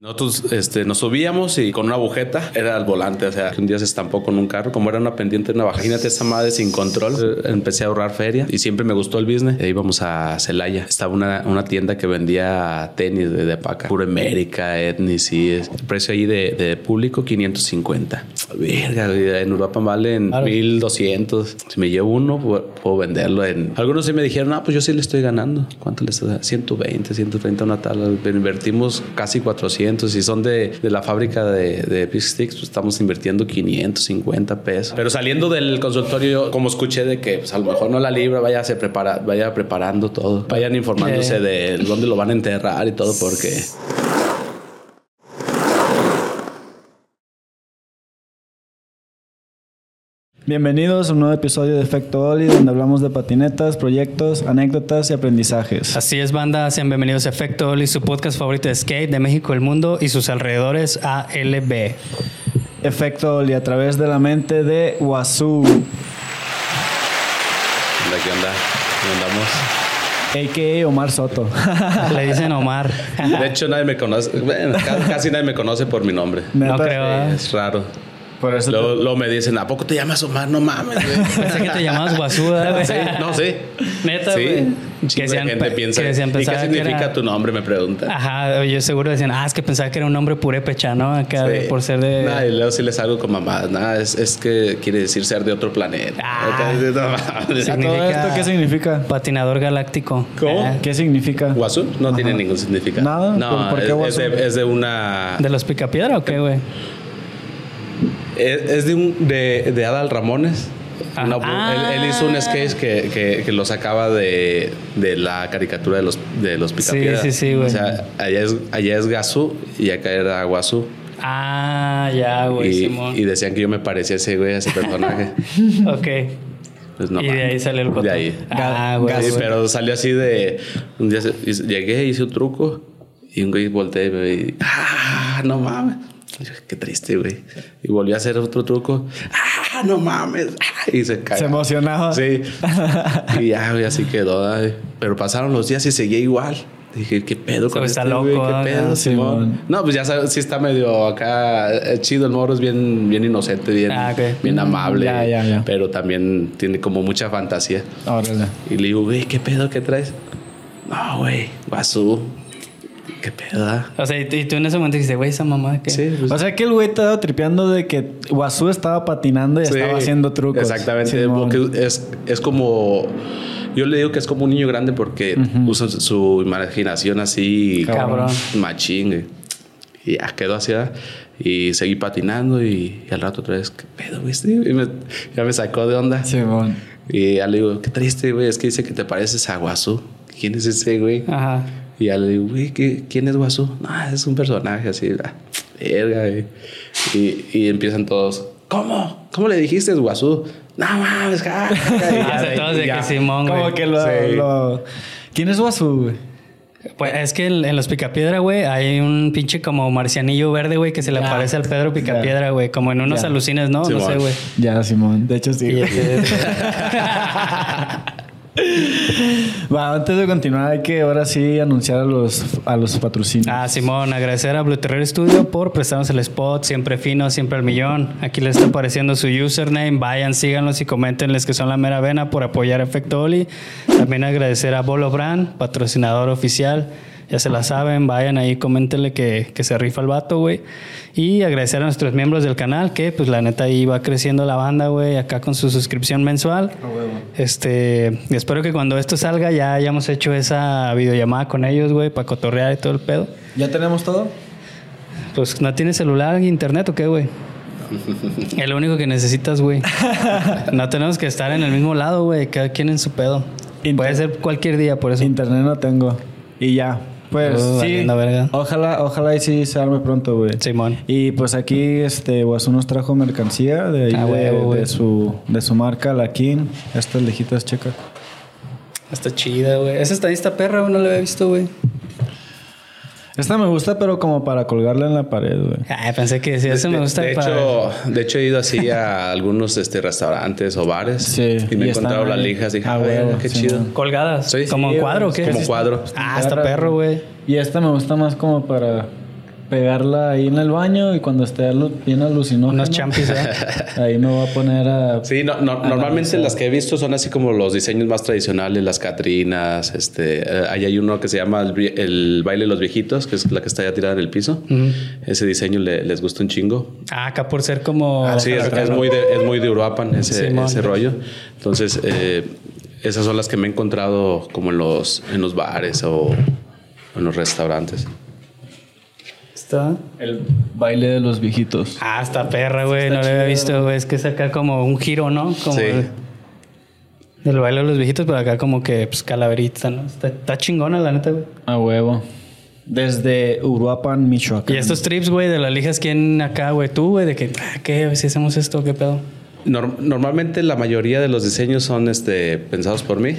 Nosotros este, nos subíamos y con una bujeta era el volante, o sea, que un día se estampó con un carro, como era una pendiente, una baja. Imagínate esa madre sin control. Eh, Empecé a ahorrar feria y siempre me gustó el business. E íbamos a Celaya. Estaba una, una tienda que vendía tenis de, de paca, puro América, Etnis es- el precio ahí de, de público 550. Verga, en Europa valen Claro. 1200. Si me llevo uno, puedo, puedo venderlo en. Algunos sí me dijeron, ah, pues yo sí le estoy ganando. ¿Cuánto le estás dando? 120, 130 una tabla. Invertimos casi 400. Si son de, de la fábrica de, de Sticks, pues estamos invirtiendo 550 pesos. Pero saliendo del consultorio, yo como escuché de que pues, a lo mejor no la libra, vaya, se prepara, vaya preparando todo. Vayan informándose Sí. de dónde lo van a enterrar y todo, porque. Bienvenidos a un nuevo episodio de Efecto Oli, donde hablamos de patinetas, proyectos, anécdotas y aprendizajes. Así es, banda. Sean bienvenidos a Efecto Oli, su podcast favorito de skate de México, el mundo y sus alrededores ALB. Efecto Oli a través de la mente de Wazoo, ¿De qué onda? ¿Dónde andamos? a.k.a. Omar Soto. Le dicen Omar. De hecho, nadie me conoce. Bueno, ca- casi nadie me conoce por mi nombre. No Neta, creo. ¿eh? Es raro. Por eso Luego, luego me dicen, ¿a poco te llamas Omar? No mames, güey. Pensé que te llamabas Guasuda, güey. Sí, no, sí. Neta, Sí. güey. Gente pe- piensa. que decían, ¿Y qué que significa era- tu nombre? Me preguntan. Ajá, yo seguro decían, ah, es que pensaba que era un nombre purépecha, ¿no? Acá de- Sí. por ser de. Nah, y luego sí les hago con mamadas. Nada, es, es que quiere decir ser de otro planeta. Ah. ¿A todo esto qué significa? Patinador galáctico. ¿Cómo? Ah, ¿Qué significa? ¿Guazú? No tiene ningún significado. Nada, No, ¿por- por qué es de, es de una. ¿De los picapiedra o qué, güey? Es, es de un de, de Adal Ramones. Ah. Una Ah. él, él hizo un sketch que, que, que lo sacaba de, de la caricatura de los, de los Picapiedra. sí, sí, güey. O sea, allá es, allá es Gazú y acá era Guazú. Ah, ya, güey, Y, Simón. y decían que yo me parecía ese güey, a ese personaje. Ok. Pues no y de ahí salió el coto. De ahí. Ah, güey. Sí, pero salió así de. Un día llegué, hice un truco y un güey volteé y me vi. ¡Ah! No mames. Qué triste, güey. Y volví a hacer otro truco. ¡Ah! No mames. ¡Ah! Y se cayó. Se emocionaba. Sí. y ya, güey, así quedó. ay. Pero pasaron los días y seguía igual. Dije, ¿qué pedo con está este güey? loco, ¿Qué ¿no? pedo, Simón. No, pues ya sabes, sí está medio acá eh, chido. El morro es bien, bien inocente, bien, Ah, bien amable. Ya, ya, ya. Pero también tiene como mucha fantasía. Órale. Y le digo, güey, ¿qué pedo? ¿Qué traes? No, güey, guazú. ¿Qué pedo? ah?" O sea, y, y tú en ese momento dijiste, güey, esa mamá que. Sí, pues, O sea que el güey estaba tripeando de que Wazoo estaba patinando y sí. estaba haciendo trucos. Exactamente. Porque es, es como. Yo le digo que es como un niño grande porque usa su imaginación así. Cabrón. Machín. güey. Y ya quedó así. Y seguí patinando y, y al rato otra vez, ¿qué pedo, güey? Sí, y me- ya me sacó de onda. Simón. Y ya le digo, qué triste, güey. Es que dice que te pareces a Guazú. ¿Quién es ese, güey? Ajá. Y ya le digo, güey, ¿qué- ¿quién es Guazú? No, es un personaje así, ah, verga, güey. Y, y empiezan todos, ¿cómo? ¿Cómo le dijiste Guazú? No mames, ja, ja, ja". Y Ah, todos de que Simón, Como güey. que lo, Sí. lo- ¿Quién es Wazoo, güey? Pues es que en, los Picapiedra, güey, hay un pinche como marcianillo verde, güey, que se le Ya. parece al Pedro Picapiedra, güey. Como en unos Ya. alucines, ¿no? no sé, güey. Ya, Simón. De hecho, sí. Va, antes de continuar, hay que ahora sí anunciar a los, a los patrocinios. Ah, Simón, agradecer a Blue Terror Studio por prestarnos el spot, siempre fino, siempre al millón. Aquí les está apareciendo su username, vayan, síganlos y coméntenles que son la mera vena por apoyar Efecto Oli. También agradecer a Bolo Brand, patrocinador oficial. Ya se la saben, vayan ahí, coméntenle que, que se rifa el vato, güey. Y agradecer a nuestros miembros del canal, que pues la neta ahí va creciendo la banda, güey, acá con su suscripción mensual. Este, y espero que cuando esto salga ya hayamos hecho esa videollamada con ellos, güey, para cotorrear y todo el pedo. ¿Ya tenemos todo? Pues no tienes celular, internet o qué, güey. Es lo único que necesitas, güey. No tenemos que estar en el mismo lado, güey. Cada quien en su pedo. Inter- Puede ser cualquier día, por eso. Internet no tengo. Y ya. Pues sí. verga. Ojalá, ojalá y sí se arme pronto, güey. Simón. Y pues aquí este Wazoo nos trajo mercancía de, ahí Ah, de, su de su marca, la King. Estas lejitas, checa. Está chida, güey. Esa estadista perra, güey, no la había visto, güey. Esta me gusta, pero como para colgarla en la pared, güey. Ay, pensé que sí, eso me De- gusta De, para... hecho, de hecho, he ido así a algunos este, restaurantes o bares Sí, y me y he encontrado las lijas y dije, Ah, ah, bueno, huevo, qué sí, chido. ¿Colgadas? Sí, ¿Como sí, cuadro o es qué? Como cuadro. Ah, está perro, güey. Y esta me gusta más como para pegarla ahí en el baño y cuando esté bien alucinógeno. Unos champis, ¿eh? Ahí me voy a poner a. Sí, no, no- normalmente analizar. las que he visto son así como los diseños más tradicionales, las Catrinas, este, eh, ahí hay uno que se llama el, el baile de los viejitos, que es la que está ya tirada en el piso. Ese diseño le- les gusta un chingo. Ah, acá por ser como. Ah, sí, es, es muy de, es muy de Uruapan ese, Simón. ese rollo. Entonces, eh, esas son las que me he encontrado como en los, en los bares o en los restaurantes. Está. El baile de los viejitos. Ah, está perra, güey. No lo había visto, güey. Es que es acá como un giro, ¿no? Como Sí. el- del baile de los viejitos, pero acá como que, pues, calaverita, ¿no? Está, está chingona, la neta, güey. A huevo. Desde Uruapan, Michoacán. Y estos trips, güey, de las lijas, ¿quién acá, güey? Tú, güey, de que, ah, ¿qué? Si hacemos esto, ¿qué pedo? Nor- normalmente la mayoría de los diseños son este, pensados por mí,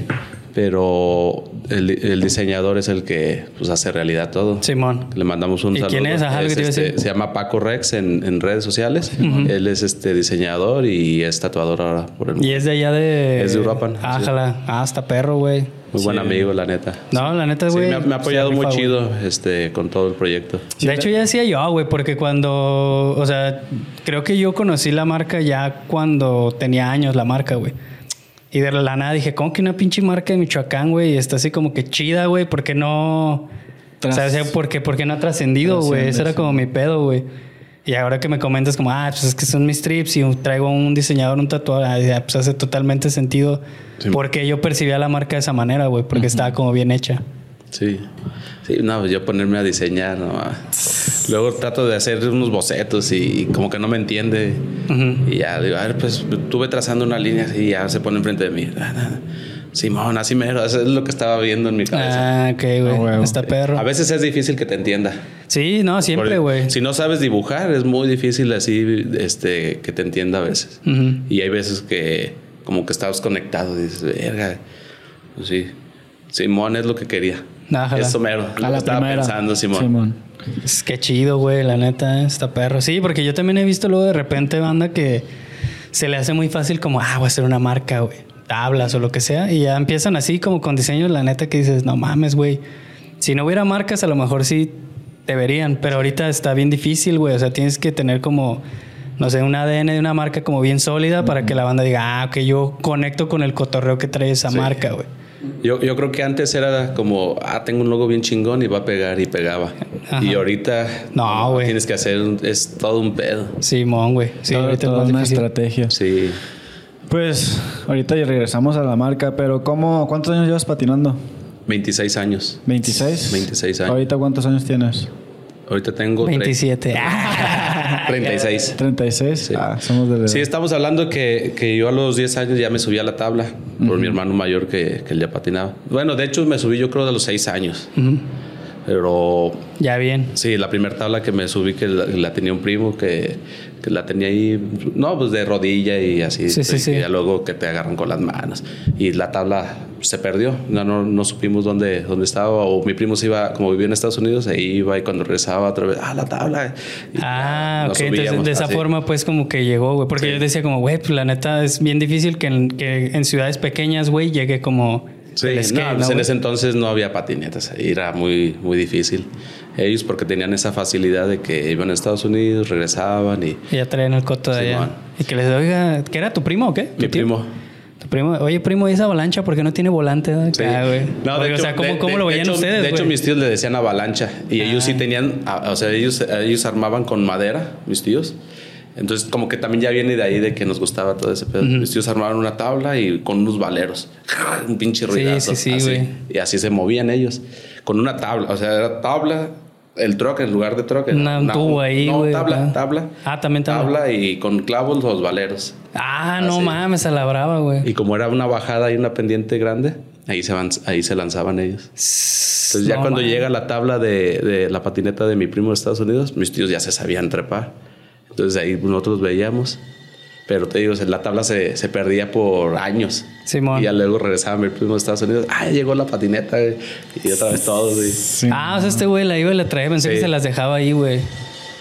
pero el, el diseñador es el que pues, hace realidad todo. Simón. Le mandamos un ¿Y saludo. quién es? Ajá, este, se llama Paco Rex en, en redes sociales. Él es este diseñador y es tatuador ahora por el Y es de allá de. Es de Uruapan, Ah, sí. jala. Ah, está perro, güey. Muy buen amigo, la neta. No, la neta, Sí, güey. me, ha, me ha apoyado muy chido este, con todo el proyecto. De hecho, ya decía yo, güey, porque cuando, o sea, creo que yo conocí la marca ya cuando tenía años la marca, güey. Y de la nada dije, ¿cómo que una pinche marca de Michoacán, güey? Y está así como que chida, güey, ¿por qué no? Tras- O sea, ¿por qué, por qué no ha trascendido, güey? Ese era como mi pedo, güey. Y ahora que me comentas como, ah, pues es que son mis trips y traigo un diseñador, un tatuador, ah, pues hace totalmente sentido. Sí. Porque yo percibía la marca de esa manera, güey, porque estaba como bien hecha. Sí. Sí, no, yo ponerme a diseñar, no. Luego trato de hacer unos bocetos y, como que no me entiende. Y ya digo, a ver, pues estuve trazando una línea y ya se pone enfrente de mí. Ah, ah. Simón, así mero. Eso es lo que estaba viendo en mi cabeza. Ah, ok, güey. Huevo. Está perro. A veces es difícil que te entienda. Sí, no, siempre, güey. Si no sabes dibujar, es muy difícil así este, que te entienda a veces. Y hay veces que como que estabas conectado y dices, verga. Pues sí. Simón es lo que quería. Ájala. Eso mero. Lo la estaba primera. pensando, Simón. Simón. Es que chido, güey, la neta, eh, está perro. Sí, porque yo también he visto luego de repente banda que se le hace muy fácil como, ah, voy a hacer una marca, güey, tablas o lo que sea. Y ya empiezan así como con diseños, la neta, que dices, no mames, güey. Si no hubiera marcas, a lo mejor sí te verían, pero ahorita está bien difícil, güey. O sea, tienes que tener como, no sé, un ADN de una marca como bien sólida para que la banda diga, ah, ok, yo conecto con el cotorreo que trae esa Sí. marca, güey. Yo, yo creo que antes era como, ah, tengo un logo bien chingón y va a pegar y pegaba. Ajá. Y ahorita No, güey. tienes que hacer, un- es todo un pedo. Simón, güey. Sí, Todo- ahorita es toda más una difícil. estrategia. Sí. Pues ahorita ya regresamos a la marca, pero ¿cómo, ¿cuántos años llevas patinando? 26 años. ¿26? 26 años. ¿Ahorita cuántos años tienes? Ahorita tengo tre- 27. 36. ¿36? Sí. Ah, somos de Sí, estamos hablando que, que yo a los 10 años ya me subí a la tabla por mi hermano mayor que, que él ya patinaba. Bueno, de hecho me subí yo creo de los 6 años. Ujú. Pero Ya bien. sí, la primera tabla que me subí que la, la tenía un primo que, que la tenía ahí, no, pues de rodilla y así. Sí, sí, y sí. ya luego que te agarran con las manos. Y la tabla se perdió. No, no, no supimos dónde, dónde estaba. O mi primo se iba, como vivía en Estados Unidos, ahí iba y cuando regresaba otra vez, ah, la tabla. Y Ah, ok. Entonces, de esa así. forma, pues, como que llegó, güey. Porque Sí. yo decía, como, güey, pues la neta es bien difícil que en, que en ciudades pequeñas, güey, llegue como. Sí, el no, skate, pues ¿no, en ese entonces no había patinetas, era muy, muy difícil. Ellos porque tenían esa facilidad de que iban a Estados Unidos, regresaban y Y ya traían el coto de allá. Simón. Y que les oiga, ¿que era tu primo o qué? mi primo. Tu primo, oye, primo, ¿y esa avalancha porque no tiene volante? Sí. Ah. No, de Oye, hecho, o sea, ¿cómo, de- cómo de- lo de veían hecho- ustedes, De hecho, mis tíos le decían avalancha y ellos sí Ah. tenían, o sea, ellos, ellos armaban con madera, mis tíos. Entonces, como que también ya viene de ahí de que nos gustaba todo ese pedo. Mis tíos armaron una tabla y con unos valeros. Un pinche Sí, ruidazo. sí, sí, así. güey. Y así se movían ellos. Con una tabla. O sea, era tabla, el troque en lugar de troque. Una- un tubo ahí, no, güey, tabla, tabla. Ah, también tabla. Tabla y con clavos los valeros. Ah, no Así. mames, a la brava, güey. Y como era una bajada y una pendiente grande, ahí se, van, ahí se lanzaban ellos. Entonces ya No cuando llega la tabla de, de la patineta de mi primo de Estados Unidos, mis tíos ya se sabían trepar. Entonces ahí nosotros veíamos. Pero te digo, la tabla se, se perdía por años. Simón. Y ya luego regresaba mi primo de Estados Unidos. Ah, llegó la patineta. güey". Y otra vez todos. y- Sí. Ah, o sea, este güey la iba y la traía. Pensé Sí. que se las dejaba ahí, güey.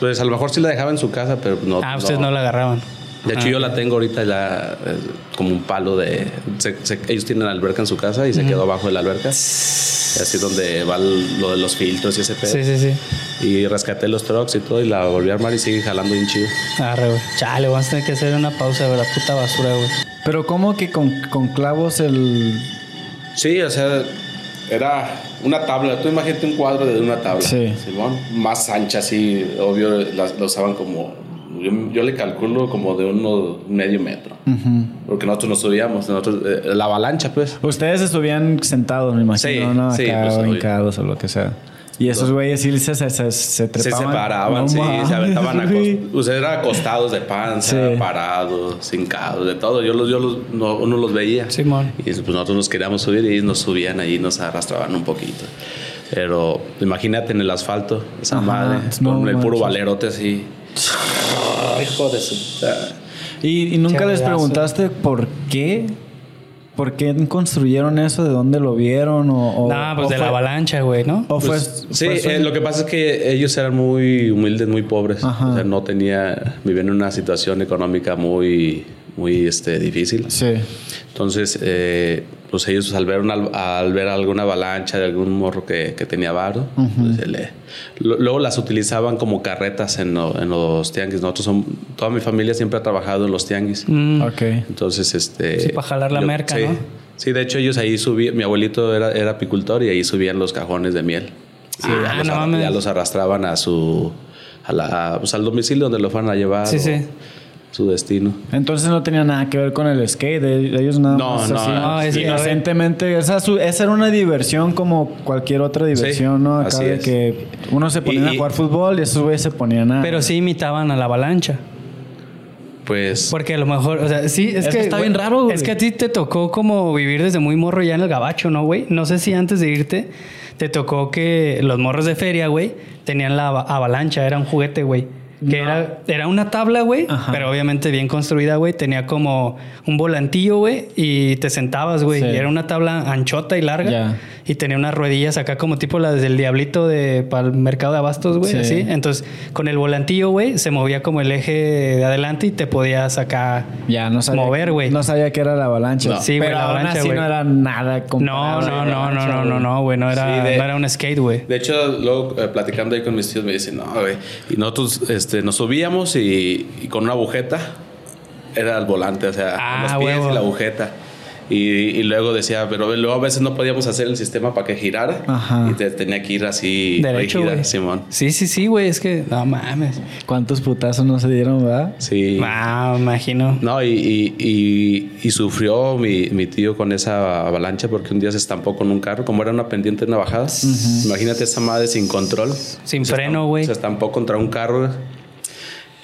Pues a lo mejor sí la dejaba en su casa, pero no. Ah, ustedes no la agarraban. De hecho, Ah, yo la tengo ahorita ya eh, como un palo de. se- se- ellos tienen alberca en su casa y se quedó abajo de la alberca. Así es donde va el- lo de los filtros y ese pedo. Sí, sí, sí. Y rescaté los trucks y todo y la volví a armar y sigue jalando bien chido. Arre, güey. Chale, vamos a tener que hacer una pausa, güey. La puta basura, güey. Pero ¿cómo que con, con clavos el... Sí, o sea, era una tabla. Tú imagínate un cuadro de una tabla. Sí. Simón. Más ancha, así. Obvio, la, la usaban como. Yo, yo le calculo como de uno medio metro. Porque nosotros nos subíamos. Nosotros, eh, la avalancha, pues. Ustedes estuvieran sentados, me imagino, Sí, ¿no? sí, Acá pues, o lo que sea. Y esos güeyes sí se, se, se, se Se trepaban. separaban, No sí, se aventaban a güey. O sea, eran acostados de panza, Sí. parados, hincados, de todo. Yo los, yo los, no, uno los veía. Simón. Y pues nosotros nos queríamos subir y nos subían ahí, nos arrastraban un poquito. Pero imagínate en el asfalto, esa Ajá, madre, no con el puro valerote así. Hijo de su. ¿Y, y nunca les preguntaste por qué? ¿Por qué construyeron eso? ¿De dónde lo vieron? O, o- No, pues o de fue- la avalancha, güey, ¿no? O fue, Pues, sí, fue su- eh, lo que pasa es que ellos eran muy humildes, muy pobres. Ajá. O sea, no tenía, vivían en una situación económica muy, muy este, difícil. Sí. Entonces, eh, pues ellos al ver, una, al ver alguna avalancha de algún morro que, que tenía varo, pues, se le- lo- luego las utilizaban como carretas en, lo- en los tianguis. Nosotros son, toda mi familia siempre ha trabajado en los tianguis. Mm. Ok. Entonces, este... Sí, para jalar la merca, sí. ¿no? Sí, de hecho ellos ahí subían, mi abuelito era, era apicultor y ahí subían los cajones de miel. Sí, Ah, ya, los, no arra- mames. ya los arrastraban a su... A la, pues, al domicilio donde lo fueran a llevar. Sí, o sí. Su destino. Entonces no tenía nada que ver con el skate. de- Ellos nada No, más no, así, no, es inocentemente. Esa, su- esa era una diversión como cualquier otra diversión, Sí, ¿no? Acá así de es. que uno se ponía Y- a jugar fútbol y esos güeyes se ponían a. Pero sí imitaban a la avalancha. Pues... Porque a lo mejor, o sea, sí, es, Es que, que está güey, bien raro, güey. Es que a ti te tocó como vivir desde muy morro ya en el gabacho, ¿no, güey? No sé si antes de irte te tocó que los morros de feria, güey, tenían la ava- avalancha, era un juguete, güey. Que era, era una tabla, güey, Ajá. pero obviamente bien construida, güey. Tenía como un volantillo, güey, y te sentabas, güey. Sí. Y era una tabla anchota y larga. Ya. Y tenía unas ruedillas acá como tipo las del diablito de para el mercado de abastos, güey, Sí. así. Entonces, con el volantillo, güey, se movía como el eje de adelante y te podías acá ya no sabía. mover, güey. No sabía que era la avalancha. No. Sí, güey, la aún avalancha, así güey. no era nada No, comparable no, no, no, no, no, güey. no, güey. No era, Sí, de- no era un skate, güey. De hecho, luego eh, platicando ahí con mis tíos me dicen, no, güey. Y nosotros este, nos subíamos y, y con una agujeta era el volante, o sea, Ah, los pies huevo. y la agujeta. Y, y luego decía, pero luego a veces no podíamos hacer el sistema para que girara. Ajá. Y te, tenía que ir así Derecho, rígida. Simón. Sí, sí, sí, güey. Es que, no mames. ¿Cuántos putazos no se dieron, verdad? Sí. Ah, imagino. No, y, y, y- y sufrió mi, mi tío con esa avalancha porque un día se estampó con un carro, como era una pendiente, una bajada. Imagínate esa madre sin control. Sin Se freno, güey. Se estampó contra un carro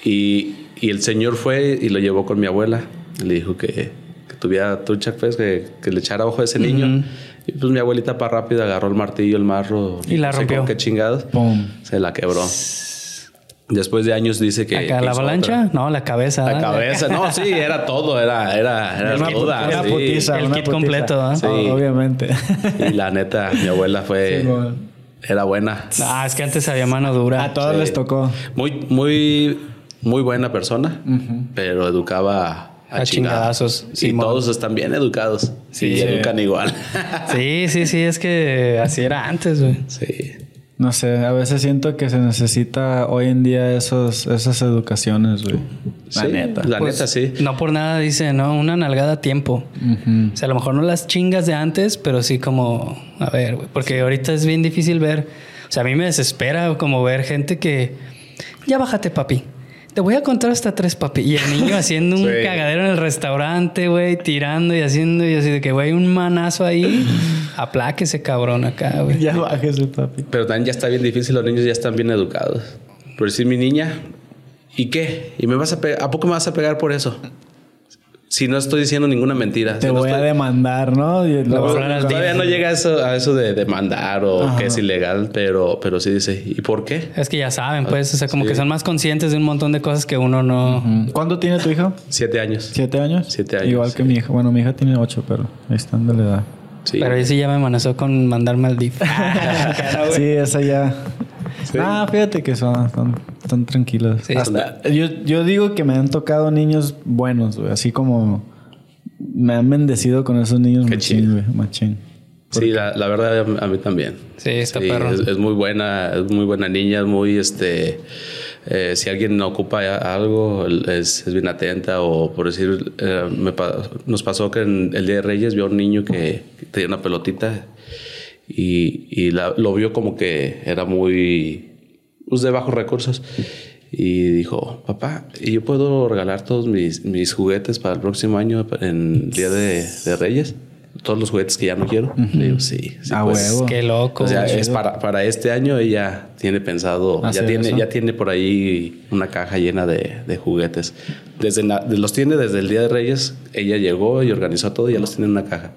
y, y el señor fue y lo llevó con mi abuela. Le dijo que, que tuviera trucha, pues, que, que le echara ojo a ese niño. Y pues mi abuelita para rápido agarró el martillo, el marro. Y la no rompió. qué chingados. Pum. Se la quebró. Después de años dice que... La hizo avalancha, otra. no, la cabeza. La ¿ah? cabeza, no, sí, era todo, era, era, era Una, toda, una sí. putiza. El una kit putiza. completo, ¿ah? Sí. Oh, obviamente. Y la neta, mi abuela fue, Sí, bueno. era buena, Ah, es que antes había mano dura. A todos Sí. les tocó. muy, muy, muy buena persona, pero educaba a, A chingadazos. Y Simón. todos están bien educados. Sí. y educan igual. Sí, sí, sí, es que así era antes, güey. sí. No sé, a veces siento que se necesita hoy en día esos, esas educaciones, güey. La Sí, neta. La Pues, neta, sí. No por nada dice, ¿no? Una nalgada a tiempo. O sea, a lo mejor no las chingas de antes, pero sí como, a ver, güey, porque ahorita es bien difícil ver, o sea, a mí me desespera como ver gente que, ya bájate, papi. Te voy a contar hasta tres, papi. Y el niño haciendo un Sí. cagadero en el restaurante, güey, tirando y haciendo, y así de que, güey, un manazo ahí. Aplaque ese cabrón acá, güey. Ya bájese, papi. Pero también ya está bien difícil, los niños ya están bien educados. Por decir mi niña, ¿y qué? ¿Y me vas a pegar? ¿A poco me vas a pegar por eso? Si no estoy diciendo ninguna mentira. Te Si no voy a demandar, ¿no? Y Todavía no llega a eso, a eso de demandar o Ajá. que es ilegal, pero, pero sí dice, ¿y por qué? Es que ya saben, pues, o sea, como Sí. que son más conscientes de un montón de cosas que uno no... Ujú. ¿Cuánto tiene tu hijo? Siete años. ¿Siete años? Siete años, Igual sí. que mi hija. Bueno, mi hija tiene ocho, pero ahí están de la edad. Sí. Pero ahí sí ya me amenazó con mandarme al DIF. Sí, esa ya. Sí. Ah, fíjate que son, son, son tranquilos. Sí. Hasta- yo, yo digo que me han tocado niños buenos, güey. Así como me han bendecido con esos niños Qué machín, güey. Machín. Sí, la, la verdad a mí también. Sí, está perro. Es, es muy buena, es muy buena niña, es muy este eh, si alguien ocupa algo, es, es, bien atenta o por decir, eh, me, nos pasó que en el Día de Reyes vio a un niño que, tenía una pelotita y, y la, lo vio como que era muy pues, de bajos recursos y dijo, papá, ¿y yo puedo regalar todos mis, mis juguetes para el próximo año en Día de, de Reyes? todos los juguetes que ya no quiero. Digo, sí, sí ah, pues, huevo. Qué loco. O sea, es para, para este año ella tiene pensado, ya tiene, ya tiene por ahí una caja llena de, de juguetes. Desde los tiene desde el Día de Reyes. Ella llegó y organizó todo y ya los tiene en una caja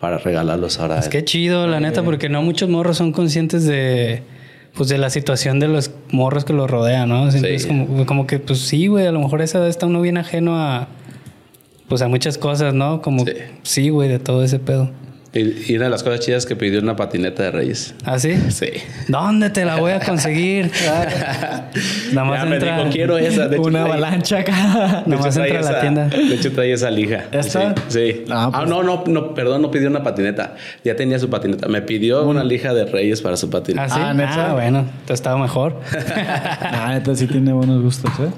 para regalarlos ahora. Es que chido, la neta, porque no muchos morros son conscientes de pues de la situación de los morros que los rodean, ¿no? Sí. Es como, como, que, pues sí, güey, a lo mejor esa está uno bien ajeno a, pues a muchas cosas, ¿no? Como sí, güey, de todo ese pedo. Y, una de las cosas chidas que pidió una patineta de Reyes. ¿Ah, sí? Sí. ¿Dónde te la voy a conseguir? Nada más ya entra... me dijo, quiero esa. De una avalancha acá. Nada más entra a la tienda. De hecho, trae esa lija. ¿Esta? Sí. sí. Ah, pues... ah, no, no, no, perdón, no pidió una patineta. Ya tenía su patineta. Me pidió una lija de Reyes para su patineta. ¿Ah, sí? Ah, ¿neta? ah bueno, te estaba mejor. ah, neta sí tiene buenos gustos, ¿eh?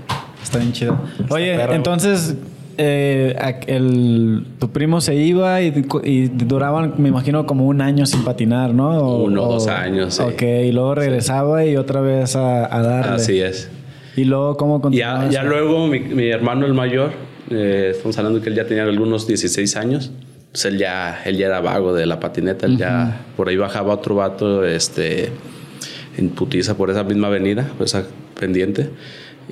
Está bien chido. Oye, entonces eh, el, tu primo se iba y, y, duraban, me imagino, como un año sin patinar, ¿no? Uno o dos años, sí. Ok, y luego regresaba y otra vez a, a, darle. Así es. Y luego, ¿cómo continuaba? Ya, ya luego, mi, mi, hermano el mayor, eh, estamos hablando que él ya tenía algunos 16 años. Pues él ya, él ya era vago de la patineta. Él uh -huh. ya, por ahí bajaba otro vato, este, en putiza por esa misma avenida, por esa pendiente.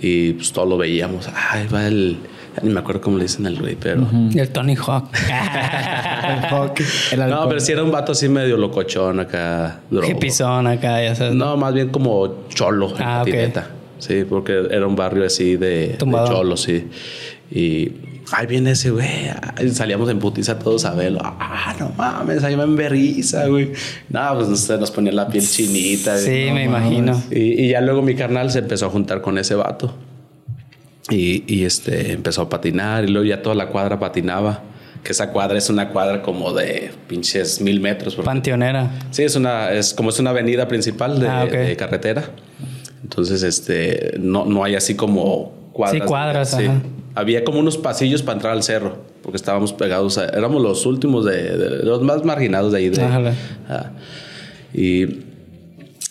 Y pues todo lo veíamos. Ay, va el ni me acuerdo cómo le dicen al güey, pero. Uh -huh. El Tony Hawk. el Hawk. El no, pero si sí era un vato así medio locochón acá. Hipizón acá, ya sabes. No, más bien como cholo en ah, patineta. Okay. Sí, porque era un barrio así de, de cholo, sí. Y ahí viene ese güey. Salíamos en putiza todos a verlo. Ah, no mames, ahí me emberriza, güey. No, pues usted nos ponía la piel chinita. Sí, no, me mames. imagino. Y, y ya luego mi carnal se empezó a juntar con ese vato. Y, y, este empezó a patinar y luego ya toda la cuadra patinaba. Que esa cuadra es una cuadra como de pinches mil metros. Panteonera. Sí, es una, es como es una avenida principal de, ah, okay. de carretera. Entonces, este, no, no hay así como cuadras. Sí, cuadras. Sí. Había como unos pasillos para entrar al cerro, porque estábamos pegados, a, éramos los últimos de, de, los más marginados de ahí. De, ah, y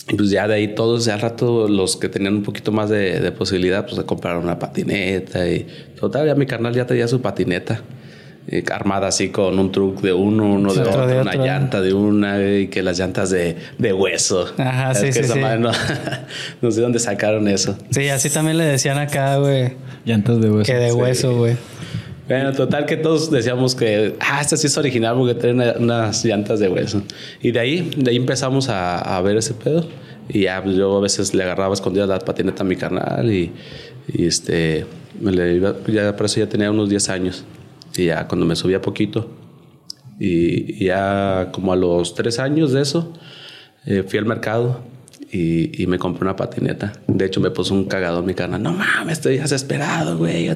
y pues ya de ahí todos, ya al rato, los que tenían un poquito más de, de posibilidad, pues de comprar una patineta. Y total, ya mi carnal ya tenía su patineta. Eh, armada así con un truck de uno, uno de otro, otro, de una otro. llanta de una y que las llantas de, de hueso. Ajá, sí, sí, sí. No, no, sé dónde sacaron eso. Sí, así también le decían acá, güey. Llantas de hueso. Que de hueso, güey. Bueno, total que todos decíamos que, ah, esta sí es original porque tiene una, unas llantas de hueso. Y de ahí, de ahí empezamos a, a ver ese pedo. Y ya, pues yo a veces le agarraba escondida la patineta a mi carnal y, y este, me le iba, ya por eso ya tenía unos 10 años. Y ya cuando me subía poquito, y, y ya como a los 3 años de eso, eh, fui al mercado y, y, me compré una patineta. De hecho, me puso un cagado en mi carnal. No mames, estoy desesperado, güey.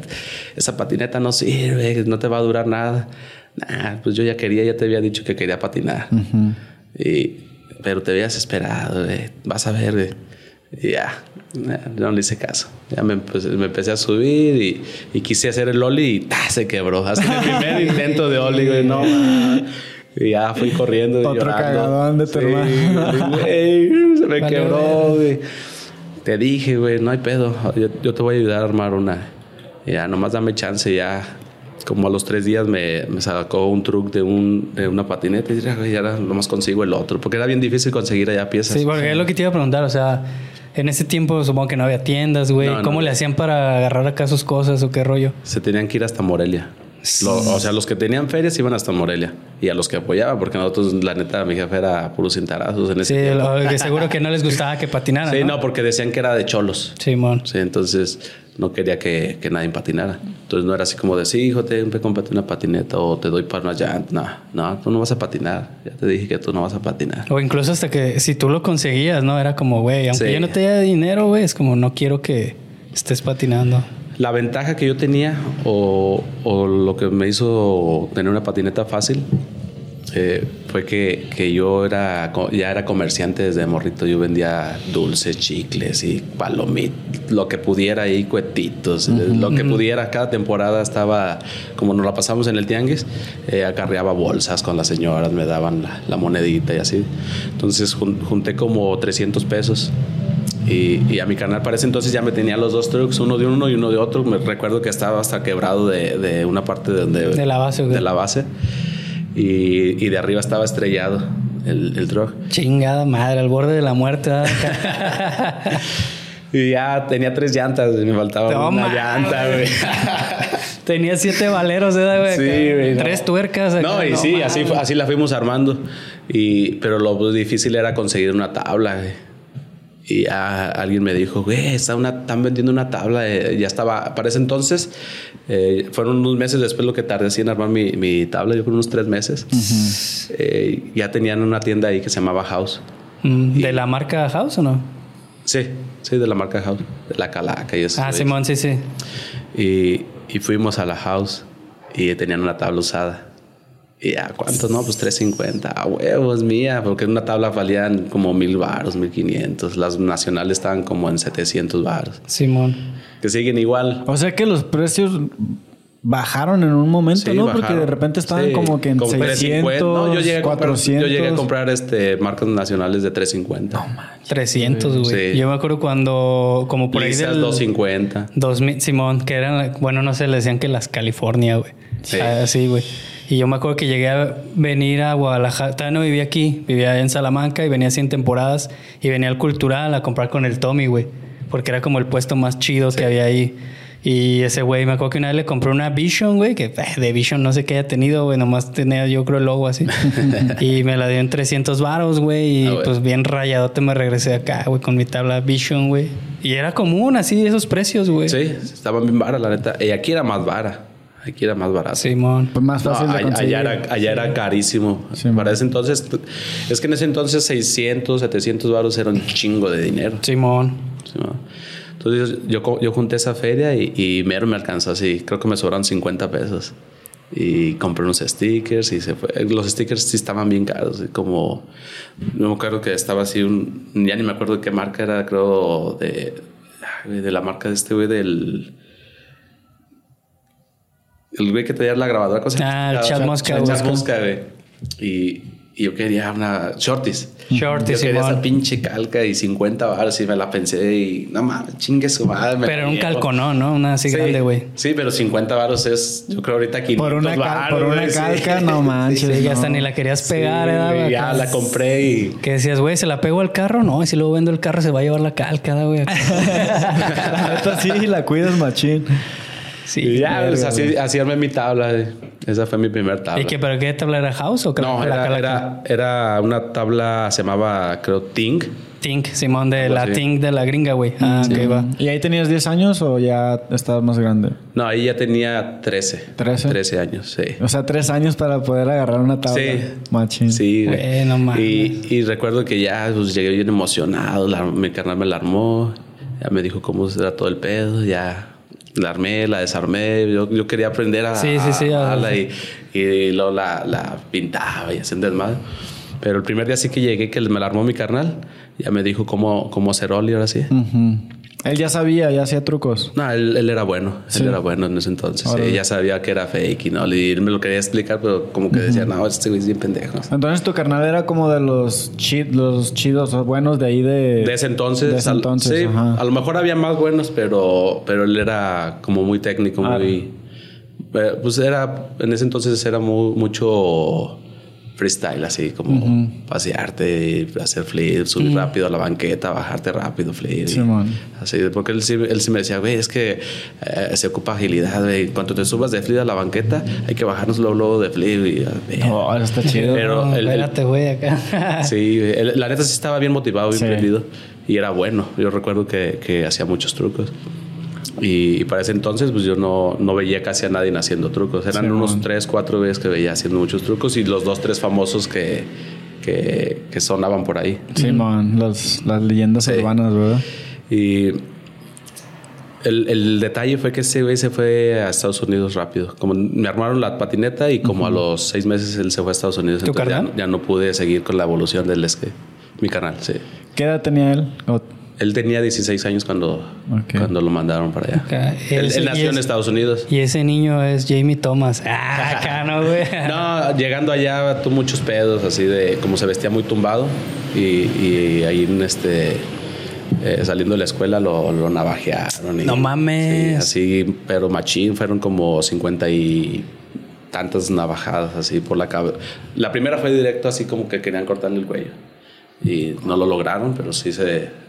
Esa patineta no sirve, no te va a durar nada. Nah, pues yo ya quería, ya te había dicho que quería patinar. Uh -huh. Y pero te habías esperado, güey. vas a ver, güey. Y ya, no le hice caso. Ya me, empecé, me empecé a subir y, y, quise hacer el Oli y ¡tá! se quebró. Hasta el primer intento de Oli, güey, no, man. Y ya fui corriendo. Otro llorando. cagadón de tu sí, hermano. Se me vale, quebró, güey. Te dije, güey, no hay pedo. Yo, yo, te voy a ayudar a armar una. Y ya, nomás dame chance, ya como a los tres días me, me sacó un truck de, un, de una patineta y dije, ya nomás consigo el otro, porque era bien difícil conseguir allá piezas. Sí, porque es lo que te iba a preguntar, o sea, en ese tiempo supongo que no había tiendas, güey. No, ¿Cómo no, le hacían para agarrar acá sus cosas o qué rollo? Se tenían que ir hasta Morelia. Lo, o sea, los que tenían ferias iban hasta Morelia y a los que apoyaban, porque nosotros, la neta, mi jefe era puros cintarazos en ese Sí, tiempo. Lo, que seguro que no les gustaba que patinaran. Sí, no, no porque decían que era de cholos. Sí, mon. Sí, entonces no quería que, que, nadie patinara. Entonces no era así como de, sí, hijo, te, una patineta o te doy para una llanta. No, no, tú no vas a patinar. Ya te dije que tú no vas a patinar. O incluso hasta que si tú lo conseguías, ¿no? Era como, güey, aunque sí. yo no te dé dinero, güey, es como, no quiero que estés patinando. La ventaja que yo tenía o, o, lo que me hizo tener una patineta fácil eh, fue que, que yo era ya era comerciante desde morrito. Yo vendía dulces, chicles y palomitas, lo que pudiera ahí, cuetitos, eh, lo que pudiera. Cada temporada estaba, como nos la pasamos en el tianguis, eh, acarreaba bolsas con las señoras, me daban la, la monedita y así. Entonces jun- junté como 300 pesos. Y, y a mi canal para ese entonces ya me tenía los dos trucks, uno de uno y uno de otro. Me recuerdo que estaba hasta quebrado de, de una parte de, donde, De la base, de la base. Y, y de arriba estaba estrellado el, el truck. Chingada madre, al borde de la muerte. Y ya tenía tres llantas, me faltaba una llanta, güey. Tenía siete valeros, ¿verdad, güey? Sí, güey, no. Tres tuercas. acá, No, y sí, así, así la fuimos armando. Y, pero lo difícil era conseguir una tabla, güey. Y alguien me dijo, güey, está una, están vendiendo una tabla. eh, ya estaba, para ese entonces, eh, fueron unos meses después lo que tardé así en armar mi, mi tabla, yo creo unos tres meses. Eh, ya tenían una tienda ahí que se llamaba House. Mm, ¿De la marca House o no? Sí, sí, de la marca House, de la Calaca y eso. Ah, Simón, sí, sí. Y, y fuimos a la house y tenían una tabla usada. Y a cuánto, no, pues 350. A huevos mía, porque una tabla valían como mil baros, mil quinientos. Las nacionales estaban como en 700 baros. Simón. Que siguen igual. O sea que los precios bajaron en un momento, Sí, ¿no? Porque de repente estaban Sí, como que en como 600, 350. No, yo llegué a comprar, 400. yo llegué a comprar este, marcas nacionales de 350. 300, güey. Sí. Yo me acuerdo cuando, como por ahí Lisas del... 250. 2000, Simón, que eran, bueno, no sé, le decían que las California, güey. Sí. Ah, sí, güey. Y yo me acuerdo que llegué a venir a Guadalajara. Todavía no vivía aquí, vivía en Salamanca y venía así en temporadas. Y venía al Cultural a comprar con el Tommy, güey. Porque era como el puesto más chido que había ahí. Y ese güey, me acuerdo que una vez le compré una Vision, güey, que eh, de Vision no sé qué haya tenido, güey, nomás tenía yo creo el logo así. y me la dio en 300 varos, güey, y Ah, pues bien rayadote me regresé acá, güey, con mi tabla Vision, güey. Y era común así esos precios, güey. Sí, estaban bien vara, la neta. Y aquí era más vara. Aquí era más barato. Simón. Pues más No, fácil de allá- conseguir. allá, era, allá era carísimo. Sí, Para ese entonces, es que en ese entonces 600, 700 baros era un chingo de dinero. Simón. Sí, ¿no? Entonces yo, yo junté esa feria y, y mero me alcanzó así. Creo que me sobraron 50 pesos. Y compré unos stickers y se fue. Los stickers sí estaban bien caros. y Como, no me acuerdo que estaba así un... Ya ni me acuerdo de qué marca era, creo, de... De la marca de este güey del... El güey que traía la grabadora. ¿cómo se llama? Ah, el Chad Mosca, El Chad. Mosca, güey. Y, y yo quería una shorties. Shorty, Yo quería esa pinche calca y 50 baros y me la pensé y no mames, chingue su madre. Pero un llevo. calconón, ¿no? Una así Sí, grande, güey. Sí, pero 50 varos es, yo creo ahorita 500 Por una, cal- por una sí. calca, no manches. Sí, ya no. hasta ni la querías pegar, ¿verdad, güey, güey? ya la compré y Que decías, güey, ¿se la pego al carro? No, y si luego vendo el carro se va a llevar la calca, güey. la neta sí, la cuidas machín. Sí. y ya, verga, pues, así, así armé mi tabla. güey. Esa fue mi primer tabla. ¿Y qué, pero qué tabla era house o qué? No, la era, calaca? era, era una tabla, se llamaba, creo, Ting. Tink, Simón, de la así. Tink de la gringa, güey. Ah, ok, va. ¿Y ahí tenías 10 años o ya estabas más grande? No, ahí ya tenía 13. 13. 13 años, sí. O sea, 3 años para poder agarrar una tabla. Sí. Machín. Sí, güey. Güey, no mames. Y, y recuerdo que ya pues, llegué bien emocionado. la- mi carnal me la armó. Ya me dijo cómo era todo el pedo. Ya la armé, la desarmé. Yo, yo quería aprender a, Sí, sí, sí, a a- armarla y, y luego la, la pintaba y hacía desmadre. Pero el primer día sí que llegué, que me la armó mi carnal. Ya me dijo cómo, cómo hacer oli ahora sí. Ujú. Él ya sabía, ya hacía trucos. No, él, él era bueno. Sí. Él era bueno en ese entonces. Ya sabía que era fake y no. Y él me lo quería explicar, pero como que decía, no, este güey es bien pendejo. Entonces tu carnal era como de los, chi- los chidos buenos de ahí de... De ese entonces, De ese al- entonces, sí, ajá. a lo mejor había más buenos, pero, pero él era como muy técnico, Ah. muy. eh, Pues era, en ese entonces era mu- mucho freestyle, así como pasearte, hacer flip, subir rápido a la banqueta, bajarte rápido, flip. así, porque él sí, él sí me decía, güey, es que eh, se ocupa agilidad, güey. Cuando te subas de flip a la banqueta, hay que bajarnos luego, luego de flip. Y, Oh, eso está chido. Pero No, el- el- espérate, güey, acá. Sí, él- la neta sí estaba bien motivado, bien Sí. prendido. Y era bueno. Yo recuerdo que, que hacía muchos trucos. Y, y para ese entonces, pues yo no, no veía casi a nadie haciendo trucos. Eran Sí, unos man. tres, cuatro veces que veía haciendo muchos trucos y los dos, tres famosos que, que, que sonaban por ahí. Simón, los- las leyendas Sí. urbanas, ¿verdad? Y, El, el detalle fue que ese güey se fue a Estados Unidos rápido. Como me armaron la patineta y como a los seis meses él se fue a Estados Unidos. ¿Tu Entonces ya, ya no pude seguir con la evolución del skate. Mi canal, sí. ¿Qué edad tenía él? O- Él tenía 16 años cuando, cuando lo mandaron para allá. Él, ese- él y nació en es- Estados Unidos. Y ese niño es Jamie Thomas. Ah, acá no, güey. No, llegando allá tuvo muchos pedos, así de como se vestía muy tumbado. Y, y ahí en este. eh, saliendo de la escuela lo, lo navajearon. y- No mames. Sí, así, pero machín, fueron como 50 y tantas navajadas así por la cabeza. La primera fue directo, así como que querían cortarle el cuello. Y no lo lograron, pero sí se.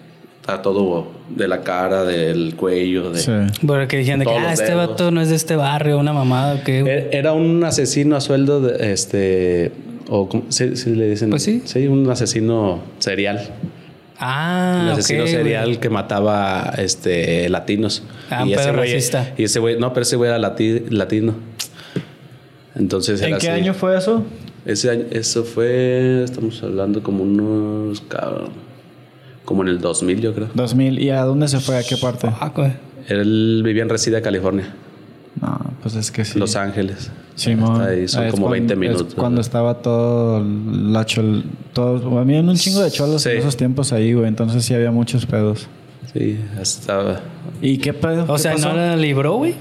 Está todo de la cara, del cuello. De, Sí. Porque dijeron de que ah, este dedos. vato no es de este barrio, una mamada o qué. Er- Era un asesino a sueldo, de, este, o ¿cómo sí, sí le dicen. Pues sí. Sí, un asesino serial. Ah, un asesino serial güey. que mataba, este, latinos. Ah, un pedo güey, racista. y ese güey, no, pero ese güey era lati- latino. Entonces ¿En era qué así. año fue eso? Ese año, eso fue, estamos hablando como unos, cabrón, como en el 2000 yo creo. 2000. ¿Y a dónde se fue? ¿A qué parte? Ah, güey. Él vivía en Resida, California, No, pues es que sí. Los Ángeles. Simón. Hasta ahí son Es como cuando- 20 es minutos. cuando estaba todo la chol... Todo, había un chingo de cholos Sí. en esos tiempos ahí, güey. Entonces sí había muchos pedos. Sí, estaba. ¿Y qué pedo? O ¿Qué sea, pasó? ¿no la libró, güey?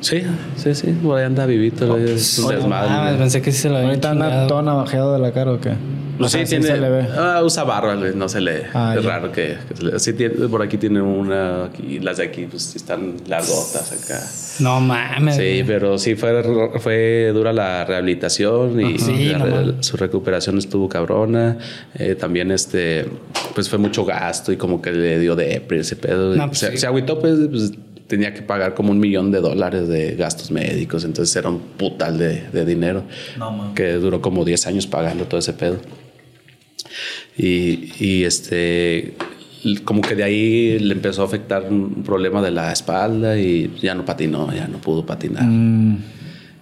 Sí, sí, sí. Por ahí anda vivito. es un Oye, desmadre. mames, pensé que sí se lo habían ¿Ahorita anda todo navajeado de la cara o qué? Pues O sea, sí, tiene. se le ve. Ah, usa barba, no se le. Ah, es ya. raro que, que se le. Sí, tiene, por aquí tiene una. Aquí, las de aquí, pues están largotas acá. No mames. Sí, pero sí fue, fue dura la rehabilitación y Sí, la no su recuperación estuvo cabrona. Eh, también este, pues fue mucho gasto y como que le dio depre ese pedo. No, pues se, sí. se agüitó, pues, pues, tenía que pagar como un millón de dólares de gastos médicos, entonces era un putal de, de dinero que duró como 10 años pagando todo ese pedo. Y, y este, como que de ahí le empezó a afectar un problema de la espalda y ya no patinó, ya no pudo patinar. Mm,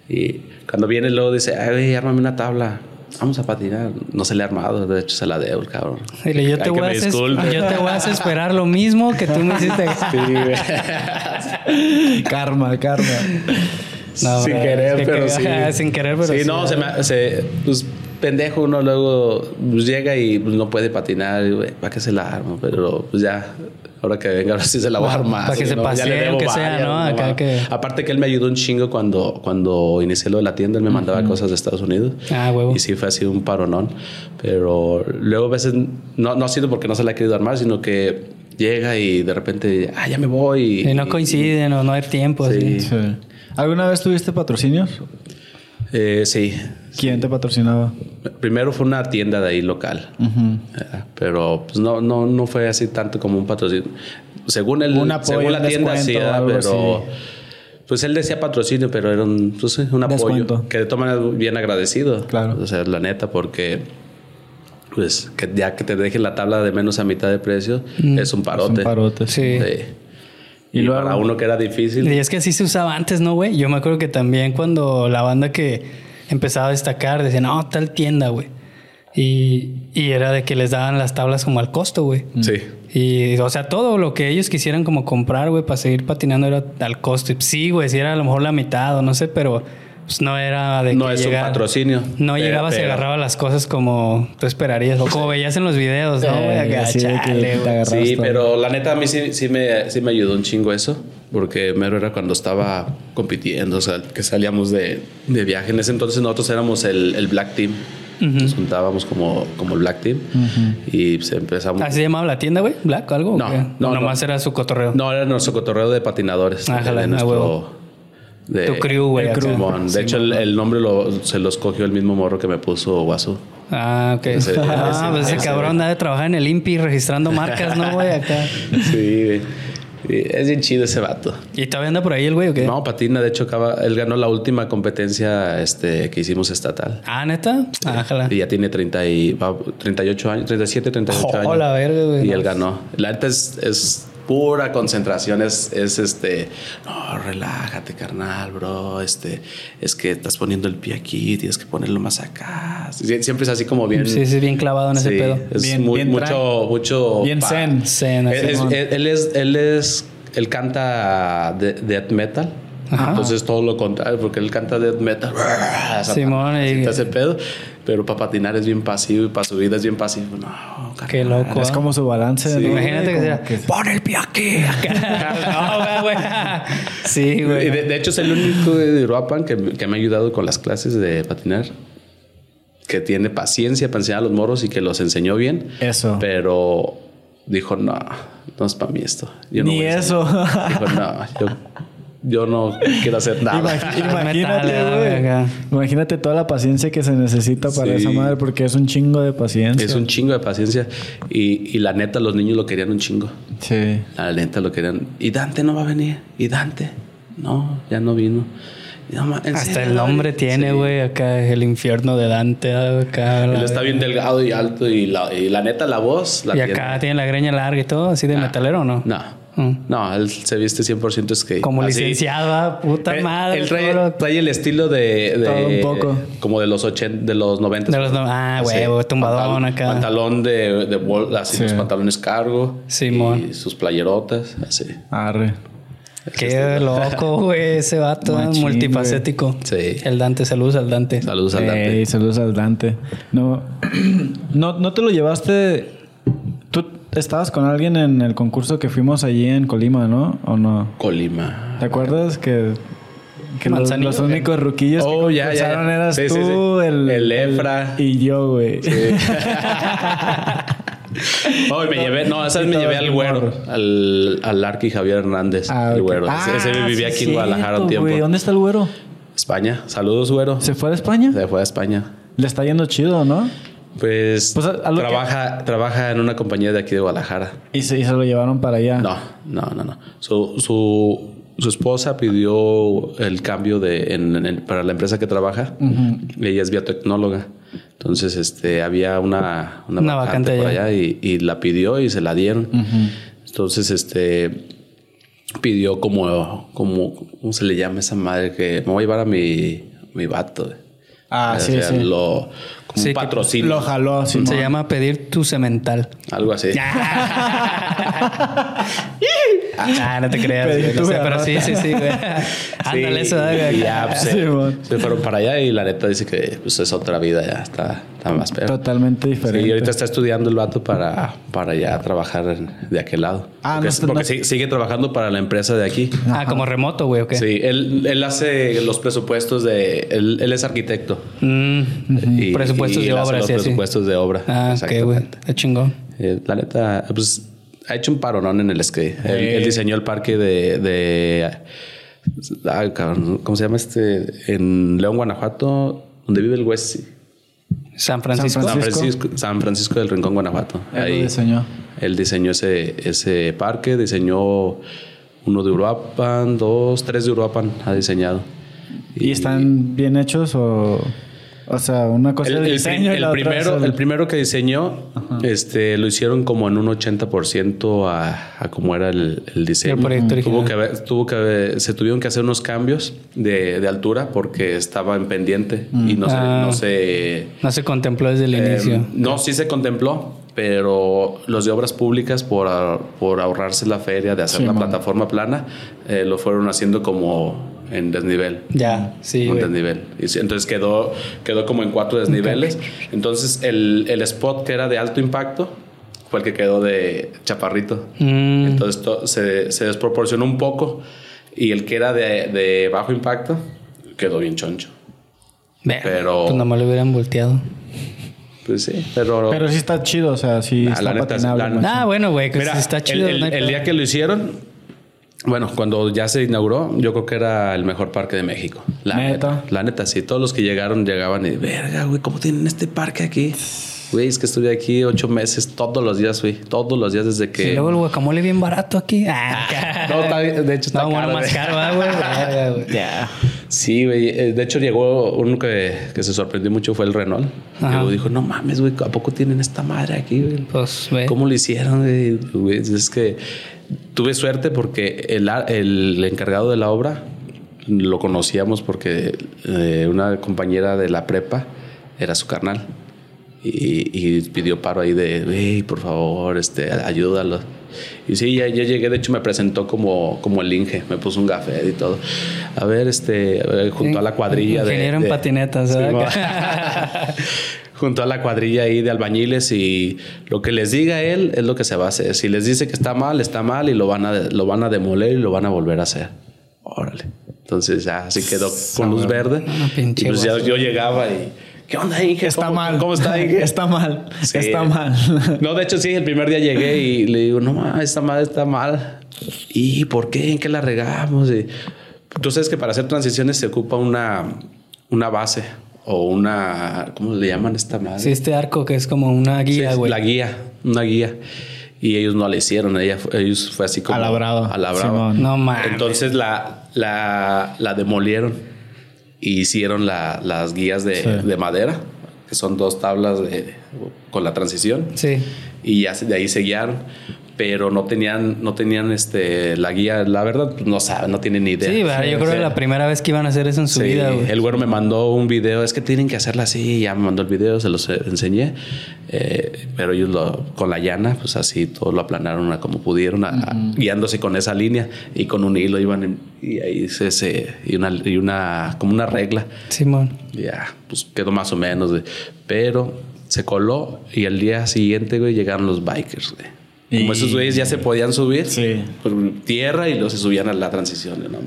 Y cuando viene luego dice, ay, ármame una tabla. Vamos a patinar. No se le ha armado, de hecho se la debo el cabrón. Dile, yo, te que voy a hacer, yo te voy a hacer esperar lo mismo que tú me hiciste. karma, karma. No, sin bro, querer, es que- pero que- sí. sin querer, pero sí. sí, no, se, me, se pues pendejo uno luego pues, llega y pues, no puede patinar. y, güey, ¿Para qué se la arma? Pero pues ya, ahora que venga, ahora sí se la voy a armar. Para que se debo aunque sea, ¿no? Acá que- Aparte que él me ayudó un chingo cuando, cuando inicié lo de la tienda. Él me mandaba cosas de Estados Unidos. Ah, huevo. Y sí fue así un paronón. Pero luego a veces, no, no ha sido porque no se la ha querido armar, sino que llega y de repente, ah, ya me voy. Y no coinciden o no hay tiempo. Sí. así. Sí. ¿Alguna vez tuviste patrocinios? Eh, sí. ¿Quién te patrocinaba? Primero fue una tienda de ahí local. Eh, Pero pues no, no, no fue así tanto como un patrocinio. Según el, Un apoyo, según la un tienda, sí, pero así. pues él decía patrocinio, pero era un, pues, un apoyo que de todas maneras bien agradecido. Claro. O sea, la neta, porque pues que ya que te dejen la tabla de menos a mitad de precio es un parote. Es un parote. Sí. Sí. Y Y, luego- para uno que era difícil. Y es que así se usaba antes, ¿no, güey? Yo me acuerdo que también cuando la banda que empezaba a destacar decía, no, tal tienda, güey. Y, y era de que les daban las tablas como al costo, güey. Sí. Y, o sea, todo lo que ellos quisieran como comprar, güey, para seguir patinando era al costo. Y sí, güey, si era a lo mejor la mitad o no sé, pero pues no era de No que es un patrocinio. No Pero- llegabas y agarrabas las cosas como tú esperarías o como veías en los videos, ¿no? Eh, Acá, así de que chale, te Sí, todo. pero la neta a mí sí, sí, me, sí me ayudó un chingo eso, porque mero era cuando estaba compitiendo, o sea, que salíamos de, de viaje. En ese entonces nosotros éramos el, el Black Team, nos juntábamos como, como el Black Team y pues empezamos... ¿Así se llamaba la tienda, güey? ¿Black o algo? No, no, ¿O nomás no. era su cotorreo. No, era nuestro cotorreo de patinadores. Ah, jala, nuestro... de- Tu crew, güey. De hecho, el, el nombre lo, se lo escogió el mismo morro que me puso Guasu. Ah, ok. Ese- ah, ese- pues ese ese, cabrón güey. da de trabajar en el INPI registrando marcas, ¿no, güey? Acá. Sí, sí, es bien chido ese vato. ¿Y todavía anda por ahí el güey o qué? No, patina, de hecho, acaba, él ganó la última competencia este, que hicimos estatal. Ah, ¿neta? Ah, jala. Y ya tiene 30 y, va- 38 años, 37, 38 Oh, años. la verga, güey, Y él ganó. La neta es, es pura concentración, es, es este, no, relájate, carnal, bro, este, es que estás poniendo el pie aquí, tienes que ponerlo más acá. Sie- Siempre es así como bien. Sí, sí, bien clavado en ese pedo. Es Bien- muy- bien mucho, mucho. Bien pa- zen. Zen, Él es, él, él es, él es él canta de- death metal. Entonces todo lo contrario, porque él canta death metal. Simón, y ese pedo. Pero para patinar es bien pasivo y para su vida es bien pasivo. No, Qué loco. Es ¿ah? como su balance. Sí. ¿no? Imagínate que sea, pon el pie aquí. no, güey. Sí, güey. de, de hecho es el único de Uruapan que, que me ha ayudado con las clases de patinar. Que tiene paciencia para enseñar a los moros y que los enseñó bien. Eso. Pero dijo, no, no es para mí esto. Yo no Ni voy a eso. enseñar". Dijo, no, yo, yo no quiero hacer nada. Imag- imagínate, güey. Imagínate toda la paciencia que se necesita para Sí. esa madre, porque es un chingo de paciencia. Es un chingo de paciencia. Y, y la neta, los niños lo querían un chingo. Sí. La neta lo querían. Y Dante no va a venir. Y Dante. No, ya no vino. Y no ma- ¿en Hasta serio el nombre tiene, Sí. güey, acá el infierno de Dante, acá. Él está bien delgado y alto. Y la, y la neta, la voz. La Y tiene. acá tiene la greña larga y todo, así de Ah. metalero, ¿o ¿no? No. Mm. No, él se viste 100% skate. Como Así. licenciado, ah, puta Él- madre. Él trae, todo trae el estilo de, de- Todo un poco. Como de los 80, de los 90. De los no- ah, huevo, tumbadón acá. Pantalón de, de bol- así Sí. los pantalones cargo. Simón. Y sus playerotas, así. Arre. Qué loco, güey, ese vato Machín, multifacético. Sí. El Dante, saludos al Dante. Saludos al Dante. Ey, saludos al Dante. No, no, no te lo llevaste. Tú estabas con alguien en el concurso que fuimos allí en Colima, ¿no? ¿O no? Colima. ¿Te acuerdas que, que los, únicos ruquillos Oh, que ya, ya, ya. eras Sí, tú, sí. El, El Efra. y yo, güey. Oh, me llevé, no, esa vez Y me llevé al güero, al, al Arqui Javier Hernández, Ah, el güero. Ah, ese ese vivía sí, aquí en Guadalajara un tiempo. ¿Dónde está el güero? España. Saludos, güero. ¿Se fue a España? Se fue a España. Le está yendo chido, ¿no? Pues, Pues, que- trabaja, trabaja en una compañía de aquí de Guadalajara. Y se, y se lo llevaron para allá. No, no, no, no. Su, su, su esposa pidió el cambio de en- en- para la empresa que trabaja. Ella es biotecnóloga. Entonces, este, había una, una, Una vacante, vacante por allá. allá y, y la pidió y se la dieron. Entonces, este, pidió como, como, ¿cómo se le llama esa madre? Que me voy a llevar a mi, mi vato. Ah, O sí, sea, sí. Lo, como Sí, un que patrocinio. Lo jaló así. Se llama pedir tu cemental. Algo así. ah, no te creas. Pedir güey, no tu sé, pero sí, sí, sí, güey. Ándale, eso. güey. ya pues, Sí, se, mon. se fueron para allá y la neta dice que pues, es otra vida ya, está, está más peor. Totalmente diferente. Sí, y ahorita está estudiando el vato para, para ya trabajar de aquel lado. Ah, porque no, es- porque no- sigue, sigue trabajando para la empresa de aquí. Ah, como remoto, güey, ¿o qué? Sí, él, él hace los presupuestos de... Él, él es arquitecto. Mm, Y- presupuestos y de él hace obra, los sí, sí. presupuestos de obra. Ah, qué güey. Está chingón. Eh, la neta, pues ha hecho un paronón en el skate. Él, él diseñó el parque de. de cabrón, ¿Cómo se llama este? En León, Guanajuato, donde vive el West. San Francisco. San Francisco. Francisco, San Francisco del Rincón, Guanajuato. Él lo diseñó. Él diseñó ese, ese parque, diseñó uno de Uruapan, dos, tres de Uruapan ha diseñado. ¿Y están bien hechos o...? O sea, una cosa El, es el el diseño y prim- la otra primero, es el primero que diseñó, este, lo hicieron como en un 80% a, a cómo era el, el diseño. El proyecto tuvo que haber- tuvo que haber- se tuvieron que hacer unos cambios de, de altura porque estaba en pendiente y no, se, Ah. no se No se contempló desde el eh, inicio. no, sí se contempló, pero los de obras públicas, por, por ahorrarse la feria de hacer Sí, la man. plataforma plana, eh, lo fueron haciendo como en desnivel. Ya, sí, Un desnivel. Entonces quedó, quedó como en cuatro desniveles. Entonces el, el spot que era de alto impacto fue el que quedó de chaparrito. Mm, Entonces to- se, se desproporcionó un poco y el que era de, de bajo impacto quedó bien choncho. pero- Pues nomás lo hubieran volteado. Pues sí, pero... Pero sí está chido, o sea, sí Ah, está la neta, patinable. la-. Ah, bueno, güey, que Mira, sí está chido. el, el- el día que lo hicieron, bueno, cuando ya se inauguró, yo creo que era el mejor parque de México. La ¿Neta? neta. La neta, sí. Todos los que llegaron, llegaban y, verga, güey, ¿cómo tienen este parque aquí? Güey, es que estuve aquí ocho meses, todos los días, güey. Todos los días desde Y que... luego el guacamole bien barato aquí. Ah, No, está bien, de hecho está no, bueno, caro, más güey. caro, ah, güey. Güey. Ya. Sí, güey. Eh, De hecho, llegó uno que, que se sorprendió mucho, fue el Renault. Y Ajá. luego dijo, no mames, güey, ¿a poco tienen esta madre aquí, güey? Pues, ve. ¿Cómo lo hicieron? güey? Güey, Es que tuve suerte porque el, el encargado de la obra lo conocíamos porque eh, una compañera de la prepa era su carnal y, y pidió paro ahí de, hey, por favor, este, ayúdalo. y sí, ya, ya llegué, de hecho me presentó como, como el Inge, me puso un café y todo. A ver, este, junto a la cuadrilla de... Ingeniero en de- patinetas, Sí, ¿verdad? mo- junto a la cuadrilla ahí de albañiles y lo que les diga él es lo que se va a hacer. Si les dice que está mal, está mal y lo van a, lo van a demoler y lo van a volver a hacer. Órale. Entonces ya así quedó con luz verde. Pinche y pues ya yo llegaba y... ¿Qué onda, Inge? Está ¿Cómo- mal. ¿Cómo está, Inge? Está mal. Sí. Está mal. No, de hecho sí, el primer día llegué y le digo, no esta madre está mal. ¿Y por qué? ¿En qué la regamos? Y tú sabes que para hacer transiciones se ocupa una, una base o una, ¿cómo le llaman a esta madre? Sí, este arco que es como una guía, Sí, güey. la guía, una guía. Y ellos no la hicieron, ella fue- ellos fue así como... A la brava. A la brava. Simón. No mames. Entonces la, la, la demolieron y hicieron la- las guías de, Sí. de madera, que son dos tablas de- con la transición Sí. y ya de ahí se guiaron pero no tenían no tenían este la guía la verdad pues, no saben no tienen ni idea Sí, ¿verdad? yo creo que la primera vez que iban a hacer eso en su Sí, vida, güey. el güero me mandó un video, es que tienen que hacerla así, ya me mandó el video, se los eh, enseñé, Eh, pero ellos lo, con la llana, pues así todo lo aplanaron a como pudieron, a- a- guiándose con esa línea y con un hilo iban en- y ahí se, se- y una y una como una regla, Simón. ya, pues quedó más o menos, güey. pero se coló y al día siguiente, güey, llegaron los bikers, güey. Como esos güeyes ya se podían subir Sí. por tierra y luego se subían a la transición. y no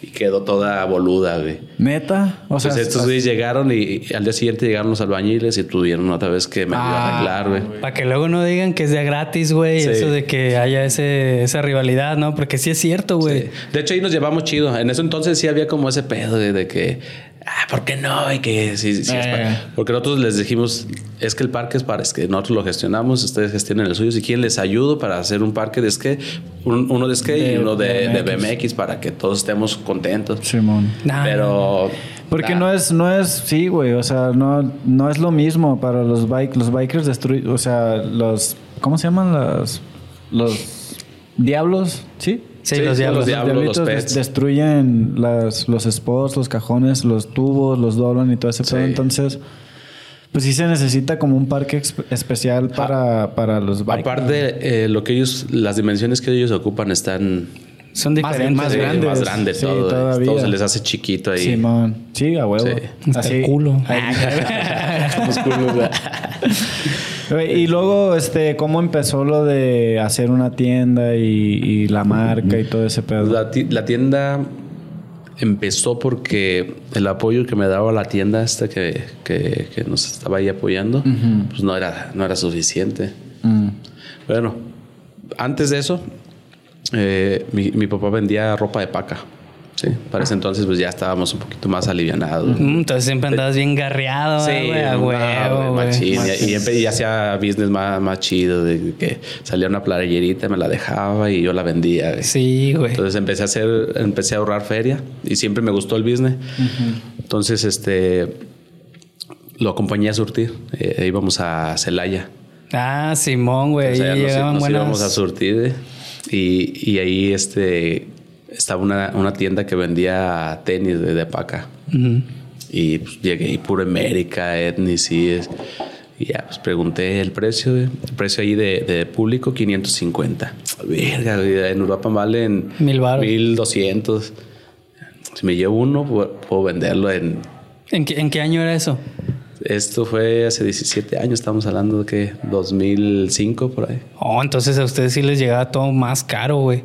y quedó toda boluda, güey. Neta. O sea, estos güeyes llegaron y, y al día siguiente llegaron los albañiles y tuvieron otra vez que medio Ah, arreglar, güey. Para que luego no digan que es de gratis, güey. Sí. Eso de que haya ese, esa rivalidad, ¿no? Porque sí es cierto, güey. Sí. De hecho, ahí nos llevamos chido. En ese entonces sí había como ese pedo de, de que, ah, ¿por qué no? Y que sí, sí, es Eh. para- Porque nosotros les dijimos, es que el parque es para, es que nosotros lo gestionamos, ustedes gestionen el suyo. Si quieren, les ayudo para hacer un parque de skate, un- uno de skate y De uno de, de BMX. BMX para que todos estemos contentos. Simón. Nah, Pero. Porque nah, no es, no es, sí, güey, o sea, no, no es lo mismo para los bike, los bikers destruir, o sea, los, ¿cómo se llaman? Los, los diablos, ¿sí? Sí, Sí, los sí, diablos. los diablos. los des- pets. destruyen las, los spots, los cajones, los tubos, los doblan y todo ese pedo. Sí. Entonces, pues sí se necesita como un parque especial para, para los bikers. Aparte, eh, lo que ellos, las dimensiones que ellos ocupan están Son Más- diferentes. más sí, grandes. más grandes Sí, todo. todavía. Todo se les hace chiquito ahí. Simón. Sí, a huevo. Sí. Hasta el culo. Los. Güey, Y luego, este, ¿cómo empezó lo de hacer una tienda y, y la marca y todo ese pedo? La, la tienda empezó porque el apoyo que me daba la tienda esta que, que- que nos estaba ahí apoyando, pues no era, no era suficiente. Mm. Bueno, antes de eso, eh, mi, mi papá vendía ropa de paca. Sí, para ese entonces pues ya estábamos un poquito más alivianados. Mm, Entonces siempre andabas bien garreado, Sí, güey. A no, huevo, güey, güey. machín. Y, y y hacía business más, más chido, de que salía una playerita, me la dejaba y yo la vendía. güey. Sí, güey. Entonces empecé a hacer, empecé a ahorrar feria y siempre me gustó el business. Entonces, este, lo acompañé a surtir. Eh, íbamos a Celaya. Ah, Simón, güey. O sea, Ahí nos, nos buenas. íbamos a surtir. eh, Y, y ahí, este, estaba una, una tienda que vendía tenis de, de paca. Y pues, llegué y puro América, Etnis y es. Y ya, pues pregunté el precio. El precio ahí de, de público, 550. Verga, güey, en Europa valen Mil varos. 1200. Si me llevo uno, puedo, puedo venderlo en. ¿En qué, ¿En qué año era eso? Esto fue hace 17 años, estamos hablando de que 2005 por ahí. Oh, entonces a ustedes sí les llegaba todo más caro, güey.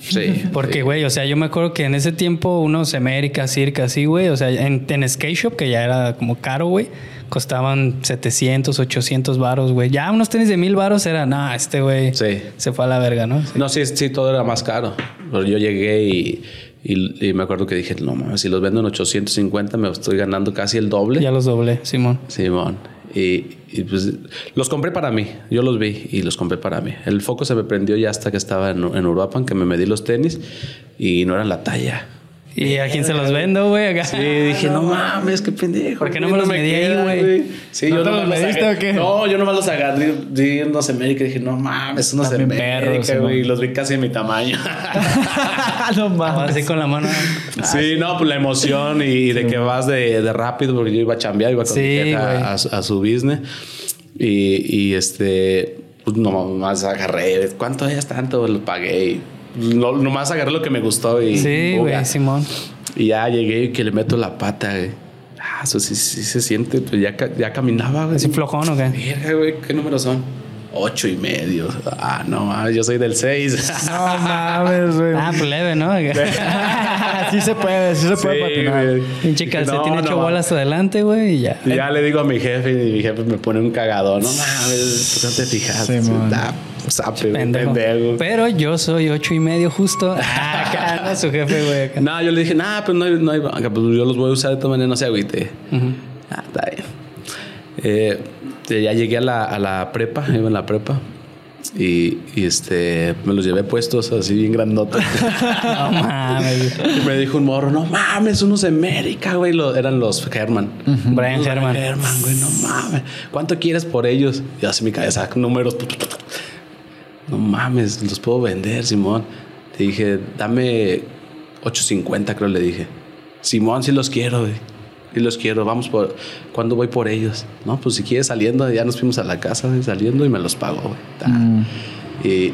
Sí. Porque, güey, o sea, yo me acuerdo que en ese tiempo unos América, Circa, así, güey. O sea, en, en Skate Shop, que ya era como caro, güey, costaban 700, 800 varos, güey. Ya unos tenis de mil varos era, nah, este güey Sí. se fue a la verga, ¿no? No, sí, sí, todo era más caro. Pero yo llegué y, y, y me acuerdo que dije, no mames, si los vendo en 850 me estoy ganando casi el doble. Ya los doblé, Simón. Simón. Y, pues los compré para mí. Yo los vi y los compré para mí. El foco se me prendió ya hasta que estaba en, en Uruapan, que me medí los tenis y no eran la talla. ¿Y a quién se los vendo, güey? Acá. Sí, dije, no mames, qué pendejo. ¿Por qué no me los medí ahí, güey? Sí, ¿No yo te nomás los mediste agarré- o qué? No, yo nomás los agarré, di unos América y dije, no mames, unos América, perros, güey. Los vi casi de mi tamaño. no mames. Así con la mano. Sí, no, pues la emoción y de que vas de, de rápido, porque yo iba a chambear, iba con Sí, mi a, su- a su business. Y, y este, pues nomás agarré, ¿cuánto es tanto? Lo pagué y no, nomás agarré lo que me gustó y... Sí, güey, Simón. Y ya llegué y que le meto la pata, güey. Ah, eso sí, sí se siente, pues ya, ya caminaba, güey. ¿Así flojón o qué? Verga, güey, ¿qué números son? Ocho y medio. Ah, no, mames, yo soy del seis. No mames, güey. Ah, pues leve, ¿no? sí se puede, sí se puede Sí, patinar. Pinche calcetín No, hecho no, bolas adelante, güey, y ya. Y ya le digo a mi jefe y mi jefe me pone un cagado. No mames, pues no te fijaste. Sí. Ah, sape, Pendejo. pendejo. Pero yo soy ocho y medio justo. Ah, acá anda su jefe, güey. acá. No, yo le dije, nah, pues no hay, no hay pues yo los voy a usar de todas maneras, no se agüite. Ah, está bien. Eh, ya llegué a la, a la prepa, iba en la prepa. Y, y, este, me los llevé puestos así bien grandotes. No mames. me dijo un morro, no mames, unos de América, güey. Lo- eran los Herman. Brian Los Herman. Herman, güey, no mames. ¿Cuánto quieres por ellos? Y así mi cabeza, números. No mames, los puedo vender, Simón. Te dije, dame 8.50, creo le dije. Simón, sí los quiero, güey. Sí los quiero, vamos por... ¿Cuándo voy por ellos? No, pues si quieres saliendo, ya nos fuimos a la casa, güey, saliendo y me los pagó, güey. Ta. Y,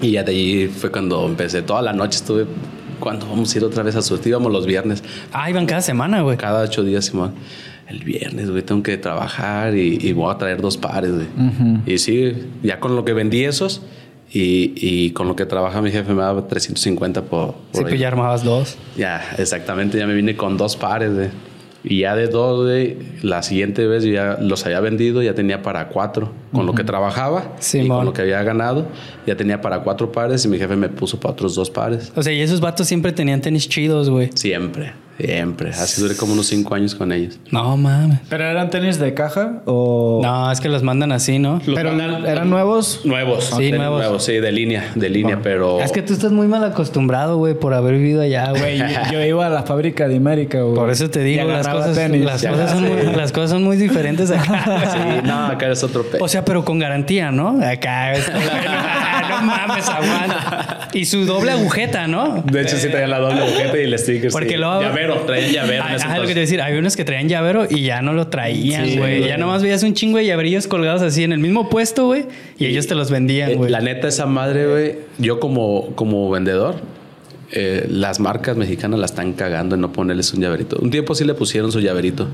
y ya de allí fue cuando empecé. Toda la noche estuve... ¿Cuándo vamos a ir otra vez a surtir? Íbamos los viernes. Ah, iban cada semana, güey. Cada ocho días, Simón. El viernes, güey, tengo que trabajar y, y voy a traer dos pares, güey. Y sí, ya con lo que vendí esos y, y con lo que trabaja mi jefe me daba 350 por, por Sí, pues ya armabas dos. Ya, exactamente, ya me vine con dos pares, güey. Y ya de dos, güey, la siguiente vez yo ya los había vendido, ya tenía para cuatro. Con lo que trabajaba y con lo que había ganado, ya tenía para cuatro pares y mi jefe me puso para otros dos pares. O sea, y esos vatos siempre tenían tenis chidos, güey. Siempre, siempre. Así duré como unos cinco años con ellos. No mames. ¿Pero eran tenis de caja o...? No, es que los mandan así, ¿no? ¿Pero eran nuevos? Nuevos. Sí, nuevos. sí, de línea, de línea, pero... Es que tú estás muy mal acostumbrado, güey, por haber vivido allá, güey. Yo, yo iba a la fábrica de América, güey. Por eso te digo, las cosas, tenis. las, cosas son muy, las cosas son muy diferentes acá. Sí, no, acá es otro pe... O sea, pero con garantía, ¿no? Acá. güey, no, mames, aguanta. Y su doble agujeta, ¿no? De hecho, sí traía la doble agujeta y el sticker. Porque sí. luego- Llavero, traía llavero. en ese Ajá, lo que te decir, había unos que traían llavero y ya no lo traían, Sí, güey. güey. ya nomás veías un chingo de llaverillos colgados así en el mismo puesto, güey. Y, ellos te los vendían, Eh, güey. la neta, esa madre, güey, yo como, como vendedor, eh, las marcas mexicanas la están cagando en no ponerles un llaverito. Un tiempo sí le pusieron su llaverito,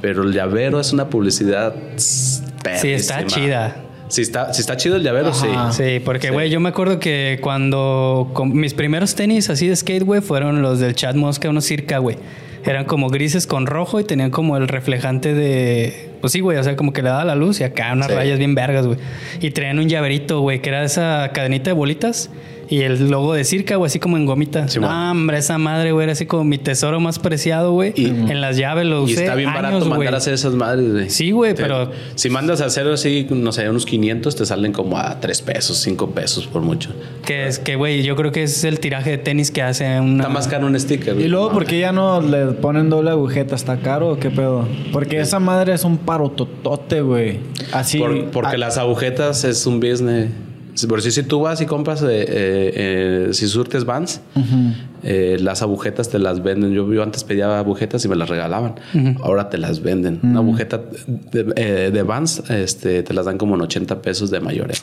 pero el llavero es una publicidad. Sí, está chida. Si está, si está chido el llavero, Ajá. sí. Sí, porque, güey, yo me acuerdo que cuando con mis primeros tenis así de skate, güey, fueron los del Chad Mosca, unos circa, güey. Eran como grises con rojo y tenían como el reflejante de. Pues sí, güey, o sea, como que le daba la luz y acá unas Sí. rayas bien vergas, güey. Y traían un llaverito, güey, que era esa cadenita de bolitas y el logo de circa, güey, así como en gomita. Simón. no, hombre, esa madre, güey, era así como mi tesoro más preciado, güey. Y- en las llaves lo Y usé. está bien años, barato mandar güey. a hacer esas madres, güey. Sí, güey, pero- Si mandas a hacer así, no sé, unos 500, te salen como a 3 pesos, 5 pesos por mucho. Que es que, güey, yo creo que es el tiraje de tenis que hace una. Está más caro un sticker, güey. Y luego, ¿por qué ya no le ponen doble agujeta? ¿Está caro o qué pedo? Porque esa madre es un parototote, güey. Así. Por- porque ah, las agujetas es un business. Por si, si tú vas y compras, eh, eh, eh, si surtes Vans, eh, las agujetas te las venden. Yo, yo antes pedía agujetas y me las regalaban. Ahora te las venden. Una agujeta de, eh, de Vans este, te las dan como en 80 pesos de mayoreo.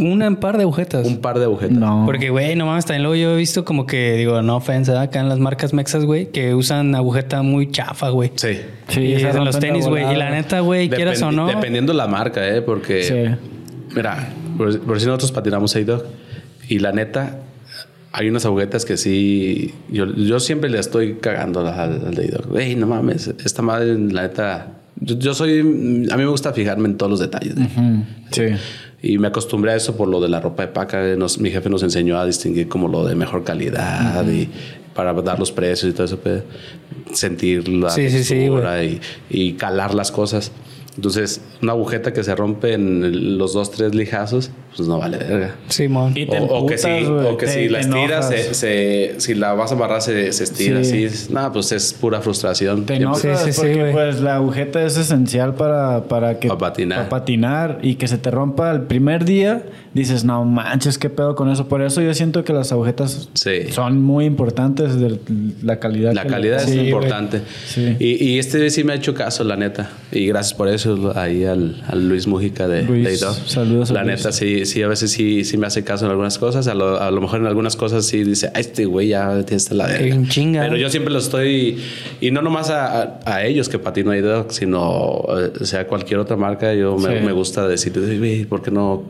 Una en par de agujetas. Un par de agujetas. No. Porque, güey, no mames, también luego yo he visto como que, digo, no ofensa, acá en las marcas mexas, güey, que usan agujeta muy chafa, güey. Sí. Sí, y se en los tenis, güey. Y la neta, güey, quieras o no. Dependiendo la marca, ¿eh? Porque, Sí. mira, por, por si nosotros patinamos A-Dog. Y la neta, hay unas agujetas que sí. Yo, yo siempre le estoy cagando al, al de A-Dog. Ey, no mames, esta madre, la neta. Yo, yo soy. A mí me gusta fijarme en todos los detalles. ¿eh? Sí. Y me acostumbré a eso por lo de la ropa de paca. Nos- mi jefe nos enseñó a distinguir como lo de mejor calidad y para dar los precios y todo eso. pues, sentir la Sí, sí, sí, textura y, y calar las cosas. Entonces, una agujeta que se rompe en los dos, tres lijazos, pues no vale verga. Simón. Te O, o que, si, o que te- si la estiras, se, se- si la vas a amarrar, se, se estira Sí. así. Nada, pues es pura frustración. Te enojas Sí, sí, sí, porque pues la agujeta es esencial para, para que Pa' patinar. pa' patinar y que se te rompa el primer día dices, no manches, qué pedo con eso. Por eso yo siento que las agujetas Sí. son muy importantes de la calidad. La le- calidad es Sí, importante. Sí. Y, y este sí me ha hecho caso, la neta. Y gracias por eso ahí al, al Luis Mujica de Luis, Dog. saludos a La Luis. neta, sí, sí, a veces sí, sí me hace caso en algunas cosas. A lo, a lo mejor en algunas cosas sí dice, "Ay, este güey ya tiene esta la chinga. Pero yo siempre lo estoy, y no nomás a, a- a ellos que patino Dog, sino eh, o sea cualquier otra marca. Yo me, Sí. me gusta decir, güey, ¿por qué no?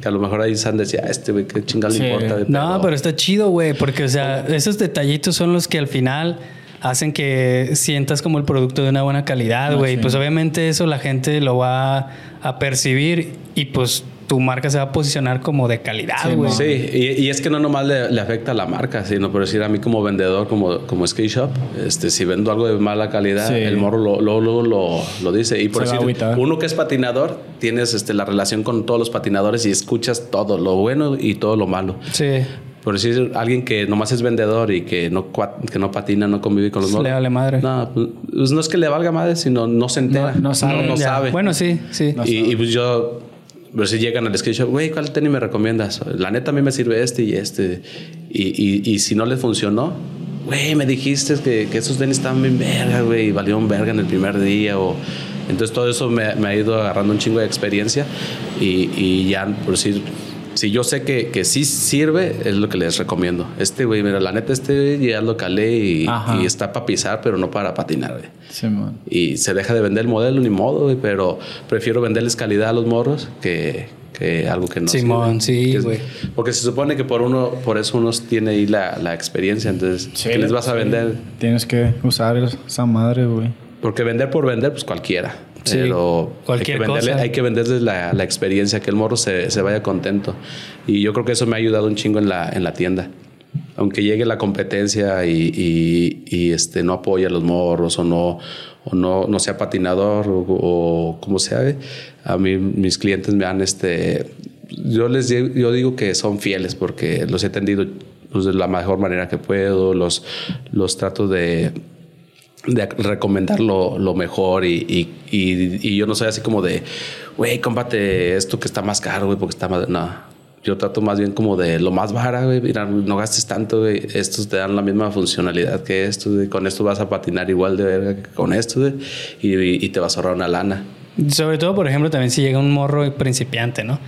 Que a lo mejor ahí San decía, "Ah, este güey, qué chingada Sí. le importa. No, pero está chido, güey, porque, o sea, esos detallitos son los que al final hacen que sientas como el producto de una buena calidad, Ah, güey. sí. Pues obviamente eso la gente lo va a percibir y pues tu marca se va a posicionar como de calidad, Sí, güey. Sí, y, y es que no nomás le, le afecta a la marca, sino por decir a mí como vendedor, como, como skate shop, este, si vendo algo de mala calidad, Sí. el morro lo, lo, lo, lo, lo dice. Y por Se decir, uno que es patinador, tienes este, la relación con todos los patinadores y escuchas todo lo bueno y todo lo malo. Sí. Por decir, alguien que nomás es vendedor y que no, que no patina, no convive con los Le morros. vale madre. No, pues, no es que le valga madre, sino no se entera. No- no sabe. No, Ya. sabe. Bueno, sí, sí. No y, y pues yo, pero si llegan al skate shop, güey, ¿cuál tenis me recomiendas? La neta a mí me sirve este y este. Y, y, y si no le funcionó, güey, me dijiste que, que esos tenis estaban bien verga, güey, y valieron verga en el primer día. O... Entonces todo eso me, me ha ido agarrando un chingo de experiencia y, y ya, por decir, si yo sé que, que sí sirve, es lo que les recomiendo. Este, güey, mira, la neta, este ya lo calé y, está para pisar, pero no para patinar, güey Sí, y se deja de vender el modelo ni modo, güey, pero prefiero venderles calidad a los morros que, que algo que no Simón, sirve. sí, güey. Porque se supone que por uno, por eso uno tiene ahí la, la experiencia, entonces, ¿qué les vas a vender? Tienes que usar esa madre, güey. Porque vender por vender, pues cualquiera. Sí, pero cualquier hay que venderle, cosa. hay que venderles la, la experiencia, que el morro se, se vaya contento. Y yo creo que eso me ha ayudado un chingo en la, en la tienda. Aunque llegue la competencia y, y- y, este, no apoya a los morros o no, o no, no sea patinador o, o como sea, güey, a mí mis clientes me han, este, yo les yo digo que son fieles porque los he atendido pues, de la mejor manera que puedo, los, los trato de, de recomendar lo, mejor y, y, y- yo no soy así como de, güey, cómprate esto que está más caro, güey, porque está más... No, yo trato más bien como de lo más barato, güey, mira, no gastes tanto, güey, estos te dan la misma funcionalidad que estos, güey, con esto vas a patinar igual de verga que con esto, güey, y te vas a ahorrar una lana. Sobre todo, por ejemplo, también si llega un morro principiante, ¿no?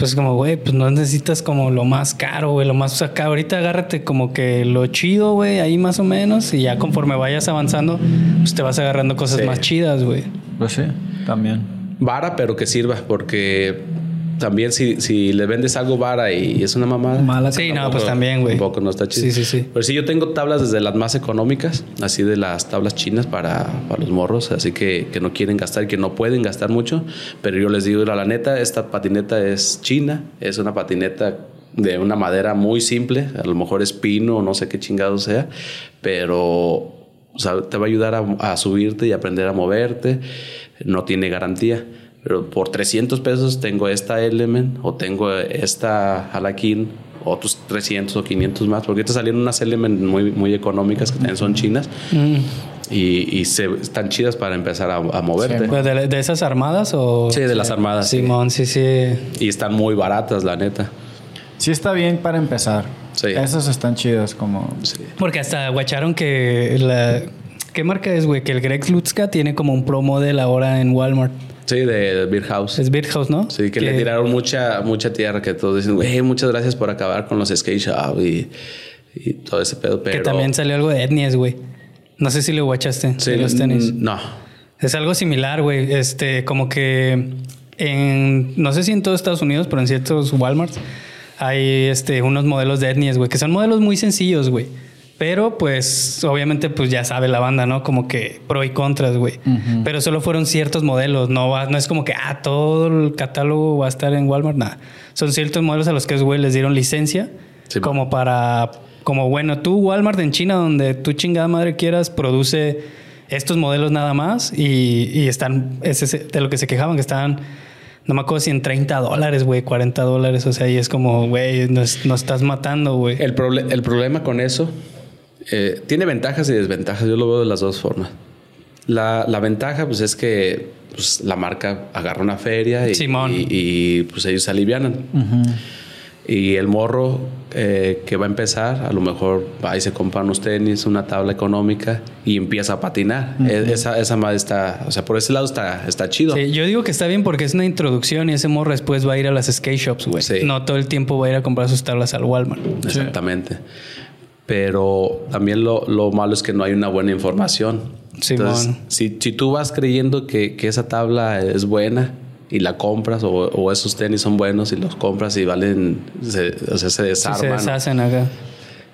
Pues como, güey, pues no necesitas como lo más caro, güey, lo más acá. Ahorita agárrate como que lo chido, güey, ahí más o menos. Y ya conforme vayas avanzando, pues te vas agarrando cosas Sí. más chidas, güey. Pues sí, también. Vara, pero que sirva, porque también si, si le vendes algo vara y es una mamada. Mala Sí, no, pues también, güey. Tampoco no está chido. Sí, sí, sí. Pero sí, yo tengo tablas desde las más económicas, así de las tablas chinas para, para los morros, así que, que no quieren gastar, que no pueden gastar mucho. Pero yo les digo, la neta, esta patineta es china, es una patineta de una madera muy simple, a lo mejor es pino o no sé qué chingado sea, pero o sea, te va a ayudar a, a subirte y aprender a moverte. No tiene garantía. Pero por 300 pesos tengo esta Element o tengo esta Halakin, otros 300 o 500 más. Porque ahorita salieron unas Element muy, muy económicas que también son chinas Mm. y, y se, están chidas para empezar a, a moverte. Pues, ¿De, de esas armadas o...? Sí, de las armadas. sí. Simón, sí, sí. Y están muy baratas, la neta. Sí está bien para empezar. Sí. Esas están chidas como... Sí. Porque hasta guacharon que la... ¿Qué marca es, güey? Que el Greg Lutzka tiene como un pro model ahora en Walmart. Sí, de Beer House. Es Birthouse, ¿no? Sí, que, le tiraron mucha, mucha tierra, que todos dicen, güey, muchas gracias por acabar con los skate shop y, y todo ese pedo. Pero Que también salió algo de etnias, güey. No sé si lo guachaste. Sí, de los tenis. No. Es algo similar, güey. Este, como que en, no sé si en todos Estados Unidos, pero en ciertos Walmarts hay este, unos modelos de etnias, güey, que son modelos muy sencillos, güey. Pero pues obviamente pues ya sabe la banda, ¿no? Como que pro y contras, güey. Pero solo fueron ciertos modelos, no, va- no es como que, ah, todo el catálogo va a estar en Walmart, nada. Son ciertos modelos a los que, güey, les dieron licencia Sí, como para, como bueno, tú Walmart en China, donde tú chingada madre quieras, produce estos modelos nada más y, y están, es ese- de lo que se quejaban, que estaban, no me acuerdo si en 30 dólares, güey, 40 dólares, o sea, y es como, güey, nos, nos estás matando, güey. El, el problema con eso eh, tiene ventajas y desventajas. Yo lo veo de las dos formas. La, la ventaja, pues, es que pues, la marca agarra una feria y, y, y, pues ellos se alivianan. Y el morro eh, que va a empezar, a lo mejor va y se compra unos tenis, una tabla económica y empieza a patinar. E- Esa, esa madre está, o sea, por ese lado está, está chido. Sí, yo digo que está bien porque es una introducción y ese morro después va a ir a las skate shops, güey. Sí. No todo el tiempo va a ir a comprar sus tablas al Walmart. Exactamente. Pero también lo, lo malo es que no hay una buena información. Simón. Entonces, si, si tú vas creyendo que, que esa tabla es buena y la compras o, o esos tenis son buenos y los compras y valen, se, o sea, se Sí, se desarman, deshacen acá.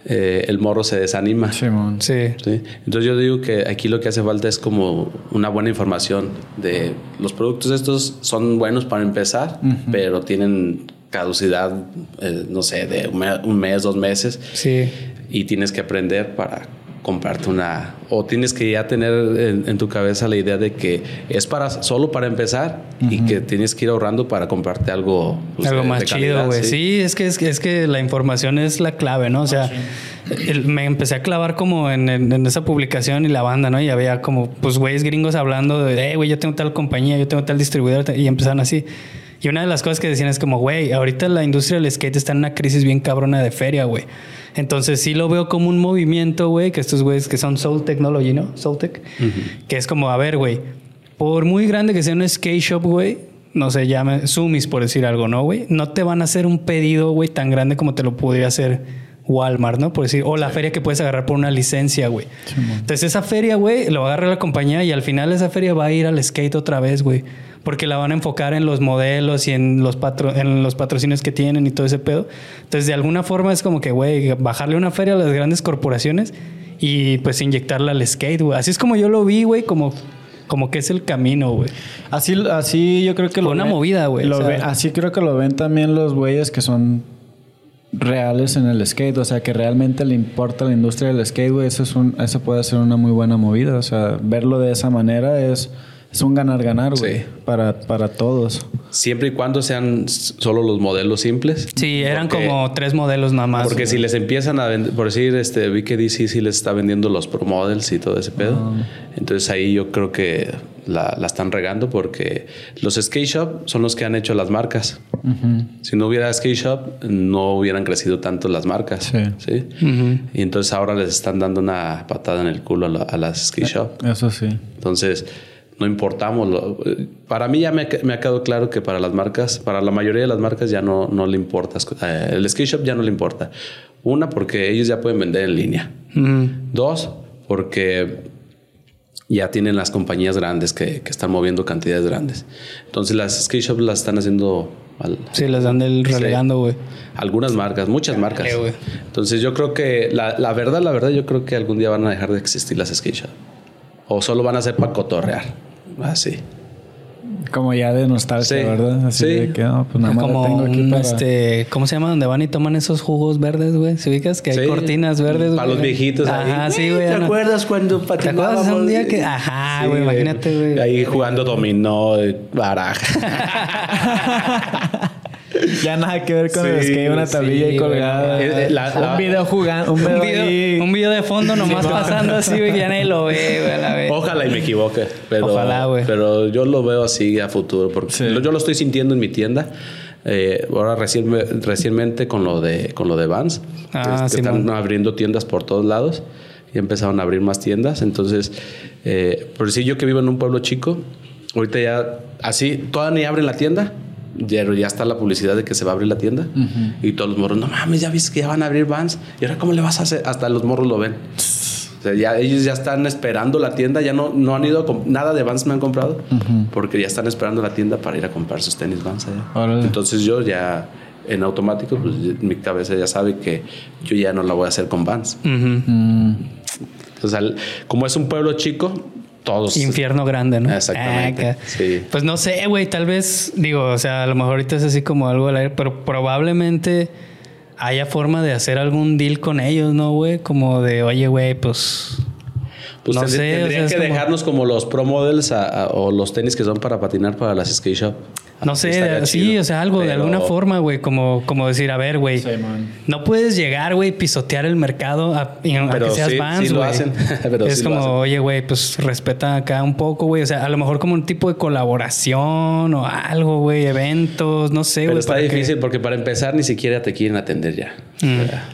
eh, el morro se desanima. Simón. Sí. ¿sí? Entonces yo digo que aquí lo que hace falta es como una buena información de los productos estos son buenos para empezar, pero tienen caducidad, eh, no sé, de un mes, dos meses Sí. Y tienes que aprender para comprarte una o tienes que ya tener en, en tu cabeza la idea de que es para solo para empezar y que tienes que ir ahorrando para comprarte algo pues, Algo de- más de chido, güey. Sí. es que es, que es que la información es la clave, ¿no? O sea, el- me empecé a clavar como en, en- en esa publicación y la banda, ¿no? Y había como, pues, güeyes gringos hablando de, eh, güey, yo tengo tal compañía, yo tengo tal distribuidor, y empezaron así. Y una de las cosas que decían es como, güey, ahorita la industria del skate está en una crisis bien cabrona de feria, güey. Entonces sí lo veo como un movimiento, güey, que estos güeyes que son Soul Technology, ¿no? Soul Tech. Que es como, a ver, güey, por muy grande que sea un skate shop, güey, no sé, llame Sumis por decir algo, ¿no, güey? No te van a hacer un pedido, güey, tan grande como te lo podría hacer Walmart, ¿no? Por decir, o la feria que puedes agarrar por una licencia, güey. Entonces esa feria, güey, lo agarra la compañía y al final esa feria va a ir al skate otra vez, güey. Porque la van a enfocar en los modelos y en los, patro en los patrocinios que tienen y todo ese pedo. Entonces, de alguna forma es como que, güey, bajarle una feria a las grandes corporaciones y pues inyectarla al skate, güey. Así es como yo lo vi, güey, como, como que es el camino, güey. Así, así yo creo que Fue una movida, güey, lo o sea- así creo que lo ven también los güeyes que son reales en el skate. O sea, que realmente le importa la industria del skate, güey. Eso, es un, eso puede ser una muy buena movida. O sea, verlo de esa manera es, es un ganar-ganar, güey. Sí. Para, para todos. Siempre y cuando sean solo los modelos simples. Sí, eran Porque- como tres modelos nada más. Porque güey. si les empiezan a vender, por decir, este, vi que DC sí les está vendiendo los Pro Models y todo ese pedo. Entonces ahí yo creo que la, la están regando porque los skate shop son los que han hecho las marcas. Si no hubiera skate shop, no hubieran crecido tanto las marcas. Sí. ¿sí? Y entonces ahora les están dando una patada en el culo a, la- a las skate shop. Eso sí. Entonces, no importamos. lo- para mí ya me, me ha quedado claro que para las marcas, para la mayoría de las marcas ya no, no le importa. Eh, el skate shop ya no le importa. Una, porque ellos ya pueden vender en línea. Dos, porque ya tienen las compañías grandes que, que están moviendo cantidades grandes. Entonces, las skate shops las están haciendo al- Sí, les dan el relegando, güey. algunas marcas, muchas marcas. güey. Entonces, yo creo que la, la verdad, la verdad, yo creo que algún día van a dejar de existir las skate shops. O solo van a ser para cotorrear. Así. Como ya de nostalgia, Sí. ¿verdad? Así Sí. de que, no, pues nada más la como tengo aquí un, para... este, ¿cómo se llama? Donde van y toman esos jugos verdes, güey. ¿Se ubicas? Que hay Sí. cortinas verdes, Para los viejitos. ahí. Ajá, sí, güey. ¿Te ¿no? acuerdas cuando ¿Te acuerdas un día que- Ajá, güey, imagínate, güey. Ahí jugando dominó, baraja. Ya nada que ver con Sí, el skate, una sí, tablilla ahí güey. colgada. La- la- un video jugando, un video, Un video, ahí. un video de fondo nomás pasando así, güey, que ya nadie lo ve, güey, a la vez. Ojalá y me equivoque. Pero, Ojalá, güey. Pero yo lo veo así a futuro. Porque Sí. yo lo estoy sintiendo en mi tienda. Eh, ahora recién, recientemente con lo de con lo de Vans. Ah, que están abriendo tiendas por todos lados. Y empezaron a abrir más tiendas. Entonces, eh, por decir yo que vivo en un pueblo chico, ahorita ya así, todavía ni abren la tienda. Ya, ya está la publicidad de que se va a abrir la tienda. Y todos los morros, no mames, ya viste que ya van a abrir Vans. ¿Y ahora cómo le vas a hacer? Hasta los morros lo ven. O sea, ya ellos ya están esperando la tienda, ya no, no han ido nada de Vans me han comprado, porque ya están esperando la tienda para ir a comprar sus tenis Vans allá. Órale. Entonces yo ya en automático, pues mi cabeza ya sabe que yo ya no la voy a hacer con Vans. Mm, O sea, como es un pueblo chico, todos... Infierno grande, ¿no? Exactamente, Ah, sí. Pues no sé, güey, tal vez, digo, o sea, a lo mejor ahorita es así como algo al aire, pero probablemente haya forma de hacer algún deal con ellos, ¿no, güey? Como de, oye, güey, pues... Pues no sé, o tendrían sea, que como- dejarnos como los pro models a- a- o los tenis que son para patinar para las skate shop. No sé, sí, chido. o sea, algo de Pero- alguna forma, güey, como, como decir, a ver, güey, Sí, no puedes llegar, güey, pisotear el mercado a, y aunque Pero seas sí, lo güey. hacen, pero es sí lo como, hacen. oye, güey, pues respeta acá un poco, güey, o sea, a lo mejor como un tipo de colaboración o algo, güey, eventos, no sé, Pero güey. está para que- difícil porque para empezar ni siquiera te quieren atender ya. Mm. O sea,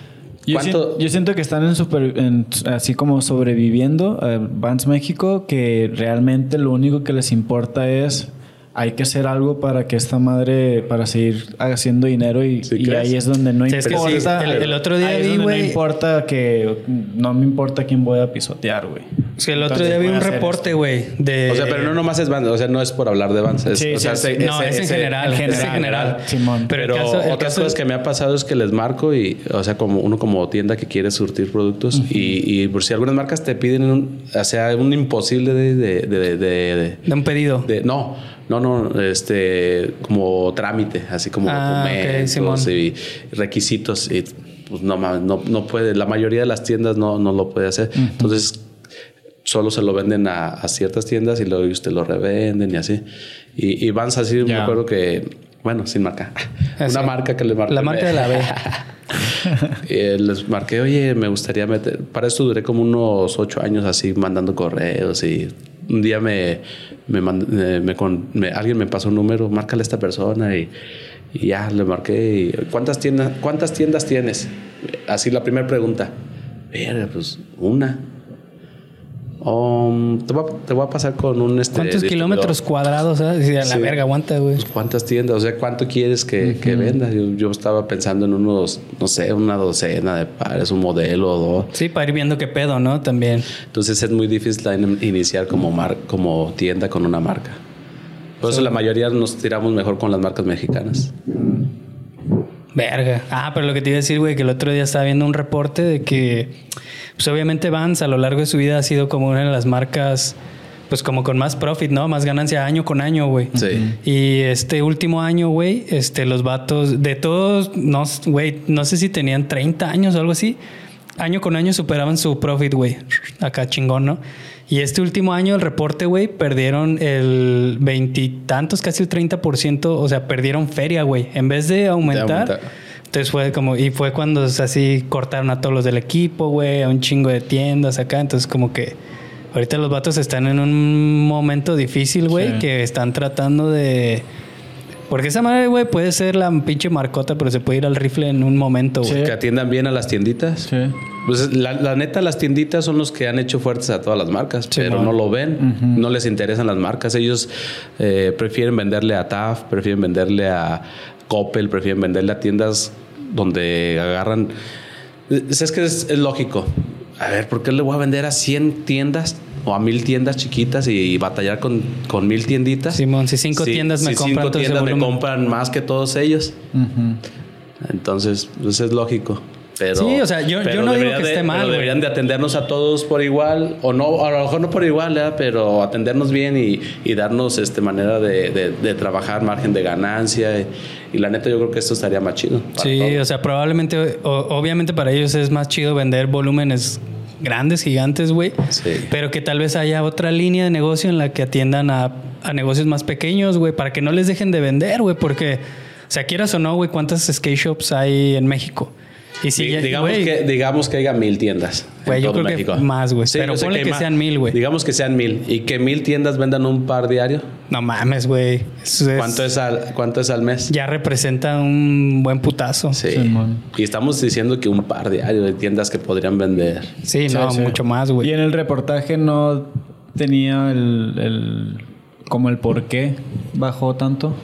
Yo, ¿Cuánto? sien- yo siento que están en super- en- así como sobreviviendo eh, Vans México, que realmente lo único que les importa es hay que hacer algo para que esta madre, para seguir haciendo dinero y, ¿Sí y crees? ahí es donde no Sí, es que sí, importa. el- el otro día ahí es vi, donde güey- No importa que no me importa quién voy a pisotear, güey. Es que el otro Entonces, día vi un reporte, güey, de... O sea, pero no nomás es Vans, o sea, no es por hablar de Vans. Es, Sí, o sea, sí. No, es en ese- general, en es en general, general. Simón. Pero, Pero caso, otras cosas que me ha pasado es que les marco y, o sea, como uno como tienda que quiere surtir productos y, y por si algunas marcas te piden un, o sea, un imposible de, de, de, de- de- de un pedido. de- no, no, no, este, como trámite, así como Ah, documentos Simón. y requisitos y pues no, mames, no, no puede, la mayoría de las tiendas no, no lo puede hacer. Entonces, solo se lo venden a, a ciertas tiendas y luego usted lo revenden y así. Y, y Vans así, me acuerdo que, bueno, sin marca, una sí. marca que le marqué. La marca de la B. Eh, les marqué, oye, me gustaría meter. Para esto duré como unos ocho años así mandando correos y un día me, me, mand- eh, me con- me- alguien me pasó un número, márcale a esta persona y, y ya le marqué. Y, ¿cuántas, tiendas, ¿Cuántas tiendas tienes? Así la primera pregunta. Verga, pues una. Um, te, voy a, te voy a pasar con un este. ¿Cuántos kilómetros cuadrados? ¿sabes? Decir, a la Sí. verga, aguanta, güey. Pues, ¿Cuántas tiendas? O sea, ¿cuánto quieres que, que venda? Yo, yo estaba pensando en unos, no sé, una docena de pares, un modelo o dos. Sí, para ir viendo qué pedo, ¿no? También. Entonces es muy difícil in- iniciar como, mar- como tienda con una marca. Por eso la mayoría nos tiramos mejor con las marcas mexicanas. Verga. Ah, pero lo que te iba a decir, güey, que el otro día estaba viendo un reporte de que, pues obviamente Vans a lo largo de su vida ha sido como una de las marcas, pues como con más profit, ¿no? Más ganancia año con año, güey. Sí. Y este último año, güey, este, los vatos, de todos, no, güey, no sé si tenían 30 años o algo así. Año con año superaban su profit, güey. Acá chingón, ¿no? Y este último año, el reporte, güey, perdieron el veintitantos, casi el 30%. O sea, perdieron feria, güey. En vez de aumentar. aumentar. Entonces fue como, y fue cuando o sea, así cortaron a todos los del equipo, güey, a un chingo de tiendas acá. Entonces, como que ahorita los vatos están en un momento difícil, güey, Sí. que están tratando de. Porque esa madre, güey, puede ser la pinche marcota, pero se puede ir al rifle en un momento, güey. Sí. Que atiendan bien a las tienditas. Sí. Pues la, la neta, las tienditas son los que han hecho fuertes a todas las marcas, pero no lo ven, no les interesan las marcas. Ellos eh, prefieren venderle a TAF, prefieren venderle a Coppel, prefieren venderle a tiendas donde agarran. Es, es que es, es lógico. A ver, ¿por qué le voy a vender a 100 tiendas o a mil tiendas chiquitas y, batallar con, con mil tienditas? Simón, si cinco tiendas me si compran cinco tiendas me compran más que todos ellos. Entonces, pues es lógico. Pero, Sí, o sea, yo- no digo que de- esté mal, pero deberían de atendernos a todos por igual, o no, a lo mejor no por igual, ¿verdad? pero atendernos bien y, y darnos este manera de, de- de trabajar, margen de ganancia. Y, y la neta, yo creo que esto estaría más chido. Sí, todos. o sea, probablemente, o- obviamente para ellos es más chido vender volúmenes grandes, gigantes, güey. Sí. Pero que tal vez haya otra línea de negocio en la que atiendan a, a negocios más pequeños, güey, para que no les dejen de vender, güey, porque, o sea, quieras o no, güey, ¿cuántas skate shops hay en México? Y si ya- digamos, güey, que, digamos que haya mil tiendas. en Güey, yo creo que México. más, güey. Pero yo sé ponle que más. sean mil, güey. Digamos que sean mil y que mil tiendas vendan un par diario. No mames, güey. Es- ¿Cuánto, es al, ¿Cuánto es al mes? Ya representa un buen putazo. Sí. Simón. Y estamos diciendo que un par diario de tiendas que podrían vender. Sí, Sí, no, sí. mucho más, güey. Y en el reportaje no tenía el, el- como el por qué bajó tanto.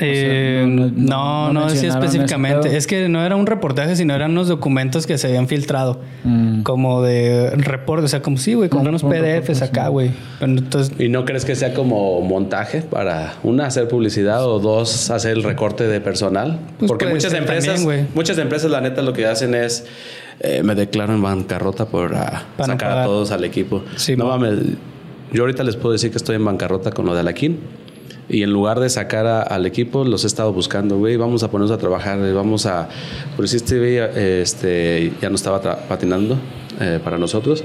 Eh, no- no, no- no, no decía específicamente. Es que no era un reportaje, sino eran unos documentos que se habían filtrado. Mm. Como de reporte, o sea, como sí, güey, como Un- unos un PDFs reporte, acá, güey. Entonces, ¿Y no crees que sea como montaje para, una, hacer publicidad o dos, hacer el recorte de personal? Pues Porque muchas empresas, también, muchas empresas, la neta, lo que hacen es eh, me declaro en bancarrota por ah, Para no sacar a todos al equipo. Sí, no mames, yo ahorita les puedo decir que estoy en bancarrota con lo de Alaquín. Y en lugar de sacar a- al equipo, los he estado buscando, güey. Vamos a ponernos a trabajar, vamos a. Por si este güey este, ya no estaba patinando eh, para nosotros.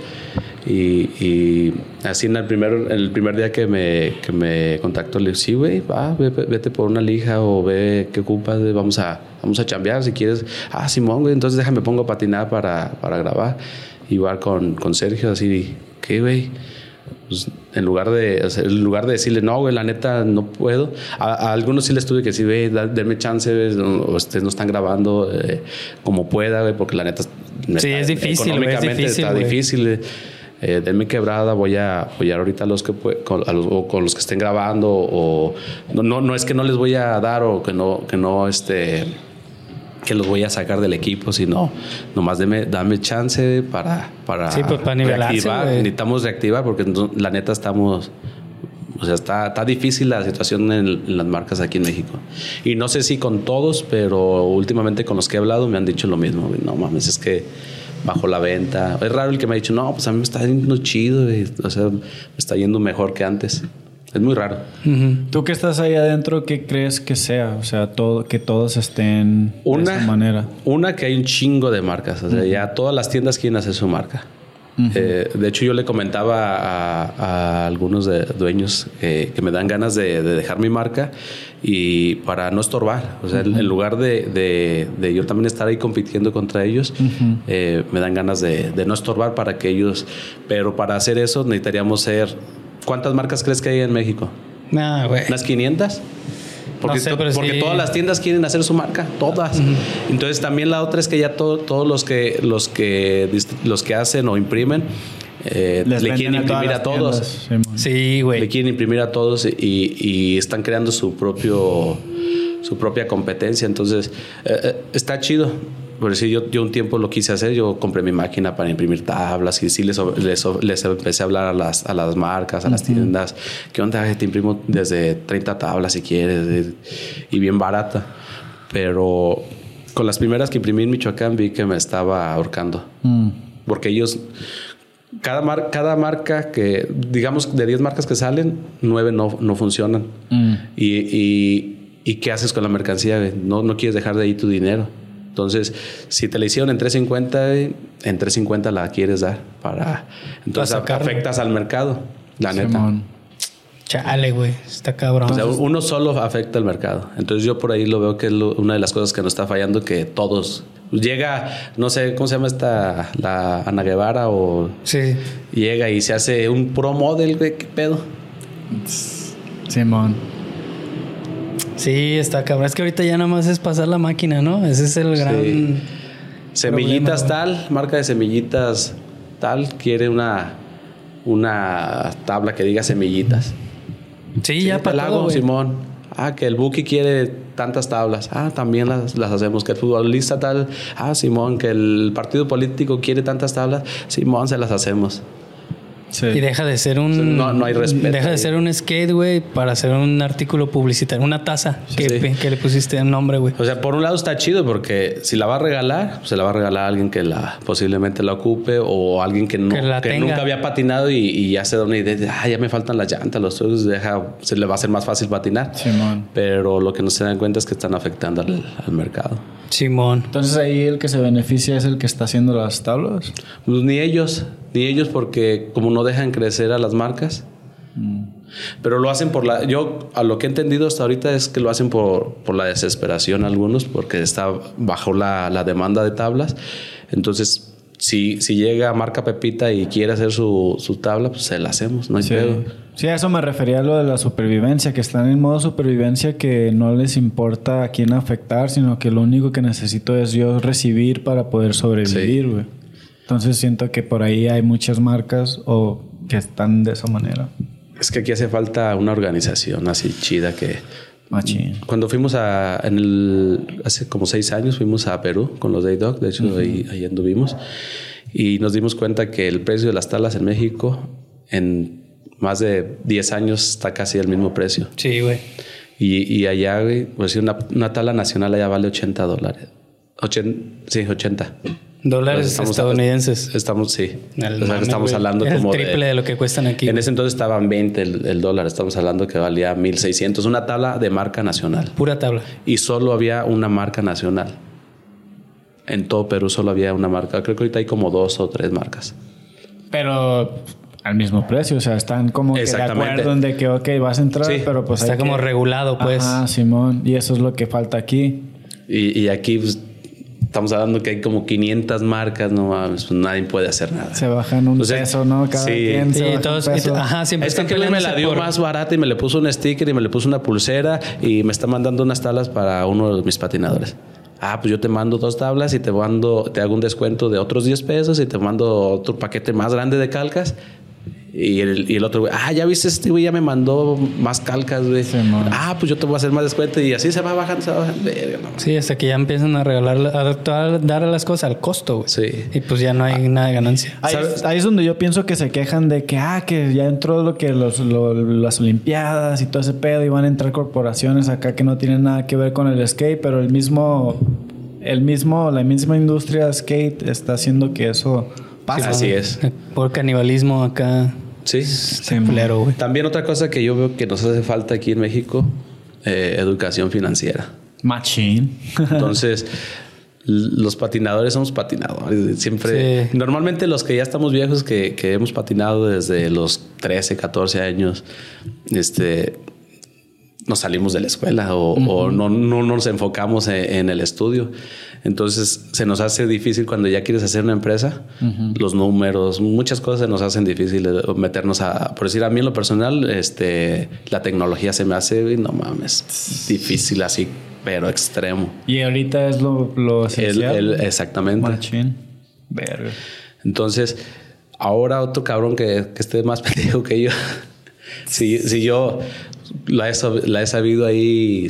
Y, y así en el primer, el primer día que me, que me contactó, le dije, sí, güey, va, ve- ve- vete por una lija o ve qué ocupas, vamos a, vamos a chambear si quieres. Ah, Simón, güey, entonces déjame pongo a patinar para, para grabar. Igual con, con Sergio, así, ¿qué, güey? Pues, en lugar de o sea, en lugar de decirle no güey la neta no puedo a, a algunos sí les tuve que decir güey denme chance güey, o o ustedes no están grabando eh, como pueda güey porque la neta Sí, es difícil, güey, es económicamente difícil, está güey. difícil eh. Eh, denme quebrada voy a apoyar ahorita a los que con, a los, o con los que estén grabando o no, no no es que no les voy a dar o que no que no este que los voy a sacar del equipo, sino nomás deme, dame chance para, para Sí, pues, para reactivar. güey. Necesitamos reactivar porque no- la neta estamos, o sea, está, está difícil la situación en, en las marcas aquí en México. Y no sé si con todos, pero últimamente con los que he hablado me han dicho lo mismo. güey. No mames, es que bajo la venta. Es raro el que me ha dicho, no, pues a mí me está yendo chido, güey. o sea, me está yendo mejor que antes. Es muy raro. Tú que estás ahí adentro, ¿qué crees que sea? O sea, todo, que todos estén de esa manera. una que hay un chingo de marcas. O sea, ya todas las tiendas quieren hacer su marca. Eh, de hecho, yo le comentaba a, a algunos de dueños eh, que me dan ganas de, de dejar mi marca y para no estorbar. O sea, en- en lugar de, de- de yo también estar ahí compitiendo contra ellos, eh, me dan ganas de, de no estorbar para que ellos. Pero para hacer eso necesitaríamos ser. ¿Cuántas marcas crees que hay en México? Nah, güey. ¿Unas 500? Porque, sé, to- pero porque sí. todas las tiendas quieren hacer su marca, todas. Entonces también la otra es que ya todo- todos los que los que los que hacen o imprimen eh, le quieren imprimir a todos. tiendas. Sí, Le güey. quieren imprimir a todos y, y están creando su propio su propia competencia. Entonces eh, eh, está chido. Por decir, yo, yo un tiempo lo quise hacer, yo compré mi máquina para imprimir tablas y sí les, les, les empecé a hablar a las, a las marcas, a las tiendas. ¿Qué onda? Te imprimo desde 30 tablas si quieres y bien barata. Pero con las primeras que imprimí en Michoacán vi que me estaba ahorcando. Mm. Porque ellos, cada, mar- cada marca que, digamos, de 10 marcas que salen, 9 no, no funcionan. Mm. Y, y, ¿y qué haces con la mercancía? No, no quieres dejar de ahí tu dinero. Entonces, si te la hicieron en 350, güey, en 350 la quieres dar para... Entonces sacarlo. afectas al mercado, la neta. Simón. Chale, güey. Está cabrón. O sea, uno solo afecta al mercado. Entonces yo por ahí lo veo que es lo- una de las cosas que nos está fallando, que todos... Llega, no sé, ¿cómo se llama esta? La Ana Guevara o... sí. Llega y se hace un pro model, güey, ¿qué pedo? Simón. Sí, está cabrón. Es que ahorita ya nada más es pasar la máquina, ¿no? Ese es el gran. Sí. Semillitas Problema, tal, marca de semillitas tal, quiere una, una tabla que diga semillitas. Sí, ya para la todo, hago, güey. Simón. Ah, que el Buki quiere tantas tablas. Ah, también las, las hacemos. Que el futbolista tal. Ah, Simón. Que el partido político quiere tantas tablas. Simón, se las hacemos. Sí. Y deja de ser un. No- no hay respeto Deja de ser un skate, güey, para hacer un artículo publicitario. Una taza que, Sí. que le pusiste un nombre, güey. O sea, por un lado está chido porque si la va a regalar, pues se la va a regalar a alguien que la posiblemente la ocupe o alguien que, no, Que la que tenga. nunca había patinado y, y ya se da una idea de, ah, ya me faltan las llantas, los trucos, deja, se le va a hacer más fácil patinar. Pero lo que no se dan cuenta es que están afectando al, al mercado. Simón. Entonces ahí el que se beneficia es el que está haciendo las tablas. Pues ni ellos, ni ellos porque como no dejan crecer a las marcas. Pero lo hacen por la... Yo a lo que he entendido hasta ahorita es que lo hacen por, por la desesperación algunos, porque está bajo la, la demanda de tablas. Entonces, si, si llega marca Pepita y quiere hacer su, su tabla, pues se la hacemos, no hay Sí. pedo. Sí, a eso me refería a lo de la supervivencia, que están en modo supervivencia que no les importa a quién afectar, sino que lo único que necesito es yo recibir para poder sobrevivir, güey. Entonces siento que por ahí hay muchas marcas o que están de esa manera. Es que aquí hace falta una organización así chida que... Machín. Cuando fuimos a, en el, hace como seis años, fuimos a Perú con los Day Dog, de hecho ahí, ahí anduvimos, y nos dimos cuenta que el precio de las talas en México en más de 10 años está casi al mismo precio. Sí, güey. Y, y allá, güey, pues una, una tala nacional allá vale 80 dólares. Ochen- sí, 80. Dólares Estamos- estadounidenses. Estamos, sí. El o sea, mame, estamos güey. hablando como el triple de, lo que cuestan aquí. En ese entonces estaban 20 el, el dólar. Estamos hablando que valía 1600. Una tabla de marca nacional. Pura tabla. y solo había una marca nacional. En todo Perú solo había una marca. Creo que ahorita hay como dos o tres marcas. Pero al mismo precio, o sea, están como que de acuerdo en de que, ok, vas a entrar, Sí. pero pues Está hay como que- regulado, pues. Ajá, Simón. Y eso es lo que falta aquí. Y, y aquí pues, estamos hablando que hay como 500 marcas, no mames, pues nadie puede hacer nada. Se bajan un es- peso, ¿no? Cada sí. quien se Sí, baja un todos, peso. ajá, siempre Este están cliente me la dio por- más barata y me le puso un sticker y me le puso una pulsera y me está mandando unas tablas para uno de mis patinadores. Ah, pues yo te mando dos tablas y te mando, te hago un descuento de otros 10 pesos y te mando otro paquete más grande de calcas. Y el, y el otro güey, ah, ya viste, este güey ya me mandó más calcas, güey. Ah, pues yo te voy a hacer más descuento y así se va bajando, se va bajando. No. Sí, hasta que ya empiezan a regalar, a dar, las cosas al costo, güey. Sí. Y pues ya no hay nada de ganancia. Ahí, ahí es donde yo pienso que se quejan de que, ah, que ya entró lo que los, lo- las Olimpiadas y todo ese pedo y van a entrar corporaciones acá que no tienen nada que ver con el skate, pero el mismo, el mismo, la misma industria skate está haciendo que eso pase. Así es. Por canibalismo acá. Sí. Está culero, güey. También otra cosa que yo veo que nos hace falta aquí en México, eh, educación financiera. Machine. Entonces, los patinadores somos patinadores. Siempre, Sí. normalmente los que ya estamos viejos, que, que hemos patinado desde los 13, 14 años, este, nos salimos de la escuela o, o no, no nos enfocamos en, en el estudio. Entonces se nos hace difícil cuando ya quieres hacer una empresa, los números, muchas cosas se nos hacen difíciles meternos a, por decir a mí en lo personal, este, la tecnología se me hace, no mames, difícil así, pero extremo. y ahorita es lo, lo esencial. el- exactamente. Verga. Entonces, ahora otro cabrón que, que esté más pendejo que yo, si, si yo la he, la he sabido ahí.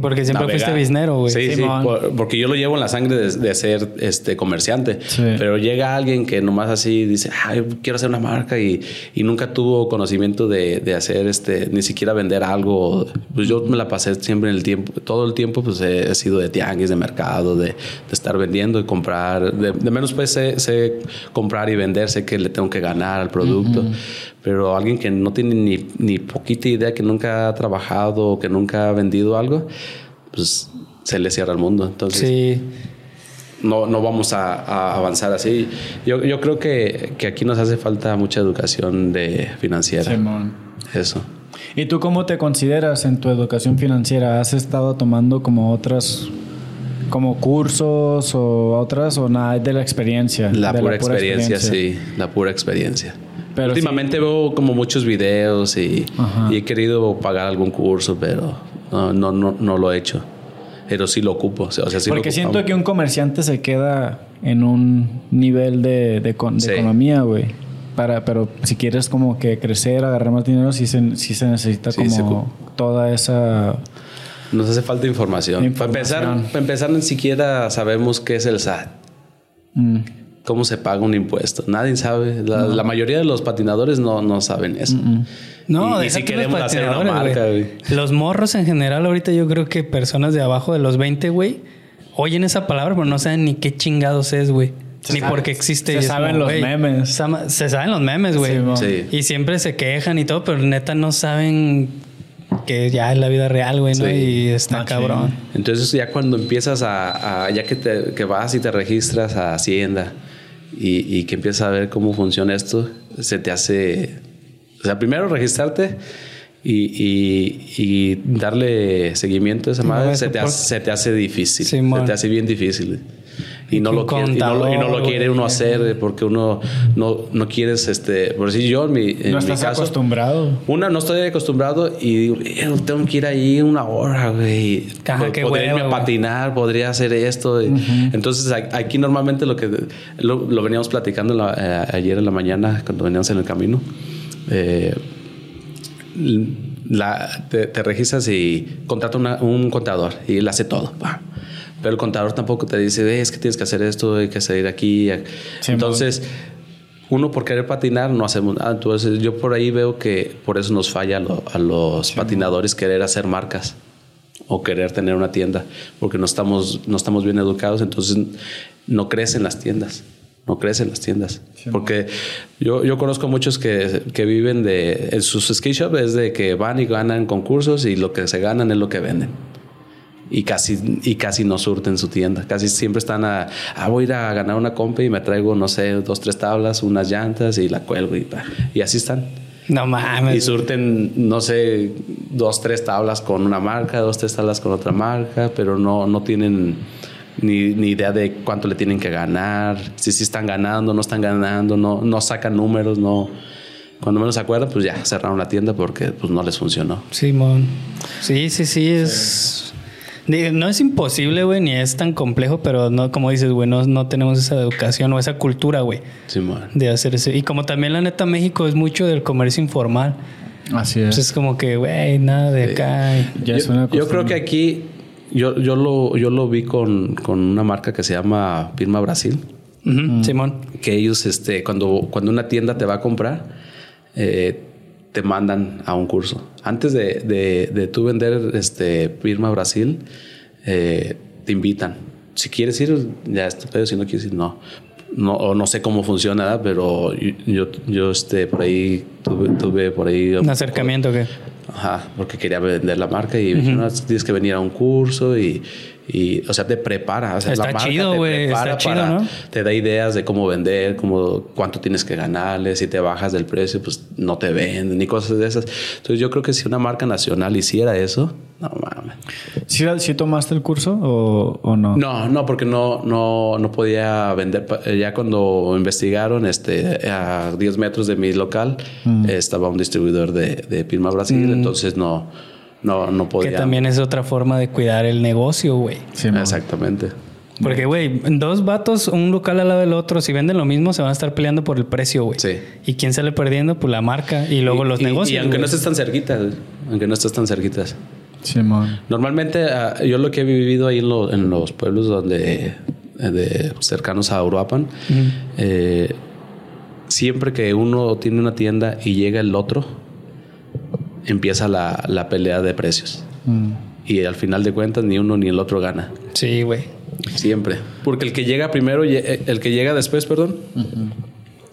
Porque siempre navegar. fuiste biznero, güey. Sí, sí, Simón. por- porque yo lo llevo en la sangre de, de ser este comerciante. Sí. Pero llega alguien que nomás así dice, Ay, quiero hacer una marca y, y nunca tuvo conocimiento de, de hacer este, ni siquiera vender algo. Pues yo me la pasé siempre en el tiempo, todo el tiempo, pues he, he sido de tianguis, de mercado, de, de estar vendiendo y comprar. De, menos pues sé, sé comprar y vender, sé que le tengo que ganar al producto. Pero alguien que no tiene ni, ni poquita idea, que nunca ha trabajado o que nunca ha vendido algo, pues se le cierra el mundo. Entonces, Sí. no, no vamos a, a avanzar así. Yo, yo creo que, que aquí nos hace falta mucha educación de financiera. Simón. Eso. ¿Y tú cómo te consideras en tu educación financiera? ¿Has estado tomando como otras, como cursos o otras o nada de la experiencia? La, pura, experiencia, sí. La pura experiencia. Pero Últimamente veo como muchos videos y he querido pagar algún curso, pero no, no, no, no lo he hecho. Pero sí lo ocupo. O sea, sí Porque siento que un comerciante se queda en un nivel de, de, con- de Sí. economía, güey. Para, pero si quieres como que crecer, agarrar más dinero, sí se, sí se necesita Sí, se como toda esa... Nos hace falta información. Para empezar, para empezar, ni siquiera sabemos qué es el SAT. Mm, ¿Cómo se paga un impuesto? Nadie sabe. La, la mayoría de los patinadores no, no saben eso. No, Y- y si queremos hacer una marca, güey. Los morros en general, ahorita yo creo que personas de abajo de los 20, güey, oyen esa palabra, pero no saben ni qué chingados es, güey. Se Ni sabe- por qué existe. se saben los memes. Se saben los memes, güey. Sí, y siempre se quejan y todo, pero neta no saben que ya es la vida real, güey, ¿no? Sí. Y está Machín. cabrón. Entonces ya cuando empiezas a, a- ya que, te, que vas y te registras a Hacienda y, y que empiezas a ver cómo funciona esto, se te hace, o sea, primero registrarte y, y- y darle seguimiento a esa madre se te, hace, se te hace difícil, Sí, se te hace bien difícil. Y no, lo quiere, y, no, lo- y no lo quiere uno hacer porque uno no, no quieres, este, por decir yo en mi, en no mi estás caso, acostumbrado. una, no estoy acostumbrado y digo, "Eh, tengo que ir ahí una hora, güey. Qué podría irme a patinar, podría hacer esto. Y- Entonces, a- aquí normalmente lo que lo, lo veníamos platicando la- eh, ayer en la mañana cuando veníamos en el camino. Eh, la- te, te registras y contrata una- un contador y él hace todo. pa. Pero el contador tampoco te dice, "Eh, es que tienes que hacer esto, hay que salir aquí. Sí, Entonces, uno por querer patinar no hacemos nada. Entonces, yo por ahí veo que por eso nos falla lo- a los patinadores querer hacer marcas o querer tener una tienda, porque no estamos, no estamos bien educados, entonces no crecen las tiendas. No crecen las tiendas. porque yo, yo conozco muchos que, que viven de. En sus skate shop es de que van y ganan concursos y lo que se ganan es lo que venden. y casi, y casi no surten su tienda. Casi siempre están a, ah, voy a ir a ganar una compa y me traigo, no sé, dos, tres tablas, unas llantas y la cuelgo y, pa. y así están. No mames. Y surten, no sé, dos, tres tablas con una marca, dos, tres tablas con otra marca, pero no, no tienen ni, ni idea de cuánto le tienen que ganar, si sí están ganando, no están ganando, no, no sacan números, no. Cuando menos se acuerdan, pues ya cerraron la tienda porque pues, no les funcionó. Simón. Sí, sí, sí, es. No es imposible, güey, ni es tan complejo, pero no, como dices, güey, no, no tenemos esa educación o esa cultura, güey, Simón. de hacer eso. Y como también la neta México es mucho del comercio informal. Así Pues es. es como que, güey, nada de acá. Ya es yo, una yo creo que aquí yo, yo, lo, yo lo vi con, con una marca que se llama Pirma Brasil. Ujú, Simón. que ellos, este, cuando, cuando una tienda te va a comprar, eh, te mandan a un curso. Antes de, de, de tú vender este, Pirma Brasil, eh, te invitan. Si quieres ir, ya está pedo. Si no quieres ir, no. No, no sé cómo funciona, pero yo, yo, este, por ahí tuve, tuve por ahí Un acercamiento que. Ajá, porque quería vender la marca y dijeron, "No, tienes que venir a un curso y, y, o sea, te prepara. O sea, Está la marca chido, te güey, prepara está chido, para- ¿no? Te da ideas de cómo vender, cómo, cuánto tienes que ganarle. Si te bajas del precio, pues no te venden ni cosas de esas. Entonces, yo creo que si una marca nacional hiciera eso, no mames. ¿Sí, sí tomaste el curso o, o no? No, no, porque no, no, no podía vender. eh, Ya cuando investigaron, este, a 10 metros de mi local, Mm. estaba un distribuidor de, de Pirma Brasil, entonces no, no, no Que podía. también es otra forma de cuidar el negocio, güey. Sí, no. Exactamente. Porque, güey, dos vatos, un local al lado del otro, si venden lo mismo, se van a estar peleando por el precio, güey. Sí. ¿Y quién sale perdiendo? Pues la marca y luego Y- los y- negocios. Y aunque no estés tan cerquita, güey, aunque no estés tan cerquitas. Simón. Normalmente, ah, yo lo que he vivido ahí en, lo- en los pueblos donde de, cercanos a Uruapan, eh, siempre que uno tiene una tienda y llega el otro, empieza la, la pelea de precios. Mm. Y al final de cuentas, ni uno ni el otro gana. Sí, güey. Siempre. Porque el que llega primero, eh, el que llega después, perdón,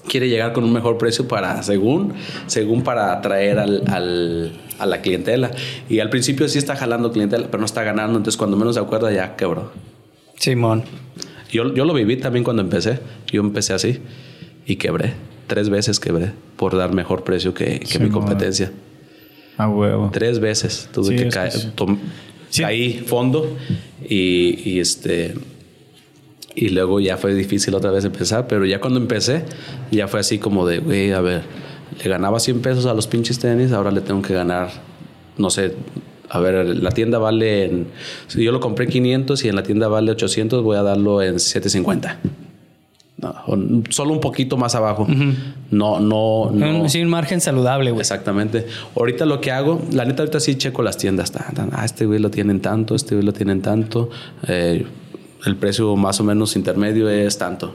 quiere llegar con un mejor precio para, según, según para atraer al, al- a la clientela. Y al principio sí está jalando clientela, pero no está ganando. Entonces, cuando menos se acuerda, ya quebró. Simón. Yo, yo lo viví también cuando empecé. Yo empecé así y quebré. Tres veces quebré por dar mejor precio que, que mi competencia. A huevo. Tres veces tuve Sí, que caer. sí. Sí. Caí fondo y, y este. Y luego ya fue difícil otra vez empezar, pero ya cuando empecé, ya fue así como de, güey, a ver, le ganaba 100 pesos a los pinches tenis, ahora le tengo que ganar, no sé, a ver, la tienda vale, en, si yo lo compré 500 y en la tienda vale 800, voy a darlo en 750. No, solo un poquito más abajo. No, no, no. Sí, un margen saludable, güey. Exactamente. Ahorita lo que hago, la neta, ahorita sí checo las tiendas. Tan, tan, ah, este güey lo tienen tanto, este güey lo tienen tanto. Eh, el precio más o menos intermedio es tanto.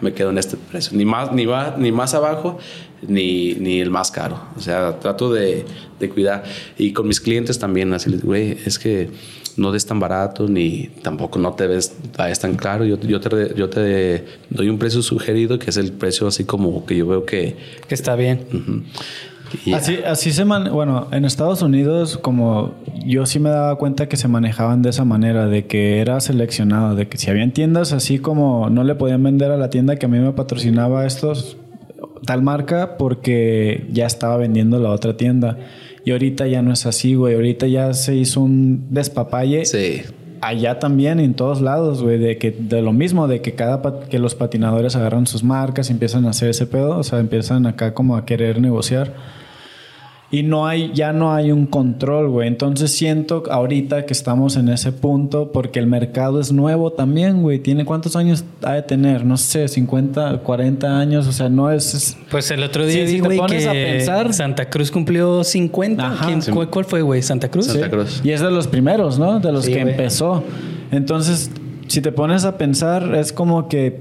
Me quedo en este precio. Ni más, ni va, ni más abajo, ni, ni el más caro. O sea, trato de, de cuidar. Y con mis clientes también, así les digo, güey, es que no des tan barato, ni tampoco no te ves vayas tan claro. Yo, yo, te, yo te doy un precio sugerido, que es el precio así como que yo veo que. Que está bien. ujú. Y. Así, así se man... Bueno, en Estados Unidos, como yo sí me daba cuenta que se manejaban de esa manera, de que era seleccionado, de que si habían tiendas así como no le podían vender a la tienda que a mí me patrocinaba estos, tal marca, porque ya estaba vendiendo la otra tienda. Y ahorita ya no es así, güey. Ahorita ya se hizo un despapalle. Sí. Allá también, en todos lados, güey, de que de lo mismo, de que cada que los patinadores agarran sus marcas y empiezan a hacer ese pedo, o sea, empiezan acá como a querer negociar. Y no hay, ya no hay un control, güey. Entonces siento ahorita que estamos en ese punto porque el mercado es nuevo también, güey. ¿Tiene cuántos años ha de tener? No sé, 50, 40 años. O sea, no es... es- Pues el otro día Sí, si vi, te güey, pones que a pensar- Santa Cruz cumplió 50. Ajá. ¿Quién- Sí. cuál, fue, güey? ¿Santa Cruz? Santa Cruz. Y es de los primeros, ¿no? De los Sí, que güey. empezó. Entonces, si te pones a pensar, es como que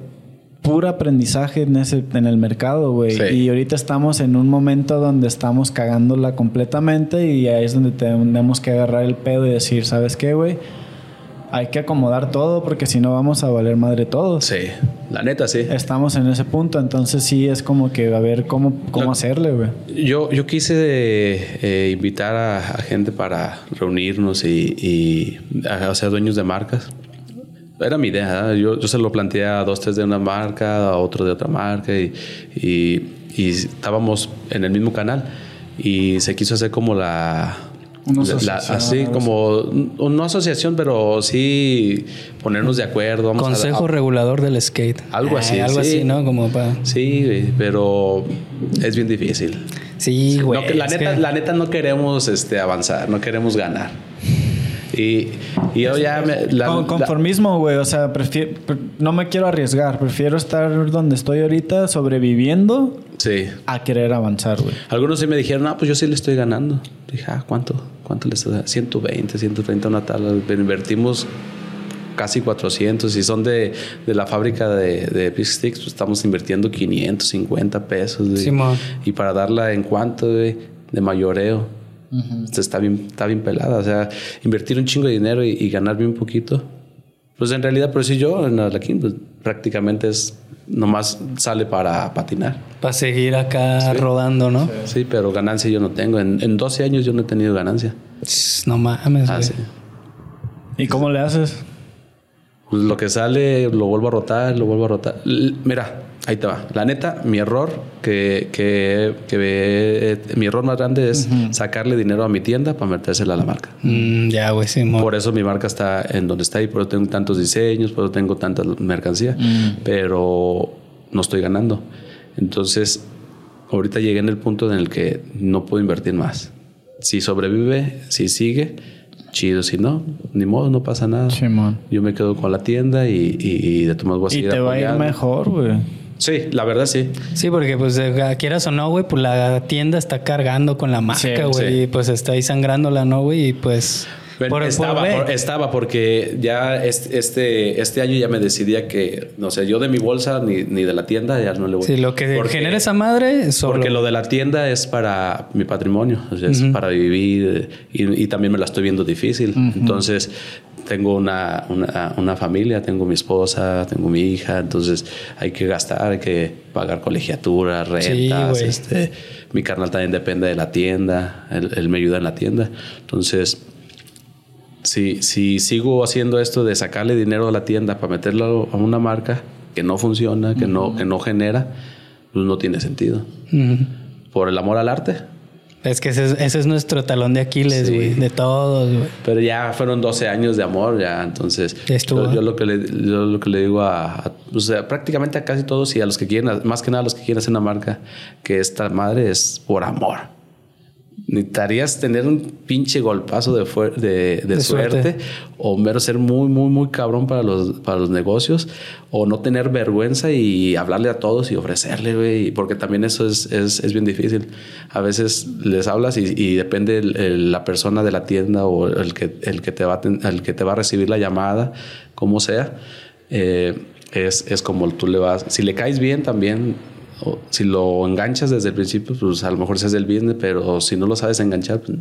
puro aprendizaje en, ese, en el mercado, güey. Sí. Y ahorita estamos en un momento donde estamos cagándola completamente y ahí es donde tenemos que agarrar el pedo y decir, ¿sabes qué, güey? hay que acomodar todo porque si no vamos a valer madre todos. Sí, la neta sí. Estamos en ese punto, entonces sí es como que a ver cómo, cómo hacerle, güey. Yo, yo quise eh, invitar a, a gente para reunirnos y, y a, o sea, dueños de marcas. Era mi idea. ¿eh? Yo, yo se lo planteé a dos, tres de una marca, a otro de otra marca y, y, y estábamos en el mismo canal y se quiso hacer como la... Una la- así como, no asociación, pero sí ponernos de acuerdo. vamos a- Consejo a- regulador del skate. Algo Eh, así, algo sí. así, ¿no? Como para... Sí, pero es bien difícil. Sí, güey. No, la, neta, que- la neta no queremos este, avanzar, no queremos ganar. Y, y yo ya me, la- Con- conformismo, güey. O sea, prefiero, pre- no me quiero arriesgar. Prefiero estar donde estoy ahorita, sobreviviendo, sí. a querer avanzar, güey. Algunos sí me dijeron, ah, pues yo sí le estoy ganando. Dije, ah, ¿cuánto? ¿Cuánto le estás dando? 120, 130 una tabla. Invertimos casi 400 y son de, de la fábrica de, de Big Sticks, pues estamos invirtiendo 550 pesos. güey. Y para darla en cuánto, güey, de mayoreo. Entonces, está bien, está bien pelada. O sea, invertir un chingo de dinero y, y ganar bien poquito. Pues en realidad, por si yo en Alaquín, pues prácticamente es nomás sale para patinar. Para seguir acá rodando, ¿no? Sí, pero ganancia yo no tengo. En, en 12 años yo no he tenido ganancia. No mames, Ah, güey. sí. ¿Y cómo le haces? Pues lo que sale lo vuelvo a rotar, lo vuelvo a rotar. L- mira, ahí te va. La neta, mi error que, que, que ve- mi error más grande es sacarle dinero a mi tienda para metérsela a la marca. Mm, ya, güey, sí, Por eso mi marca está en donde está y por eso tengo tantos diseños, por eso tengo tanta mercancía, pero no estoy ganando. Entonces, ahorita llegué en el punto en el que no puedo invertir más. Si sobrevive, si sigue, chido. Si no, ni modo, no pasa nada. Simón. Yo me quedo con la tienda y, y, y de todas voy a Y te va a ir mejor, güey. Sí, la verdad sí. Sí, porque pues eh, quieras o no, güey, pues la tienda está cargando con la marca, Sí, güey. sí. Y pues está ahí sangrándola, ¿no, güey? Y pues... Estaba, por- estaba porque ya este, este, año ya me decidía que, no sé, yo de mi bolsa ni, ni de la tienda ya no le voy Sí, lo que Porque- genera esa madre solo... Porque lo de la tienda es para mi patrimonio, o sea, es para vivir eh, y, y también me la estoy viendo difícil. Entonces, tengo una, una, una familia, tengo mi esposa, tengo mi hija, entonces hay que gastar, hay que pagar colegiatura, rentas. este, mi carnal también depende de la tienda, él, él me ayuda en la tienda. Entonces, si, si sigo haciendo esto de sacarle dinero a la tienda para meterlo a una marca que no funciona, que, no, que no genera, pues no tiene sentido. Por el amor al arte. Es que ese es, ese es nuestro talón de Aquiles, Sí. güey. De todos, güey. Pero ya fueron 12 años de amor, ya. Entonces, yo, yo lo que le, yo lo que le digo a, a- o sea, prácticamente a casi todos y a los que quieren, más que nada a los que quieren hacer una marca, que esta madre es por amor. Necesitarías tener un pinche golpazo de, fuer- de, de De suerte, suerte. o mero ser muy, muy, muy cabrón para los, para los negocios o no tener vergüenza y hablarle a todos y ofrecerle, güey, porque también eso es, es, es bien difícil. A veces les hablas y, y depende el- el- la persona de la tienda o el que, el que, te, va a, ten- el que te va a recibir la llamada, como sea, eh, es, es como tú le vas, si le caes bien también, si lo enganchas desde el principio, pues a lo mejor se hace el business, pero si no lo sabes enganchar, pues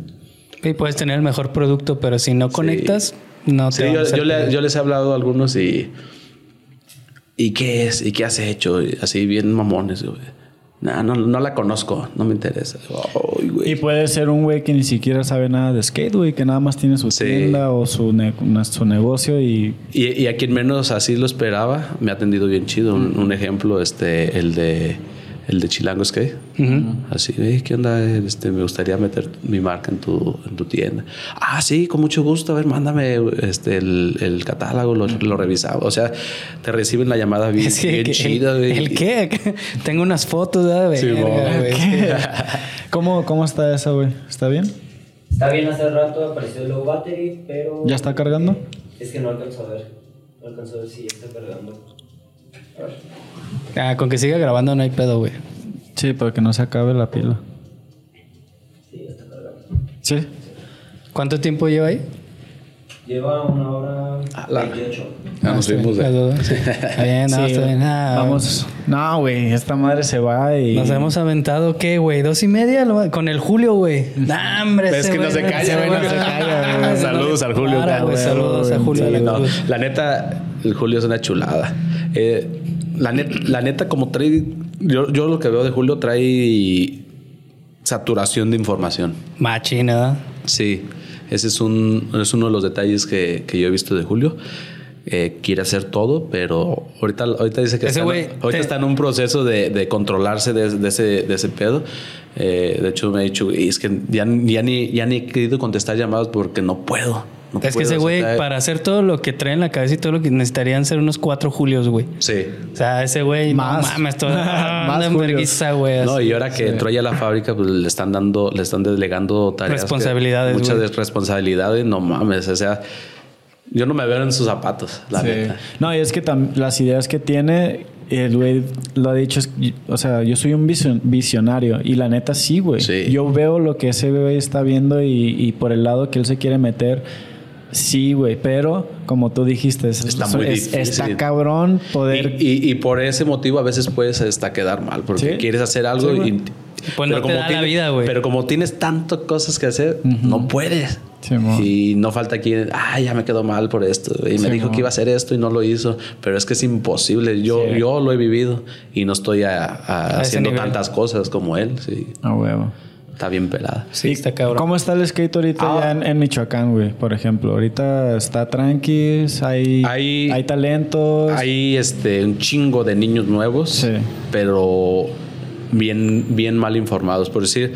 Y puedes tener el mejor producto, pero si no conectas, no te Sí, yo, yo le- yo les he hablado a algunos y. ¿Y qué es? ¿Y qué has hecho? Y así bien mamones, güey. Nah, no, no la conozco, no me interesa. Y puede ser un güey que ni siquiera sabe nada de skate, güey, que nada más tiene su Sí. tienda o su, ne- su negocio y Y, y a quien menos así lo esperaba, me ha atendido bien chido. Un, un ejemplo, este, el de el de Chilango Skate. Así, "Ey, ¿qué onda? Este, me gustaría meter mi marca en tu, en tu tienda. Ah, sí, con mucho gusto. A ver, mándame este, el, el catálogo, lo, lo revisaba. O sea, te reciben la llamada bien, que- que- chida. el. ¿El qué? Tengo unas fotos de Sí, güey. ¿Cómo, ¿Cómo está esa, güey? ¿Está bien? Está bien hace rato, apareció el low battery, pero... ¿Ya está cargando? Es que no alcanzo a ver. No alcanzo a ver si ya está cargando. Ah, con que siga grabando no hay pedo, güey. Sí, para que no se acabe la pila. Sí. ¿Cuánto tiempo lleva ahí? Lleva una hora A la- 28. Ya nos fuimos Las de... sí. Está bien, no, Sí, está bien. Ah, Vamos. No, güey, esta madre se va y. Nos hemos aventado, ¿qué, güey? ¿Dos y media? Lo- Con el Julio, güey. ¡Nah, hombre! Es que no se calla, güey, no se calla, calla. Saludos al Julio, güey. Saludos a Julio. Sí, no, la neta, el Julio es una chulada. Eh, la, net- la neta, como trae. Yo, yo lo que veo de Julio trae saturación de información. Machina, ¿verdad? Sí, ese es, un, es uno de los detalles que, que yo he visto de Julio. Eh, quiere hacer todo, pero ahorita, ahorita dice que Ese está, ahorita te- está en un proceso de, de controlarse de, de ese, de ese pedo. Eh, de hecho, me ha dicho, "Y es que ya, ya, ni, ya ni he querido contestar llamadas porque no puedo. No Es que puedo". ese O güey, sea, para hacer todo lo que trae en la cabeza y todo lo que necesitarían ser unos cuatro Julios, güey. Sí. O sea, ese güey, Más. no mames, todo Más enverguiza, güey. No, y ahora que entró ya a la fábrica, pues le están dando, le están delegando tareas. que- Responsabilidades, Muchas responsabilidades, no mames. O sea, yo no me veo en sus zapatos, la Sí. neta. No, y es que las ideas que tiene, el güey lo ha dicho, es- o sea, yo soy un vision- visionario y la neta sí, güey. Sí. Yo veo lo que ese bebé está viendo y, y por el lado que él se quiere meter, sí, güey, pero como tú dijiste, es- Está es- muy es- difícil. está cabrón poder... Y, y- y por ese motivo a veces puedes hasta quedar mal, porque Sí. quieres hacer algo Sí, y... Pues no te da la vida, güey. Pero como tienes tantas cosas que hacer, no puedes. Sí, mo. y no falta quien, ah, ya me quedó mal por esto. Y me dijo mo. que iba a hacer esto y no lo hizo. Pero es que es imposible. Yo, Sí. yo lo he vivido y no estoy a- a- ese haciendo tantas cosas como él. Sí, A huevo. Está bien pelada. Sí, está cabrón. ¿Cómo está el skate ahorita Ah. ya en, en Michoacán, güey? Por ejemplo, ahorita está tranqui, hay, Hay- hay talentos. Hay este, un chingo de niños nuevos, Sí. pero bien, bien mal informados. Por decir,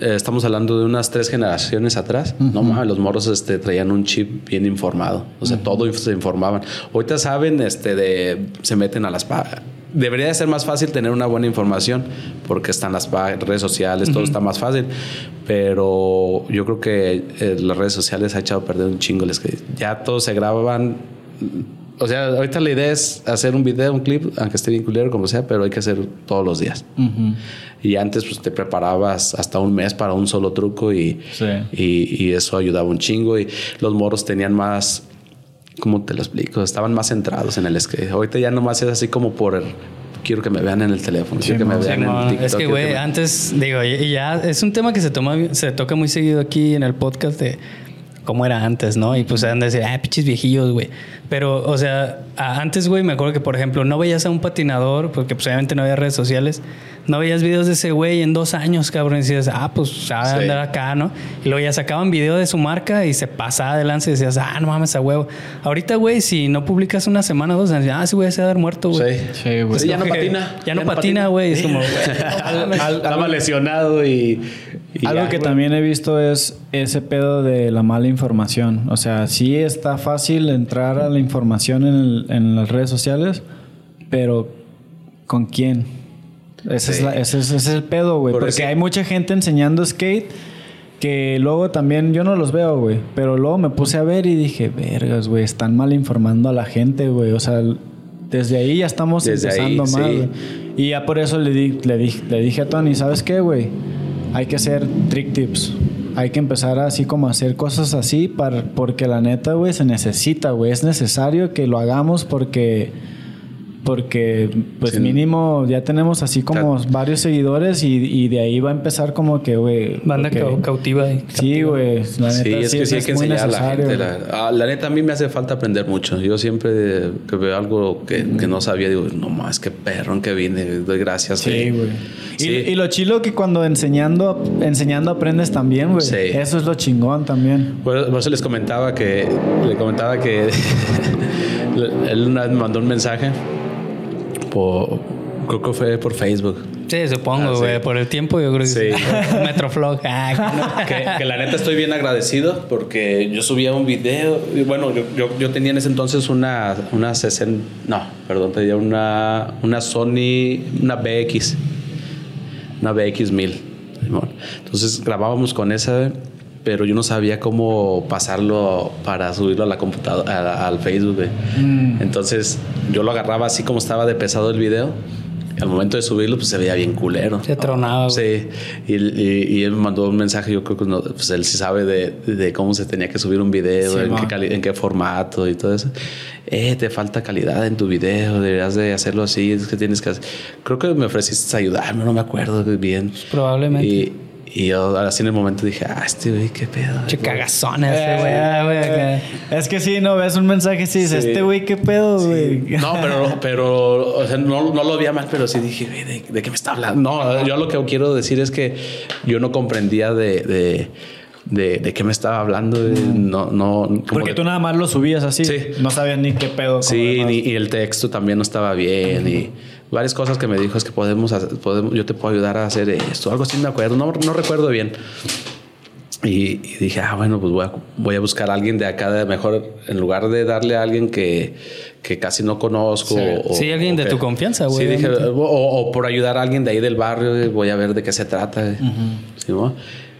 eh, estamos hablando de unas tres generaciones atrás. No mames, los morros este, traían un chip bien informado. O sea, todo se informaban. Ahorita saben, este, de, se meten a las Debería de ser más fácil tener una buena información porque están las redes sociales, todo está más fácil. Pero yo creo que eh, las redes sociales ha echado a perder un chingo. Les que ya todos se graban o sea, ahorita la idea es hacer un video, un clip, aunque esté bien culero, como sea, pero hay que hacer todos los días. Ujú. Y antes, pues te preparabas hasta un mes para un solo truco y, Sí. y, y eso ayudaba un chingo. Y los moros tenían más, ¿cómo te lo explico? Estaban más centrados en el skate. Ahorita ya nomás es así como por el, quiero que me vean en el teléfono, quiero que me vean en Simón, TikTok. es que, güey, me- antes, digo, ya es un tema que se toma, se toca muy seguido aquí en el podcast de cómo era antes, ¿no? Y pues han de decir, ah, pinches viejillos, güey. Pero, o sea, antes, güey, me acuerdo que, por ejemplo, no veías a un patinador, porque pues obviamente no había redes sociales, no veías videos de ese güey en dos años, cabrón, y decías, ah, pues sabe Sí. andar acá, ¿no? Y luego ya sacaban video de su marca y se pasaba de lance y decías, ah, no mames, a huevo. Ahorita, güey, si no publicas una semana o dos, ah, ese güey se va a dar muerto, güey. Sí. Sí, güey. Sí, ya no patina. Ya no patina, güey. Es como, güey, no lesionado y. y Algo ya, que güey. también he visto es ese pedo de la mala información. O sea, sí está fácil entrar a la información en, el- en las redes sociales, pero ¿con quién? Ese, es, Sí. la- ese es- ese es el pedo, güey. Por Porque eso- hay mucha gente enseñando skate que luego también yo no los veo, güey. Pero luego me puse a ver y dije, vergas, güey, están mal informando a la gente, güey. O sea, desde ahí ya estamos Desde ahí, empezando mal. sí. Y ya por eso le, di- le, di- le dije a Tony, ¿sabes qué, güey? Hay que hacer trick tips. Hay que empezar así como a hacer cosas así para, porque la neta, güey, se necesita, güey. Es necesario que lo hagamos porque... Porque, pues Sí. mínimo, ya tenemos así como varios seguidores y, y de ahí va a empezar como que, güey... Banda cautiva. y Sí, güey. La neta, Sí, es que sí hay es que muy enseñar a la necesario, gente. La, ah, la neta, a mí me hace falta aprender mucho. Yo siempre que veo algo que, que no sabía, digo, no más, qué perrón que vine. Doy gracias. Sí, güey. Y, y lo chilo que cuando enseñando, enseñando aprendes también, güey. Sí. Eso es lo chingón también. Por, por eso les comentaba que le comentaba que él una vez me mandó un mensaje por creo que fue por Facebook Sí, supongo, Ah, sí. güey. Por el tiempo, yo creo que sí. Sí. Metroflog. Ah, que, que la neta estoy bien agradecido porque yo subía un video y bueno yo, yo, yo tenía en ese entonces una una 60 no perdón tenía una una Sony una BX una BX 1000 Simón. entonces grabábamos con esa pero yo no sabía cómo pasarlo para subirlo a la computadora al Facebook güey. entonces yo lo agarraba así como estaba de pesado el video al momento de subirlo, pues se veía bien culero. Se tronaba. Sí, y, y- y él me mandó un mensaje, yo creo que no, pues él sí sabe de, de cómo se tenía que subir un video, Sí, en, qué en qué formato y todo eso. Eh, te falta calidad en tu video, deberías de hacerlo así, es que tienes que hacer. Creo que me ofreciste ayudarme, no me acuerdo bien. Probablemente. Y, y yo así en el momento dije, ah, este güey, qué pedo. Che cagazón ese, güey. Ah, güey, acá. Es que sí, no ves un mensaje y dices, Sí. este güey, qué pedo, güey. No, pero, pero o sea, no, no lo veía mal, pero sí dije, "Güey, ¿de, de qué me está hablando? No, yo lo que quiero decir es que yo no comprendía de, de, de, de qué me estaba hablando. güey. No, no. como Porque que- tú nada más lo subías así. Sí. No sabías ni qué pedo. Sí, ni- y el texto también no estaba bien y varias cosas que me dijo es que podemos, hacer- podemos yo te puedo ayudar a hacer esto, algo así me acuerdo, no, no recuerdo bien. Y, y dije, ah, bueno, pues voy a, voy a buscar a alguien de acá, de mejor, en lugar de darle a alguien que, que casi no conozco. o- Sí, alguien o de que- tu confianza, güey, Sí, dije, o, o por ayudar a alguien de ahí del barrio, voy a ver de qué se trata. güey. ¿Sí, no?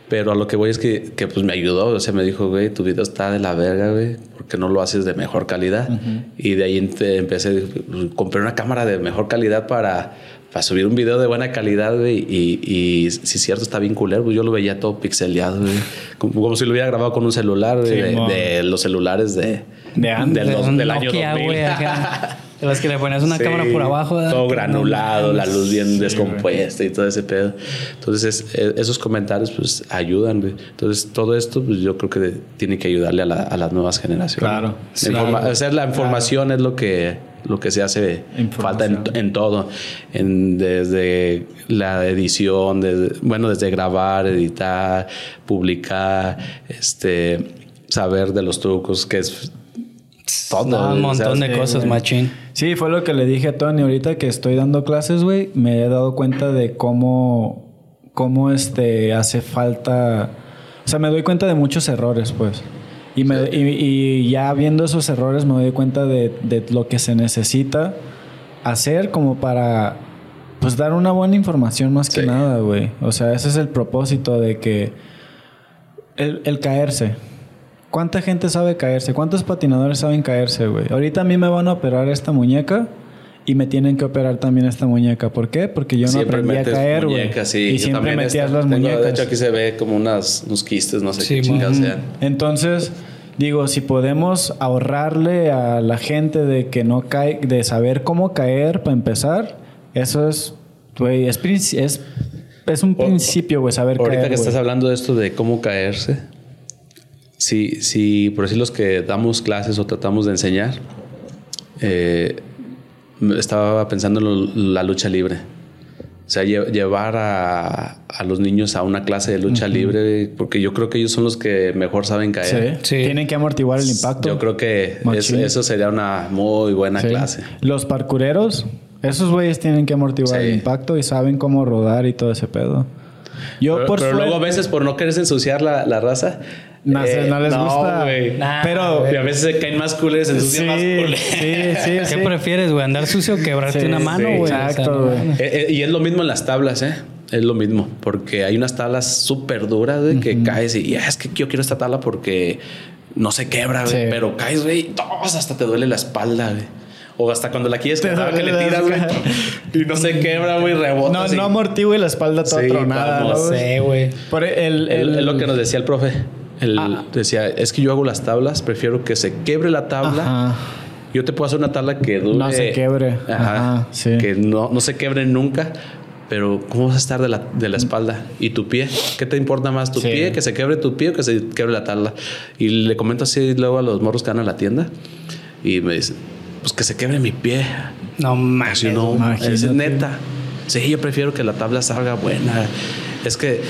Pero a lo que voy es que, que, pues me ayudó. O sea, me dijo, güey, tu video está de la verga, güey. ¿Por qué no lo haces de mejor calidad? Y de ahí empecé, pues, compré una cámara de mejor calidad para, para subir un video de buena calidad, güey. Y, y si es cierto, está bien culero. Yo lo veía todo pixeleado, güey. Como, como si lo hubiera grabado con un celular, güey. Sí, de, de los celulares de, De antes. del, año Nokia, 2000. güey, acá. De las que le ponías una Sí, cámara por abajo. ¿verdad? Todo granulado, la luz bien Sí, descompuesta y todo ese pedo. Entonces, es- esos comentarios pues ayudan. güey. Entonces, todo esto pues yo creo que tiene que ayudarle a, la- a las nuevas generaciones. Claro. La informa- o sea, la información es lo que lo que se hace falta en, todo, en, desde la edición, desde, bueno, desde grabar, editar, publicar, este, saber de los trucos, que es todo. Ah, un montón de cosas, machín. Sí, fue lo que le dije a Tony ahorita que estoy dando clases, güey. Me he dado cuenta de cómo, cómo este, hace falta. O sea, me doy cuenta de muchos errores, pues. Y, me, y, y ya viendo esos errores me doy cuenta de, de lo que se necesita hacer como para, pues, dar una buena información más que nada, güey. O sea, ese es el propósito de que el, el caerse. ¿Cuánta gente sabe caerse? ¿Cuántos patinadores saben caerse, güey? Ahorita a mí me van a operar esta muñeca y me tienen que operar también esta muñeca. ¿Por qué? Porque yo no Siempre aprendí a caer, güey. muñecas, sí. Y Yo siempre metías esta- las tengo- muñecas. De hecho, aquí se ve como unas, unos quistes, no sé Sí, qué chingados sean. Entonces, digo, si podemos ahorrarle a la gente de que no cae, de saber cómo caer para empezar, eso es, güey, es, es, es un principio, güey, saber Ahorita caer. que estás güey. hablando de esto de cómo caerse, si, si por decir los que damos clases o tratamos de enseñar, eh, estaba pensando en lo- la lucha libre. O sea, lle- llevar a, a los niños a una clase de lucha libre, porque yo creo que ellos son los que mejor saben caer. Sí. Sí. Tienen que amortiguar el impacto. Yo creo que es- eso sería una muy buena Sí. clase. Los parkureros, esos güeyes tienen que amortiguar Sí. el impacto y saben cómo rodar y todo ese pedo. Yo Pero, por pero suerte- luego a veces por no querer ensuciar la, la raza. No sé, no les gusta. güey. Nah, Pero- Y a veces se caen más se ensucian Sí, más culeros. sí, sí, ¿Qué sí. prefieres, güey? ¿Andar sucio o quebrarte Sí, una mano, sí, güey? O sea, exacto, no güey. Eh, eh, y es lo mismo en las tablas, ¿eh? Es lo mismo, porque hay unas tablas súper duras, güey, que caes y "Ah, es que yo quiero esta tabla porque no se quebra, güey, Sí. pero caes, güey, todos hasta te duele la espalda, güey. O hasta cuando la quieres quebrar, que le tiras, güey, y no se quebra, güey, rebota. No, así. no amortigua y la espalda toda Sí, tronada. ¿no, güey? Sí, güey. Por el, el, El- es lo que nos decía el profe. Él Ah. decía, es que yo hago las tablas, prefiero que se quebre la tabla. Ajá. Yo te puedo hacer una tabla que dure. No se quebre. Ajá. Ajá, sí. Que no, no se quebre nunca. Pero, ¿cómo vas a estar de la, de la espalda? ¿Y tu pie? ¿Qué te importa más? ¿Tu Sí. pie? ¿Que se quebre tu pie o que se quebre la tabla? Y le comento así luego a los morros que van a la tienda. Y me dicen, pues que se quebre mi pie. No mames. No, es neta. Sí, yo prefiero que la tabla salga buena. Es que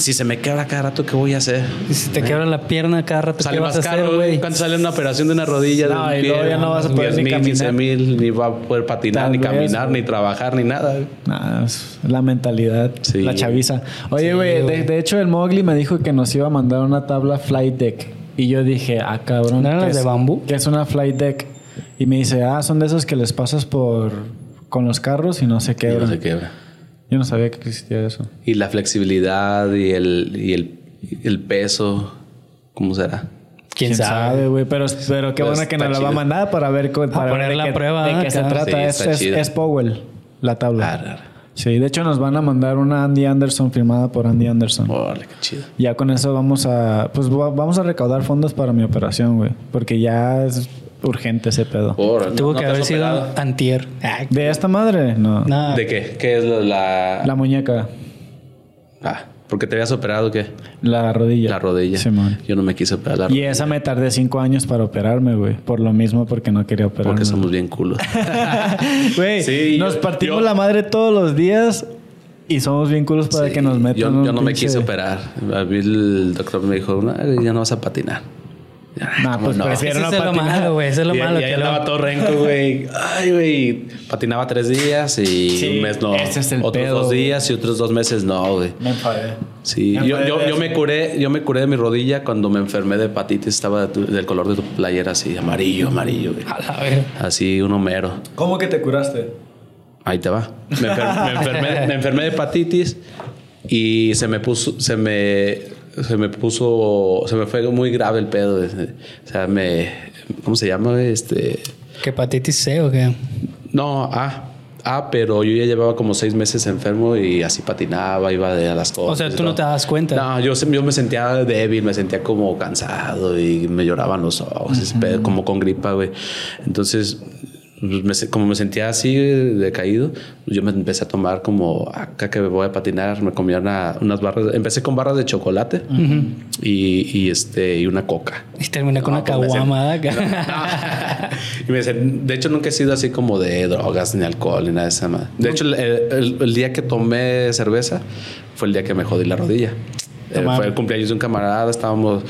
si se me quebra cada rato, ¿qué voy a hacer? Y si te quiebra la pierna cada rato, Sale ¿qué más vas a hacer, caro, güey? güey. ¿Cuánto sale una operación de una rodilla? No, de un y pie? luego ya no vas a poder 10 ni mil, caminar. 15 mil, ni va a poder patinar, Tal ni caminar, ni trabajar, ni nada. es la mentalidad, Sí. la chaviza. Oye, Sí, güey, de, hecho el Mowgli me dijo que nos iba a mandar una tabla flight deck. Y yo dije, ah, cabrón. ¿No eran ¿qué las de es- bambú? ¿Qué es una flight deck? Y me dice, ah, son de esos que les pasas por con los carros y no se Y quebran. no se quebra. Yo no sabía que existía eso. Y la flexibilidad y el, y el, y el peso, ¿cómo será? ¿Quién, sabe? güey? Pero, pero qué Pues bueno que nos la va a mandar para ver, para poner ver la qué, prueba, de qué se trata. Sí, es, es, Powell. La tabla. Sí, de hecho nos van a mandar una Andy Anderson firmada por Andy Anderson. Órale, qué chido. Ya con eso vamos a, pues va- vamos a recaudar fondos para mi operación, güey, porque ya es urgente ese pedo. Tuvo ¿no que haber sido operado? antier. Ah, ¿De esta madre? No. no. ¿De qué? ¿Qué es lo- la...? La muñeca, Ah, porque te habías operado, ¿qué? la rodilla. La rodilla. Simón. Yo no me quise operar la Y esa me tardé cinco años para operarme, güey. Por lo mismo, porque no quería operarme. Porque somos bien culos. Güey, Sí, nos yo- partimos yo- la madre todos los días y somos bien culos para Sí, que nos metan Yo, no me quise operar. A mí el doctor me dijo, no, ya no vas a patinar. Ya, Nah, ¿cómo pues no? prefiero Eso es lo malo, güey. Eso es lo y, malo. y ahí andaba todo renco, güey. Ay, güey. Patinaba tres días y Sí, un mes no. ese es el otros pedo, dos días y otros dos meses no, güey. Me enfadé. Sí, Me yo, enfadé yo, yo me curé, yo me curé de mi rodilla cuando me enfermé de hepatitis, estaba de tu- del color de tu playera así, amarillo, amarillo, güey. A la verga. Así un homero. ¿Cómo que te curaste? Ahí te va. Me, enfer- me enfermé, me enfermé de hepatitis y se me puso, se me, se me puso, se me fue muy grave el pedo. O sea, me, ¿cómo se llama? Este, ¿Qué hepatitis C o qué? no, A. A, pero yo ya llevaba como seis meses enfermo y así patinaba, iba de a las cosas. O sea, tú no te das cuenta. No, yo, yo me sentía débil, me sentía como cansado y me lloraban los ojos, pedo, como con gripa, güey. Entonces, me se- como me sentía así decaído, yo me empecé a tomar como acá que voy a patinar, me comía una- unas barras, empecé con barras de chocolate y, y, este y una coca. Y terminé con No, una pues me sen- caguama acá. Y me sen- de hecho, nunca he sido así como de drogas ni alcohol ni nada de esa madre. De hecho, el, el- el día que tomé cerveza fue el día que me jodí la rodilla. Eh, fue el cumpleaños de un camarada, estábamos.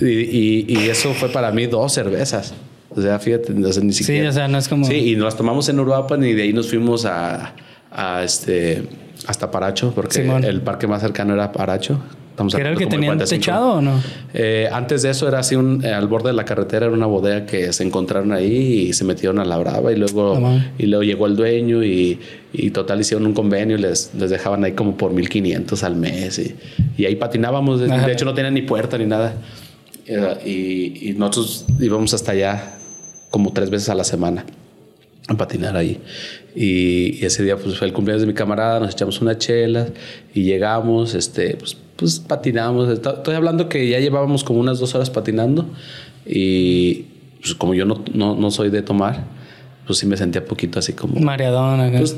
Y, y- y eso fue para mí dos cervezas. O sea, fíjate, o sea, ni siquiera. o sea, no es como- Sí, y nos las tomamos en Uruapan y de ahí nos fuimos a, a este. Hasta Paracho, porque Simón. el parque más cercano era Paracho. Estamos ¿Era el que tenían 45. techado o no? Eh, antes de eso era así un, al borde de la carretera era una bodega que se encontraron ahí y se metieron a la brava y luego No y luego llegó el dueño y, y total hicieron un convenio y les, les dejaban ahí como por 1500 al mes y, y ahí patinábamos de, Ajá. de hecho no tenían ni puerta ni nada Eh, y, y nosotros íbamos hasta allá como tres veces a la semana a patinar ahí. Y, y ese día pues fue el cumpleaños de mi camarada, nos echamos unas chelas y llegamos, este, pues, pues patinamos. Estoy hablando que ya llevábamos como unas dos horas patinando y pues como yo no, no, no soy de tomar, pues sí me sentía poquito así como... Mareadón acá. Pues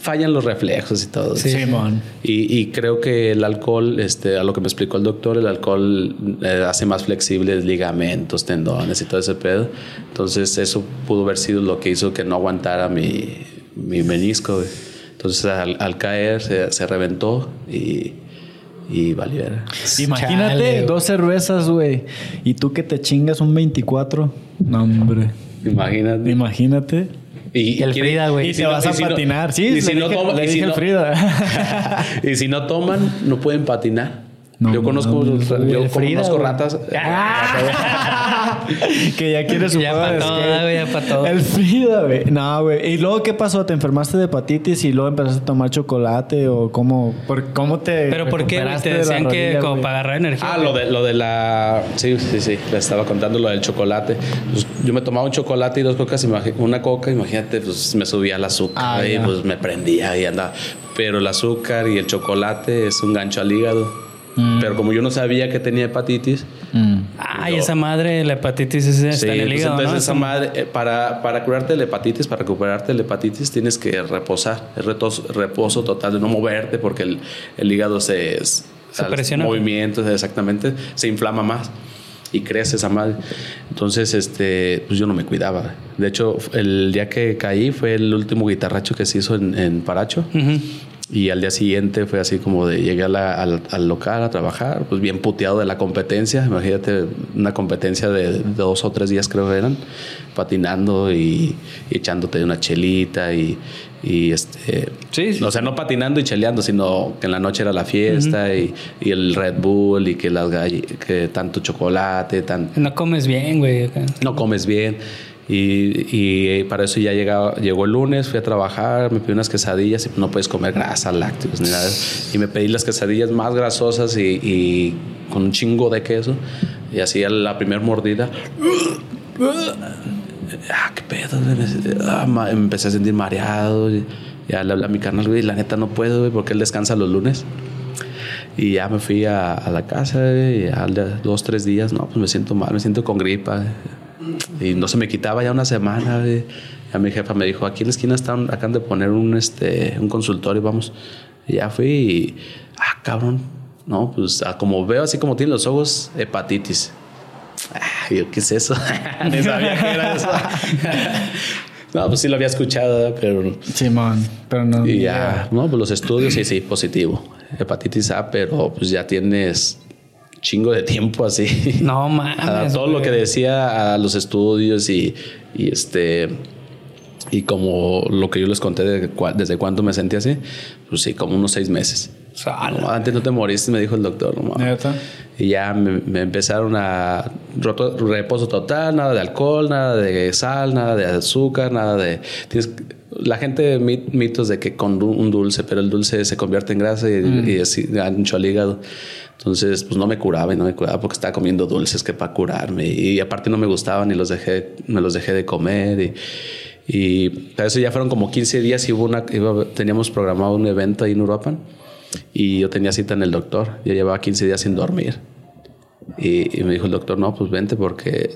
fallan los reflejos y todo. Sí. Simón. Y, y creo que el alcohol, este, a lo que me explicó el doctor, el alcohol eh, hace más flexibles ligamentos, tendones y todo ese pedo. Entonces eso pudo haber sido lo que hizo que no aguantara mi, mi menisco. güey. Entonces al, al caer se, se reventó y, y valiera. Imagínate Chale, dos cervezas, güey. Y tú que te chingas un 24. No, hombre. Imagínate. Imagínate. Y el quiere- Frida, güey. Y si no- vas a patinar. sí, y le si no dije, toma- le y si dije al no- Frida. y si no toman, no pueden patinar. No yo conozco, yo Frida, conozco ratas. que ya quieres su Ya juego pa' de todo, ya pa' todo. El Frida, güey. No, güey. ¿Y luego qué pasó? ¿Te enfermaste de hepatitis y luego empezaste a tomar chocolate o cómo? ¿Por, ¿Cómo te Pero ¿por qué? Te de decían que como para agarrar energía. Ah, lo de, lo de la... Sí, sí, sí. Le estaba contando lo del chocolate. Pues, yo me tomaba un chocolate y dos cocas. Una coca, imagínate, pues me subía el azúcar Ah, y ya. pues me prendía y andaba. Pero el azúcar y el chocolate es un gancho al hígado. Mm. Pero como yo no sabía que tenía hepatitis... Mm. Ay, esa madre, la hepatitis esa está sí, en el pues, hígado, ¿no? entonces Es esa madre, eh, para, para curarte de la hepatitis, para recuperarte de la hepatitis, tienes que reposar. Es retos- reposo total, de no moverte porque el, el hígado se... es- Se presiona. Movimientos, exactamente, se inflama más y crece esa madre. Entonces, este, pues yo no me cuidaba. De hecho, el día que caí fue el último guitarracho que se hizo en, en Paracho. Ujú. Y al día siguiente fue así como de llegué a la- al, al local a trabajar, pues bien puteado de la competencia. Imagínate una competencia de dos o tres días creo que eran, patinando y, y echándote una chelita y, y este... Sí, sí. O sea, no patinando y cheleando, sino que en la noche era la fiesta y, y el Red Bull y que, las que tanto chocolate, tan, No comes bien, güey. no comes bien. Y, y para eso ya llegaba, llegó el lunes, fui a trabajar, me pedí unas quesadillas y no puedes comer grasa, lácteos ni nada. Y me pedí las quesadillas más grasosas y, con un chingo de queso. Y así a la primera mordida. Ah, qué pedo. Ah, me empecé a sentir mareado. Ya le hablé a mi carnal, güey, la neta no puedo, güey, porque él descansa los lunes. Y ya me fui a, a la casa, güey, y de dos, tres días, no, pues me siento mal, me siento con gripa. Y no se me quitaba ya una semana, güey. Ya mi jefa me dijo, aquí en la esquina están, acaban de poner un, este, un consultorio, vamos. Y ya fui y, ah, cabrón, no, pues ah, como veo así como tiene los ojos, hepatitis. Ah, yo, ¿qué es eso? Ni sabía qué era eso. no, pues sí lo había escuchado, pero Simón, pero no. y ya, no, pues los estudios sí, sí, positivo. Hepatitis A, pero pues ya tienes chingo de tiempo así. No A mames. todo lo que decía a los estudios y, y este y como lo que yo les conté de cua- desde cuándo me sentí así, pues sí, como unos seis meses. No, antes no te moriste, me dijo el doctor. No. Y ya me, me empezaron a roto- reposo total, nada de alcohol, nada de sal, nada de azúcar, nada de... Tienes, la gente mit- mitos de que con un dulce, pero el dulce se convierte en grasa y, y así ancho al hígado. Entonces, pues no me curaba y no me curaba porque estaba comiendo dulces que para curarme. Y aparte no me gustaban y los dejé, me los dejé de comer. Y, y para eso ya fueron como 15 días y hubo una, iba- teníamos programado un evento ahí en Uruapan. Y yo tenía cita en el doctor. Yo llevaba 15 días sin dormir. Y, y me dijo el doctor, no, pues vente porque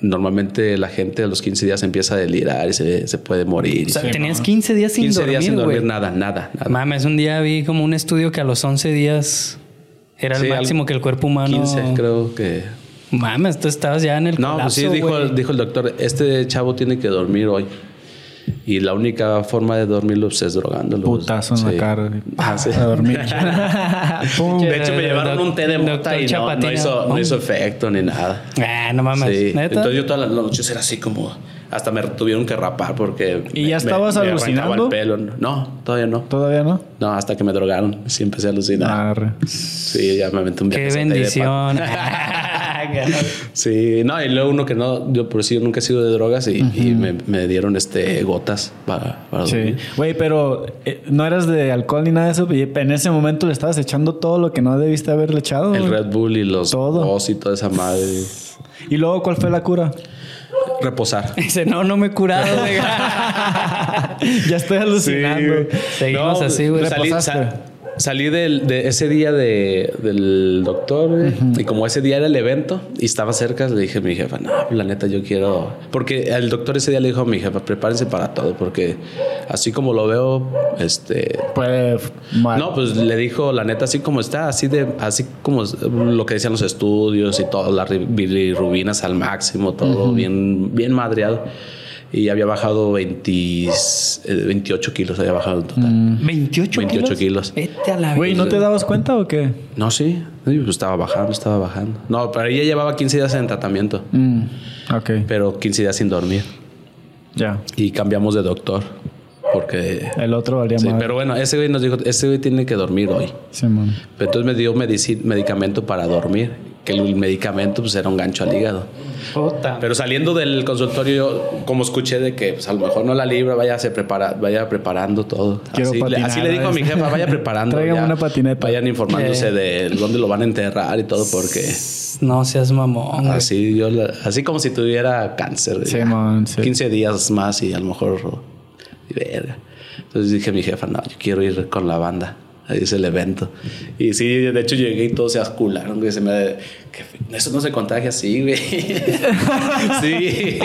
normalmente la gente a los 15 días empieza a delirar y se, se puede morir. O sea, tenías 15 días sin 15 dormir, días sin dormir, nada, nada, nada. Mames, un día vi como un estudio que a los 11 días era el Sí, máximo que el cuerpo humano. 15 creo que... Mames, tú estabas ya en el No, pues sí, dijo, güey. dijo el doctor, este chavo tiene que dormir hoy. Y la única forma de dormirlo pues, es drogándolo. Putazo en Sí. la cara. Ah, sí. A dormir. Pum. De hecho, me llevaron un té de mota y no, no hizo, no hizo efecto ni nada. Ah, no mames. Sí. ¿Neta? Entonces yo todas las noches era así como... Hasta me tuvieron que rapar porque... ¿Y me- ya estabas me- me arrancaba alucinando? el pelo. No, todavía no. ¿Todavía no? No, hasta que me drogaron. Sí empecé a alucinar. Arre. Sí, ya me aventé un Qué ahí de bendición. Sí, no, y luego uno que no, yo por sí yo nunca he sido de drogas y, y me, me dieron este gotas para, para Sí. dormir. Güey, pero eh, no eras de alcohol ni nada de eso. y En ese momento le estabas echando todo lo que no debiste haberle echado. El güey. Red Bull y los Todo. dos y toda esa madre. Y luego, ¿cuál fue la cura? Reposar. Dice, no, no me he curado, güey. ya estoy alucinando. Seguimos No, así, güey. Salí, Reposaste. sa- salí del, de ese día de, del doctor y como ese día era el evento y estaba cerca, le dije a mi jefa, no, la neta yo quiero... Porque el doctor ese día le dijo a mi jefa, prepárense para todo, porque así como lo veo, este... Puede mal. No, pues le dijo la neta así como está, así de, así como lo que decían los estudios y todo, las bilirrubinas al máximo, todo bien, bien madreado. Y había bajado 20, eh, 28 kilos, había bajado en total. 28, 28 kilos. Vete a la Güey, ¿no te dabas cuenta o qué? No, sí, sí, pues estaba bajando, estaba bajando. No, pero ella llevaba 15 días en tratamiento, Mm, ok, pero 15 días sin dormir. ya. Y cambiamos de doctor, porque... El otro valía Sí, más. pero bueno, ese güey nos dijo, ese güey tiene que dormir hoy. Simón. Pero entonces me dio medicamento para dormir, que el medicamento pues era un gancho al hígado. Puta. Pero saliendo del consultorio, yo como escuché de que pues, a lo mejor no la libra, vaya, se prepara, vaya preparando todo. Quiero así, le- patinar, así le dijo a mi jefa, vaya preparando. Tráigame ya. una patineta. Vayan informándose de dónde lo van a enterrar y todo, porque No seas mamón. güey. así yo la- así como si tuviera cáncer. Sí, man, sí. 15 días más y a lo mejor... y verga. Entonces dije a mi jefa, no, yo quiero ir con la banda. Ahí es el evento. Y sí, de hecho llegué y todos se ascularon, güey. Se me... que eso no se contagia así, güey. sí.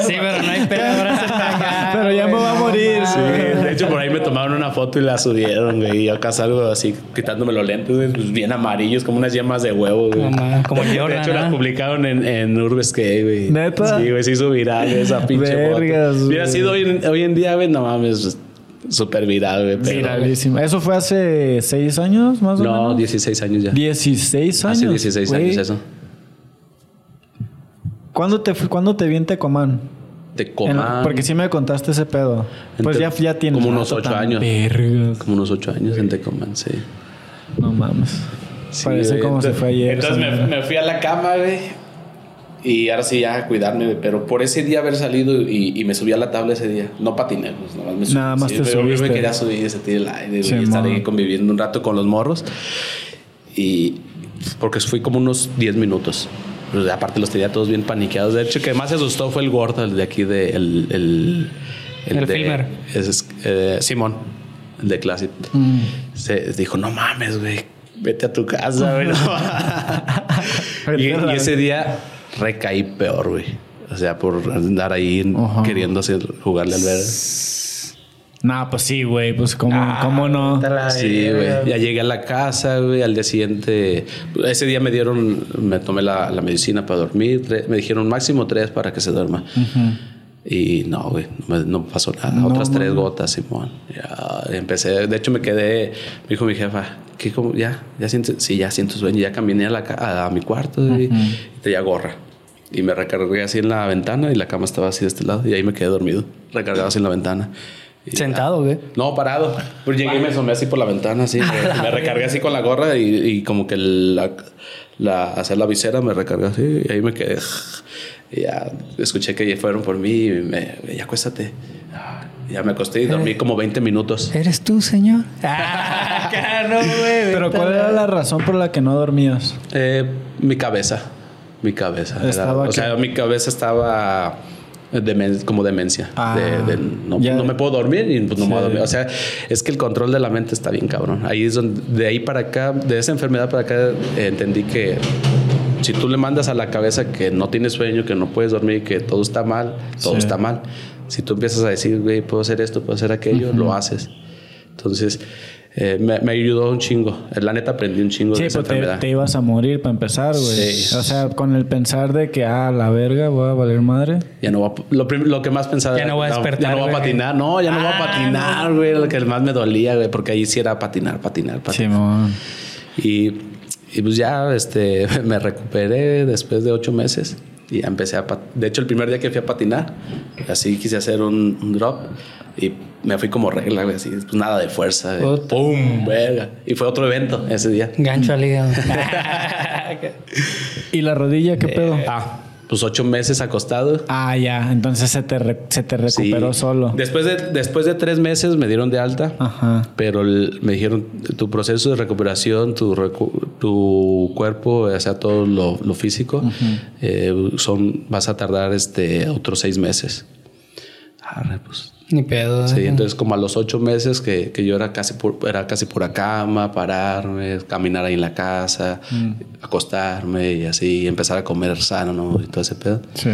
Sí, pero no hay pedo. Ahora se está acá, Pero ya me va a morir. Sí, de hecho por ahí me tomaron una foto y la subieron, güey. Y yo acá salgo así quitándome los lentes, güey, pues, bien amarillos, como unas yemas de huevo, güey. No mames, como de, Jordan, hecho, la ¿ah? publicaron en, en Urbescape, güey. ¿Neta? Sí, güey, se hizo viral esa pinche Vergas, foto. Sido hoy, hoy en día, güey, no mames, súper viral, güey. pero- Viralísimo. ¿Eso fue hace seis años más o No, menos? 16 años ya. 16 años. Hace 16 güey. años eso. ¿Cuándo te, ¿Cuándo te vi en Tecomán? Te En la- coman. porque sí me contaste ese pedo. Pues ya, ya tienes. como unos ocho años. Vergas. Como unos 8 años en Tecoman, sí. No mames. Sí, Parece güey. como se Entonces- fue ayer. Entonces me, me fui a la cama, güey. Y ahora sí, ya a cuidarme. Pero por ese día haber salido y, y me subí a la tabla ese día. No patiné, pues nada más me subí. Nada más te pero yo subiste. me quería subir y sentir el aire, Sí, y estar ahí conviviendo un rato con los morros. Y porque fui como unos 10 minutos. Pues, aparte los tenía todos bien paniqueados. De hecho, que más se asustó fue el gordo, el de aquí de... El, el, El de- filmer. es- eh, Simón, el de Classic, Mm. se dijo, no mames, güey, vete a tu casa, güey. no". y, y ese día recaí peor, güey. O sea, por andar ahí Ajá. queriendo hacer, jugarle al verde. Nah, pues sí, güey. Pues cómo, Ah, cómo no. Sí, güey. Ya llegué a la casa, güey. Al día siguiente, ese día me dieron, me tomé la, la medicina para dormir. Me dijeron máximo tres para que se duerma. Y no, güey, no, no pasó nada. No, Otras tres gotas, Simón. Ya empecé, de hecho me quedé, me dijo mi jefa, ¿qué, cómo, ya, ya siento, sí, ya siento sueño. Ya caminé a, la, a, a mi cuarto y traía gorra. Y me recargué así en la ventana y la cama estaba así de este lado. Y ahí me quedé dormido, recargado así en la ventana. Y Sentado, güey. no, parado. Pues llegué y me asomé así por la ventana, así. Me, me recargué así con la gorra y, y como que la, la, hacer la visera me recargué así y ahí me quedé. Y ya escuché que fueron por mí y me, ya acuéstate. Ya me acosté y dormí como 20 minutos. ¿Eres tú, señor? Ah, claro, güey. Pero ¿cuál era la razón por la que no dormías? Eh, mi cabeza. Mi cabeza. Era- Estaba o sea, mi cabeza estaba demen- como demencia. Ah, de, de no, ya. no me puedo dormir y pues no me voy a Sí. dormir. O sea, es que el control de la mente está bien cabrón. Ahí es donde, de ahí para acá, de esa enfermedad para acá, eh, entendí que si tú le mandas a la cabeza que no tienes sueño, que no puedes dormir, que todo está mal, todo Sí. está mal. Si tú empiezas a decir, güey, puedo hacer esto, puedo hacer aquello, lo haces. Entonces, eh, me, me ayudó un chingo. La neta aprendí un chingo Sí, de esa pues te, enfermedad. te ibas a morir para empezar, güey. Sí. O sea, con el pensar de que, ah, la verga, voy a valer madre. Ya no va a- lo, lo que más pensaba Ya no voy a despertar, Ya no voy a patinar. No, ya no voy a Ah, patinar, güey. Lo que más me dolía, güey. Porque ahí sí era patinar, patinar, patinar. Simón. Y, y pues ya este, me recuperé después de ocho meses. Y ya empecé a... De hecho, el primer día que fui a patinar, así quise hacer un, un drop. Y me fui como regla. Así, pues nada de fuerza. ¡Pum! Verga. Y fue otro evento ese día. Gancho al hígado. ¿Y la rodilla qué pedo? Ah, pues ocho meses acostado. Ah, ya. Entonces se te, re- se te recuperó Sí. solo. Después de, después de tres meses me dieron de alta. Ajá. Pero el- me dijeron, tu proceso de recuperación, tu, recu- tu cuerpo, o sea, todo lo, lo físico, eh, son, vas a tardar este, otros seis meses. Arre, pues. Ni pedo. Sí, entonces como a los ocho meses que, que yo era casi, por, era casi pura cama, pararme, caminar ahí en la casa, acostarme y así, empezar a comer sano ¿no? y todo ese pedo. Sí.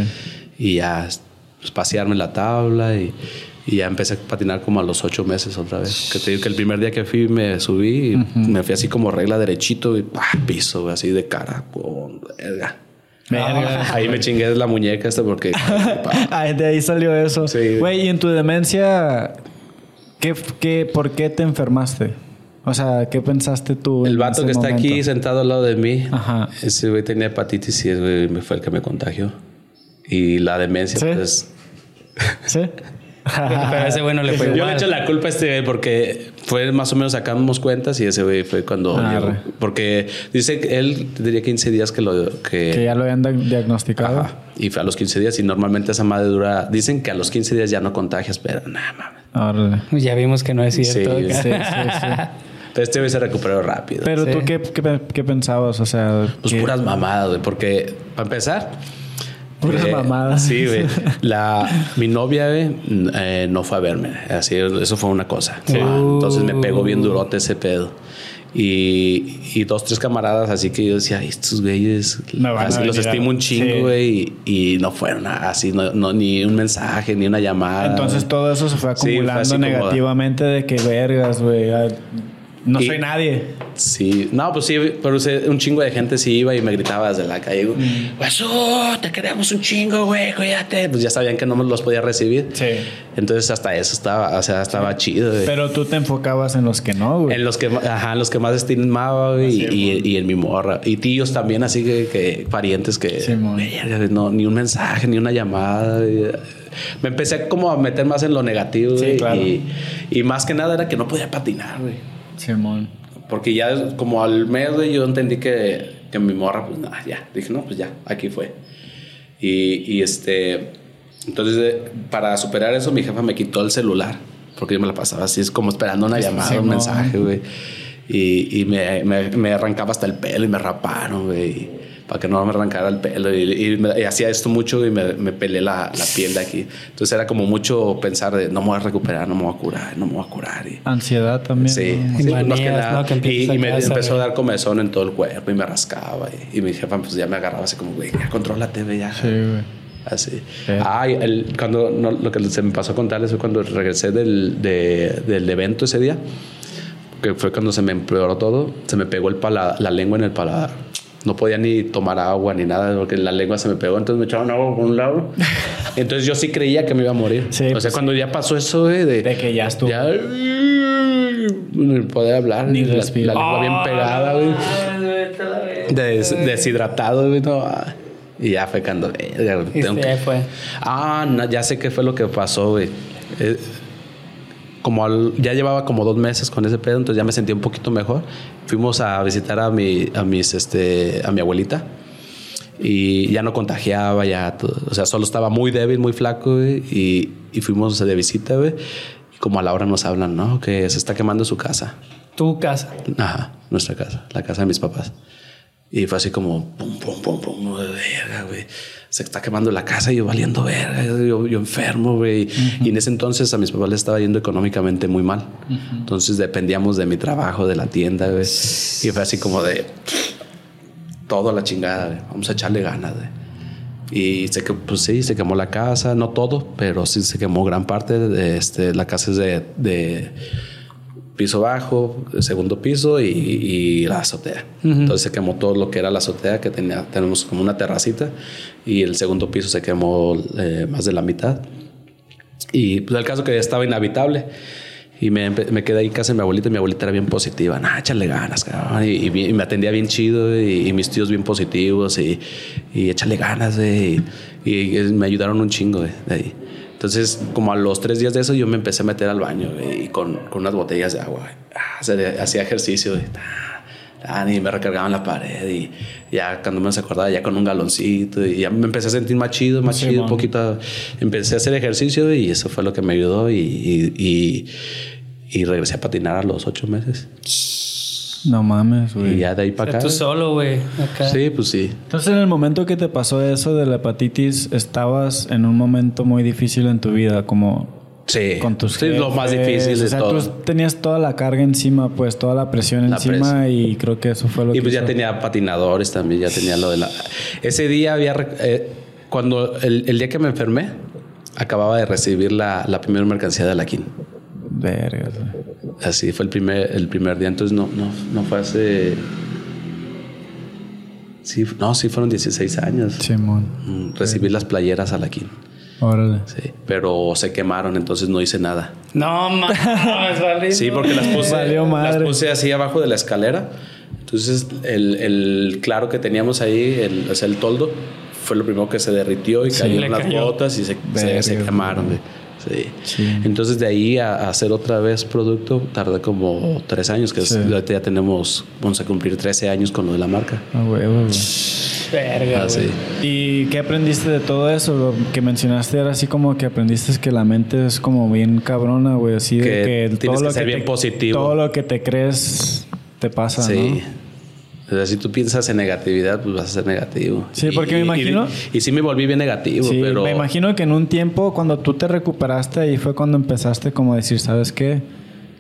Y ya pues, pasearme en la tabla y, y ya empecé a patinar como a los ocho meses otra vez. Que te digo que el primer día que fui me subí y me fui así como regla derechito y ¡pah! piso, así de cara. ¡pum! verga. Ahí me chingué la muñeca esta porque... Ah, de ahí salió eso. Sí. Güey, y en tu demencia, ¿qué, qué, ¿por qué te enfermaste? O sea, ¿qué pensaste tú? el en vato ese que está momento? aquí sentado al lado de mí, Ajá. ese güey tenía hepatitis y ese güey me fue el que me contagió. Y la demencia, ¿Sí? pues... ¿Sí? Pero ese bueno le fue Yo le igual. echo la culpa a este güey porque fue más o menos sacamos cuentas y ese güey fue cuando llegó. Porque dice que él tendría 15 días que lo que, que ya lo habían di- diagnosticado. Ajá. y fue a los 15 días y normalmente esa madre dura dicen que a los 15 días ya no contagias, pero nada mames. Órale. Ya vimos que no es cierto. Sí, Sí, sí, sí. Pero este güey se recuperó rápido. Pero Sí. tú, qué, qué, pe- qué pensabas? O sea, pues ¿qué- puras mamadas, güey, porque para empezar Puras eh, mamadas. Sí, güey. La, mi novia, güey, eh, no fue a verme. Así, eso fue una cosa. Entonces me pegó bien durote ese pedo. Y, y dos, tres camaradas, así que yo decía, "Ay, estos güeyes, así los estimo un chingo, güey. Y, y no fueron así, no, no, ni un mensaje, ni una llamada. Entonces todo eso se fue Sí, fue acumulando como- negativamente de que vergas, güey. No Y- soy nadie. Sí, no, pues sí, pero un chingo de gente sí iba y me gritaba desde la calle, Mm. ¡Hueso! Te queremos un chingo, güey, cuídate. Pues ya sabían que no me los podía recibir. Sí. Entonces hasta eso estaba, o sea, estaba chido, güey. Pero tú te enfocabas en los que no, güey. En los que, ajá, en los que más estimaba, güey, y, y en mi morra. Y tíos también, así que, que parientes que, Sí, no, ni un mensaje, ni una llamada. güey. Me empecé como a meter más en lo negativo, Sí, güey, claro. y, y más que nada era que no podía patinar, güey. Simón. Porque ya como al mes, güey, yo entendí que, que mi morra, pues nada, ya. Dije, no, pues ya, aquí fue. Y, y este, entonces, eh, para superar eso, mi jefa me quitó el celular. Porque yo me la pasaba así, es como esperando una llamada, un mensaje, güey. Y, y me, me, me arrancaba hasta el pelo y me raparon, güey. Para que no me arrancara el pelo. Y, y me- y hacía esto mucho y me, me pelé la, la piel de aquí. Entonces era como mucho pensar de no me voy a recuperar, no me voy a curar, no me voy a curar. Y, Ansiedad también. Sí, ¿no? Y sí, más que manías, nada. ¿no? Que y, me casa, empezó a dar comezón en todo el cuerpo y me rascaba. Y, y mi jefa pues ya me agarraba así como, güey, ya contrólate, güey, ya. Sí, güey. Así. Ah, y el- cuando, no, lo que se me pasó a contarles fue cuando regresé del, de- del evento ese día, que fue cuando se me empeoró todo, se me pegó el pala- la lengua en el paladar. No podía ni tomar agua ni nada porque la lengua se me pegó, entonces me echaron agua por un lado. Entonces yo sí creía que me iba a morir. Sí, o sea, pues cuando ya pasó eso, güey, de, De que ya estuvo. Ya ni poder hablar, Ni la, respirar. la lengua bien pegada, güey. Des- deshidratado, güey. no, ah. Y ya fue cuando. tengo que- ahí fue. Ah, no, ya sé qué fue lo que pasó, güey. Eh, como al- ya llevaba como dos meses con ese pedo, entonces ya me sentí un poquito mejor. Fuimos a visitar a mi, a mis, este, a mi abuelita y ya no contagiaba, ya, todo- o sea, solo estaba muy débil, muy flaco, güey, y, y fuimos de visita, güey. Y como a la hora nos hablan, ¿no? Que se está quemando su casa. Tu casa. Ajá, nuestra casa, la casa de mis papás. Y fue así como, pum, pum, pum, pum, güey. Se está quemando la casa y yo valiendo verga, yo, yo enfermo, güey. Y en ese entonces a mis papás les estaba yendo económicamente muy mal. Entonces dependíamos de mi trabajo, de la tienda, güey. Y fue así como de, todo a la chingada, güey. Vamos a echarle ganas, güey. Y se que pues sí, se quemó la casa, no todo, pero sí se quemó gran parte. De, este, la casa es de, de piso bajo, segundo piso y, y la azotea. Entonces se quemó todo lo que era la azotea, que tenía, tenemos como una terracita, y el segundo piso se quemó eh, más de la mitad. Y pues el caso que ya estaba inhabitable. Y me, me quedé ahí en casa de mi abuelita y mi abuelita era bien positiva. Nah, échale ganas, cabrón. Y, y y me atendía bien chido y, y mis tíos bien positivos y, y échale ganas, güey. Y, me ayudaron un chingo, güey, de ahí. Entonces, como a los tres días de eso, yo me empecé a meter al baño, güey, y con, con unas botellas de agua. Ah, hacía- ejercicio, güey. Ah, y me recargaba en la pared y ya cuando me acordaba ya con un galoncito y ya me empecé a sentir más chido, más Sí, chido, un poquito. Empecé a hacer ejercicio y eso fue lo que me ayudó y, y, y- y regresé a patinar a los ocho meses. No mames, Y güey. ya de ahí O para sea, acá. tú solo, güey. Sí, pues sí. Entonces, en el momento que te pasó eso de la hepatitis, estabas en un momento muy difícil en tu vida, como Sí, con tus sí, lo más jefes. difícil de O sea, todo. tú tenías toda la carga encima, pues toda la presión La encima y creo que eso fue lo Y que pues ya tenía patinadores también, ya tenía lo de la... Ese día había... eh, cuando el, el día que me enfermé, acababa de recibir la, la primera mercancía de la quin. Así fue el primer, el primer día. Entonces no, no, no fue hace... Sí, no, sí fueron 16 años. Simón. Mm, Recibí las playeras a la quin. Órale. Sí, pero se quemaron, entonces no hice nada. No mames, vale. Sí, porque las puse, Valió madre. las puse así abajo de la escalera. Entonces, el, el claro que teníamos ahí, el, o sea, el toldo, fue lo primero que se derritió y Sí. en las cayó. botas y se, se, se quemaron. Sí. Sí. Entonces, de ahí a, a hacer otra vez producto, tardé como tres años, que es- Sí. ahorita ya tenemos, vamos a cumplir 13 años con lo de la marca. A huevo, güey. Verga, Así. güey. ¿Y qué aprendiste de todo eso? Lo que mencionaste era así como que aprendiste que la mente es como bien cabrona, güey. Así de Que que, tienes que ser te- bien positivo. Todo lo que te crees te pasa, Sí. ¿no? O sea, si tú piensas en negatividad, pues vas a ser negativo. Sí, porque me Y- imagino- Y, sí me volví bien negativo, Sí, pero... me imagino que en un tiempo cuando tú te recuperaste ahí fue cuando empezaste como a decir, ¿sabes qué?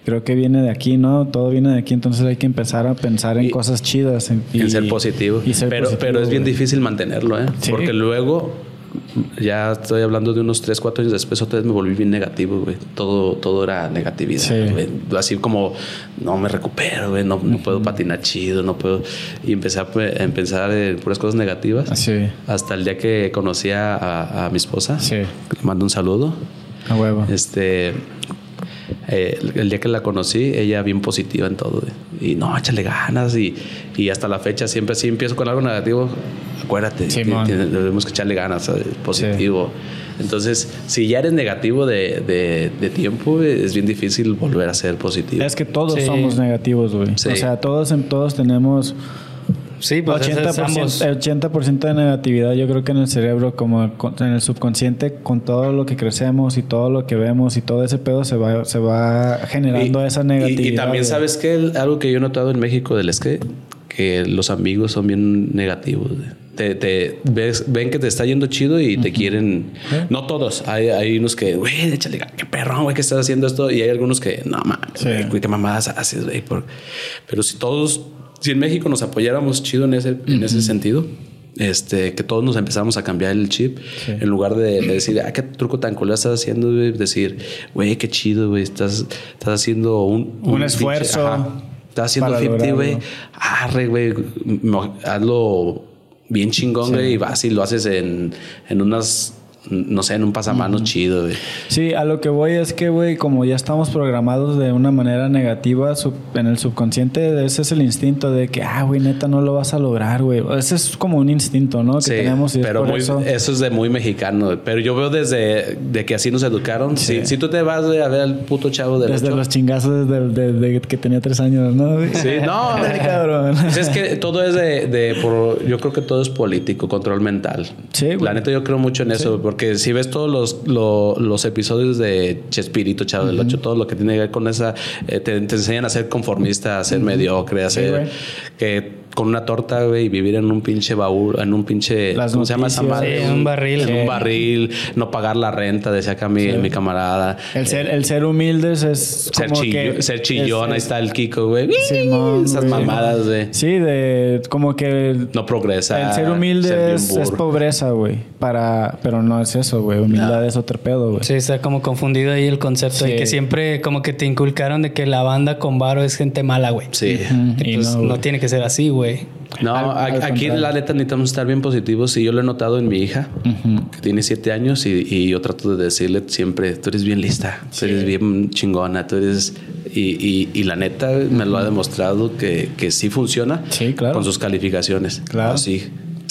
Creo que viene de aquí, ¿no? Todo viene de aquí, entonces hay que empezar a pensar en Y- cosas chidas. En, ser positivo. y ser pero, positivo, pero es bien difícil mantenerlo, ¿eh? Sí. Porque luego, ya estoy hablando de unos 3, 4 años después, otra vez me volví bien negativo, güey. Todo, todo era negatividad, Sí. güey. Así como, no me recupero, güey. No, no puedo patinar chido, no puedo... Y empecé a, a pensar en puras cosas negativas. Sí, Hasta el día que conocí a, a- a mi esposa. Sí. Le mando un saludo. a huevo. Este, eh, el, el día que la conocí, ella bien positiva en todo. güey. Y no, échale ganas. Y, y hasta la fecha siempre si empiezo con algo negativo, acuérdate, ti- ti- debemos que echarle ganas, ¿sabes? positivo. Entonces, si ya eres negativo de, de- de tiempo, es bien difícil volver a ser positivo. Es que todos Sí. somos negativos, güey. Sí. O sea, todos, todos tenemos Sí, pues 80%, ese es ambos. el 80% de negatividad, yo creo que en el cerebro, como en el subconsciente, con todo lo que crecemos y todo lo que vemos y todo ese pedo se va, se va generando esa negatividad. Y, y también sabes que algo que yo he notado en México del skate, que los amigos son bien negativos. Te, te ves, ven que te está yendo chido y te quieren. No todos. Hay, hay unos que, güey, échale, qué perrón, güey, que estás haciendo esto. Y hay algunos que, no mames, Sí. güey, qué mamadas haces, güey. por-". Pero si todos, si en México nos apoyáramos chido en ese, en ese sentido, este, que todos nos empezamos a cambiar el chip, en lugar de, de decir, ah, qué truco tan cool estás haciendo, güey, decir, güey, qué chido, güey, estás, estás haciendo un, Un esfuerzo ajá. Estás haciendo para 50, güey. Arre, güey. Hazlo bien chingón, güey. Y vas y lo haces en, en unas, no sé, en un pasamanos chido, güey. Sí, a lo que voy es que, güey, como ya estamos programados de una manera negativa sub- en el subconsciente, ese es el instinto de que, ah, güey, neta, no lo vas a lograr, güey. Ese es como un instinto, ¿no? Que Sí, tenemos y pero muy- eso. eso. es de muy mexicano. güey. Pero yo veo desde de que así nos educaron. Sí. Si, si tú te vas güey, a ver al puto chavo del Desde ocho, los chingazos desde, desde que tenía tres años, ¿no? güey? Sí, no, cabrón. Es que todo es de, de por, yo creo que todo es político, control mental. Sí, güey. La neta yo creo mucho en eso, porque si ves todos los, lo- los episodios de Chespirito, Chavo del Ocho, todo lo que tiene que ver con esa, eh, te, te enseñan a ser conformista, a ser mediocre, a ser que con una torta, güey, y vivir en un pinche baúl, en un pinche, Las ¿cómo se llama esa noticias. madre? Sí, un barril. En Sí. un barril, no pagar la renta, decía acá mi, mi camarada. El ser, el ser humildes es Ser, como chillo- que... ser chillón, es- ahí está el Kiko, güey. Simón, Esas güey. mamadas, güey. Sí, de como que No progresa. el ser humilde ser es, es pobreza, güey. Para, pero no es eso, güey. Humildad es otro pedo, güey. Sí, está como confundido ahí el concepto Sí. de que siempre como que te inculcaron de que la banda con varo es gente mala, güey. Sí. Y y pues no, no, tiene que ser así, güey. No, Al- a- al aquí contrario. la neta necesitamos estar bien positivos y yo lo he notado en mi hija, que tiene siete años y, y yo trato de decirle siempre, tú eres bien lista, tú eres bien chingona, tú eres... Y, y- y la neta me lo ha demostrado que, que sí funciona Sí, claro. con sus calificaciones. Claro. Así.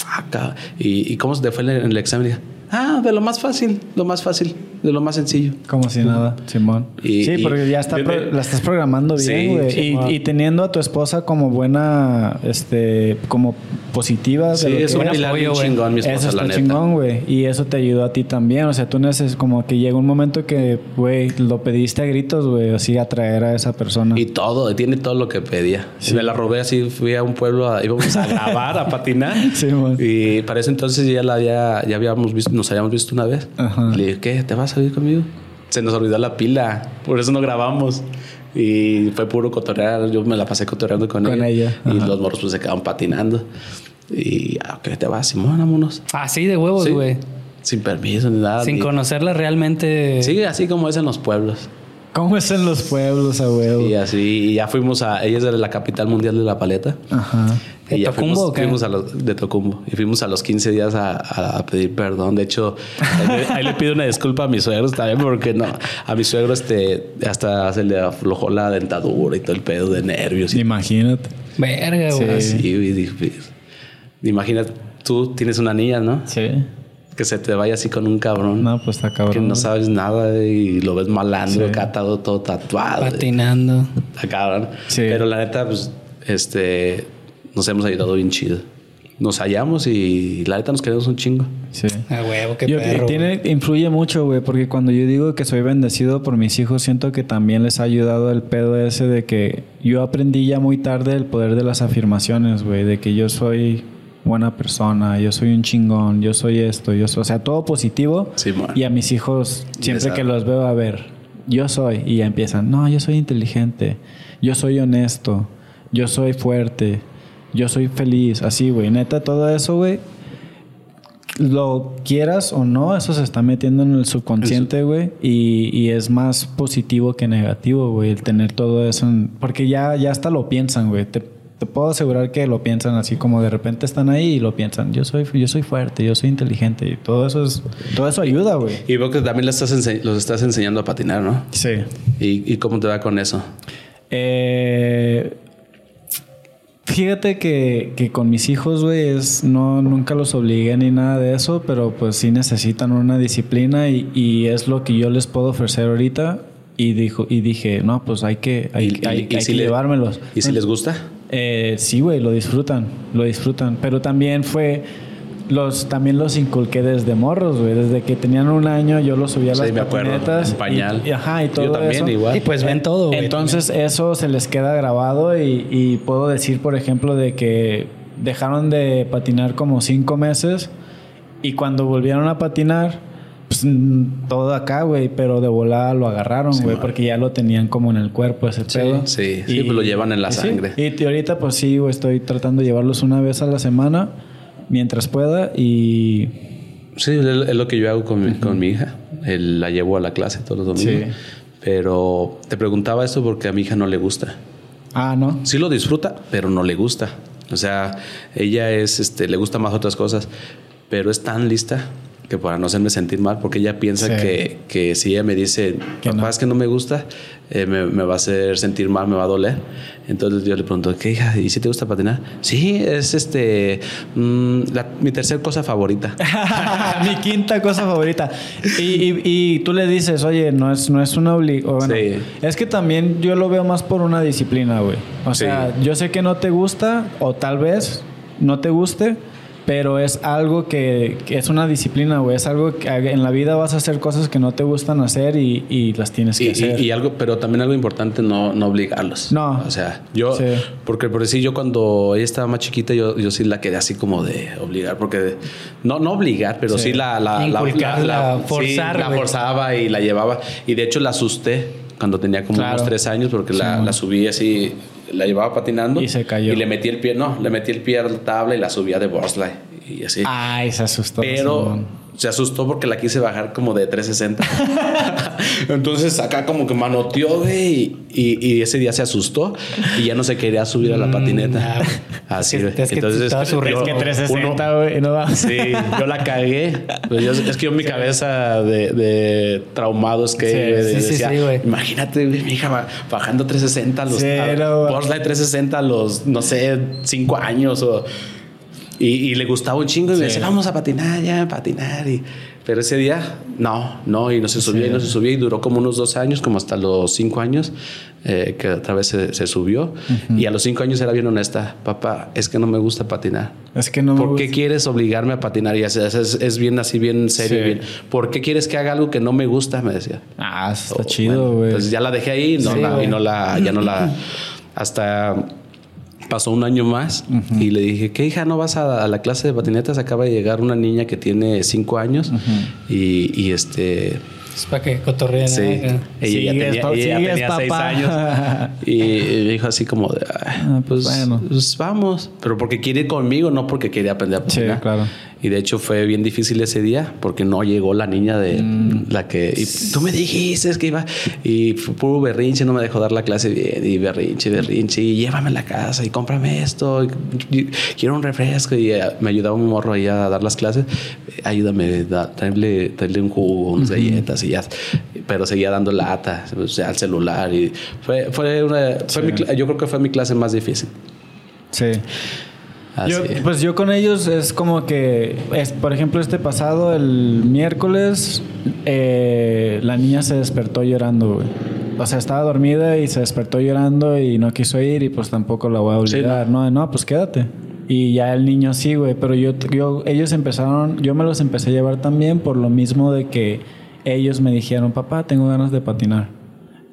Acá. ¿Y, y cómo se te fue en el, en el examen? Ah, de lo más fácil, lo más fácil, de lo más sencillo. Como si nada, Simón. Y- sí, y- porque ya está de- la estás programando Sí, bien, güey. Simón. y, y teniendo a tu esposa como buena, este, como positiva. de Sí, lo es que un pilar apoyo, chingón, mi esposa, Eso la está neta. chingón, güey. Y eso te ayudó a ti también. O sea, tú neces como que llega un momento que, güey, lo pediste a gritos, güey, así atraer a esa persona. Y todo, tiene todo lo que pedía. Me la robé así, fui a un pueblo, a- íbamos a grabar, a patinar. Sí, man. y para ese entonces ya la había, ya habíamos visto, nos habíamos visto una vez. Ajá. Le dije, ¿qué? ¿Te vas a ir conmigo? Se nos olvidó la pila, por eso no grabamos. Y fue puro cotorrear, yo me la pasé cotorreando con, Con ella, Y los morros pues se quedaron patinando. Y, ah, ¿qué te vas, Simón? Vámonos. Así de huevos, Sí. güey. Sin permiso ni nada. Sin conocerla realmente. Sí, así como es en los pueblos. ¿Cómo es en los pueblos, a huevo? Y así, y ya fuimos a. Ella es de la capital mundial de la paleta. Ajá. ¿De Y ya Tocumbo fuimos, o qué? fuimos a los de Tocumbo y fuimos a los 15 días a, a- a pedir perdón. De hecho, ahí le, ahí le pido una disculpa a mis suegros también porque no, a mi suegro este hasta se le aflojó la dentadura y todo el pedo de nervios y Imagínate. Verga, güey. así. y dije, Imagina, tú tienes una niña, ¿no? Sí. Que se te vaya así con un cabrón. No, pues está cabrón. que no sabes nada y lo ves malandro, Sí. acá todo, todo tatuado. Patinando. Está cabrón. Sí. Pero la neta, pues, este, nos hemos ayudado bien chido. Nos hallamos y la neta nos queremos un chingo. Sí. A huevo, qué Yo- perro. tiene, influye mucho, güey, porque cuando yo digo que soy bendecido por mis hijos, siento que también les ha ayudado el pedo ese de que yo aprendí ya muy tarde el poder de las afirmaciones, güey, de que yo soy buena persona, yo soy un chingón, yo soy esto, yo soy, o sea, todo positivo. Sí, y a mis hijos, siempre que los veo a ver, yo soy, y ya empiezan, no, yo soy inteligente, yo soy honesto, yo soy fuerte, yo soy feliz, así, güey, neta, todo eso, güey, lo quieras o no, eso se está metiendo en el subconsciente, güey. Y, y es más positivo que negativo, güey, el tener todo eso. en- porque ya, ya hasta lo piensan, güey. Te, te puedo asegurar que lo piensan así como de repente están ahí y lo piensan. Yo soy, yo soy fuerte, yo soy inteligente. Y todo eso es, todo eso ayuda, güey. Y veo que también les estás los estás enseñando a patinar, ¿no? Sí. ¿Y, y cómo te va con eso? Eh, fíjate que, que con mis hijos, güey, es, no, nunca los obligué ni nada de eso, pero pues sí necesitan una disciplina y, y es lo que yo les puedo ofrecer ahorita. Y, dijo, y dije, no, pues hay que, hay, Y- y- hay- y hay si que le- llevármelos. ¿Y si les gusta? Eh, sí, güey, lo disfrutan, lo disfrutan. Pero también fue los también los inculqué desde morros, güey. Desde que tenían un año yo los subía a las Sí, me acuerdo, patinetas. en pañal. Y, y- ajá, y todo Yo también, eso. igual. Y pues ven todo, güey. Entonces eso se les queda grabado y, y puedo decir, por ejemplo, de que dejaron de patinar como cinco meses y cuando volvieron a patinar, pues todo acá, güey, pero de volada lo agarraron, güey, man. porque ya lo tenían como en el cuerpo ese pedo. sí, sí, pues lo llevan en la y sí, sangre. Y ahorita pues sí, güey, estoy tratando de llevarlos una vez a la semana mientras pueda y Sí, es lo que yo hago con mi, con mi hija. La llevo a la clase todos los domingos. Sí. Pero te preguntaba esto porque a mi hija no le gusta. ah, no. Sí lo disfruta, pero no le gusta. O sea, ella es, este, le gusta más otras cosas, pero es tan lista que para no hacerme sentir mal, porque ella piensa Sí. que, que si ella me dice, papá, no. es que no me gusta, eh, me, me va a hacer sentir mal, me va a doler. Entonces yo le pregunto, ¿qué hija? ¿Y si te gusta patinar? Sí, es este, mm, la- mi tercer cosa favorita. Mi quinta cosa favorita. Y, y- y tú le dices, oye, no es, no es una obligación. Sí. Es que también yo lo veo más por una disciplina, güey. O Sí. sea, yo sé que no te gusta, o tal vez no te guste, pero es algo que, que es una disciplina, güey. Es algo que en la vida vas a hacer cosas que no te gustan hacer y, y las tienes que Y, hacer. y- y algo, pero también algo importante, no, no obligarlos. No. O sea, yo, Sí. porque por decir, yo cuando ella estaba más chiquita, yo, yo sí la quería así como de obligar, porque no, no obligar, pero sí, Sí. la, la, la, sí, forzar, la forzaba y la llevaba. Y de hecho la asusté cuando tenía como Claro. unos tres años, porque Sí, la, la subí así, la llevaba patinando. Y se cayó. Y le metí el pie, no, le metí el pie a la tabla y la subía de bobsleigh. Y así. Ay, se asustó. Pero. Se asustó porque la quise bajar como de 360. Entonces acá como que manoteó, güey. Y, y ese día se asustó y ya no se quería subir a la patineta. Así, güey. es que Entonces, estaba surreal. yo- Es que uno- 360, güey, no va. Sí, yo la cagué. Pues yo- es que yo en mi cabeza de, de traumado es que Sí, güey, sí, sí, decía, sí, güey. imagínate, güey, mi hija bajando 360 a los Sí, a- no, Lightyear 360 a los, no sé, 5 años o y, y le gustaba un chingo y me Sí. decía, vamos a patinar ya, a patinar. Y, pero ese día, no, no, y no se subía y no se subía y duró como unos dos años, como hasta los cinco años, eh, que otra vez se, se subió. Y a los cinco años era bien honesta, papá, es que no me gusta patinar. Es que no me ¿Por qué gusta. quieres obligarme a patinar? Y es, es- es bien así, bien serio. Sí. bien, ¿Por qué quieres que haga algo que no me gusta? Me decía. Ah, eso está Oh, chido, bueno, güey. Entonces ya la dejé ahí y no, Sí, la, y no la, ya no la, hasta pasó un año más y le dije, ¿qué hija no vas a, a la clase de patinetas? Acaba de llegar una niña que tiene cinco años y, y este, Es para que cotorreen. sí, ¿no? ella ya Sigues, tenía, pa- ella ya sigues, tenía seis papá. años y me dijo así como de, "Ay, Ah, pues, bueno. pues vamos, pero porque quiere ir conmigo, no porque quería aprender a Sí, patinar. claro. Y de hecho fue bien difícil ese día porque no llegó la niña de Mm. la que y tú me dijiste que iba y puro berrinche, no me dejó dar la clase bien y berrinche, berrinche y llévame a la casa y cómprame esto, y- y- quiero un refresco y eh, me ayudaba un morro ahí a dar las clases, Eh, ayúdame, da, tráele, tráele un jugo, unas galletas y ya, pero seguía dando lata, o sea, al celular y fue, fue una, fue mi cla- yo creo que fue mi clase más difícil. Sí. Así. Yo, pues yo con ellos es como que, es, por ejemplo, este pasado, el miércoles, eh, la niña se despertó llorando, güey. O sea, estaba dormida y se despertó llorando y no quiso ir y pues tampoco la voy a Sí, obligar. no. no, pues quédate. Y ya el niño sí, güey. Pero yo, yo, ellos empezaron, yo me los empecé a llevar también por lo mismo de que ellos me dijeron, papá, tengo ganas de patinar.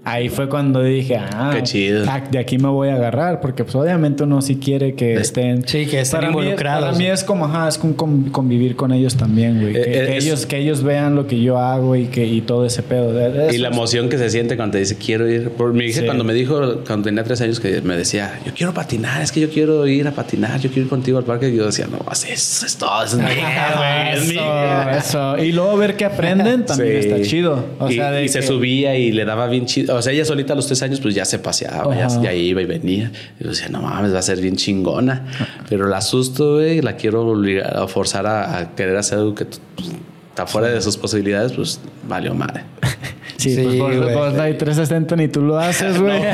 Ahí fue cuando dije, ah, Qué chido. ah, de aquí me voy a agarrar, porque pues obviamente uno sí quiere que Es- estén... Sí, que estén Para mí- involucrados. Para mí es como, ajá, es con- convivir con ellos también, güey. Eh, que, eh, que es- ellos, que ellos vean lo que yo hago y que y todo ese pedo. De- de Y la eso- emoción que se siente cuando te dice quiero ir. Por mi hija Sí. cuando me dijo, cuando tenía tres años, que me decía, yo quiero patinar, es que yo quiero ir a patinar, yo quiero ir contigo al parque. Y yo decía, no, eso es todo, eso es mi hija, güey, es mi hija". Eso, eso. Y luego ver que aprenden también Sí. está chido. O y, sea, de y se que- subía y le daba bien chido. O sea, ella solita a los tres años, pues ya se paseaba, ya, ya iba y venía. Y yo decía, no mames, va a ser bien chingona. Pero la asusto, güey, la quiero obligar a forzar a, a querer hacer algo que pues, está fuera de sus posibilidades, pues valió madre. Sí, Sí, pues vos, güey. vos hay 360 ni tú lo haces, güey.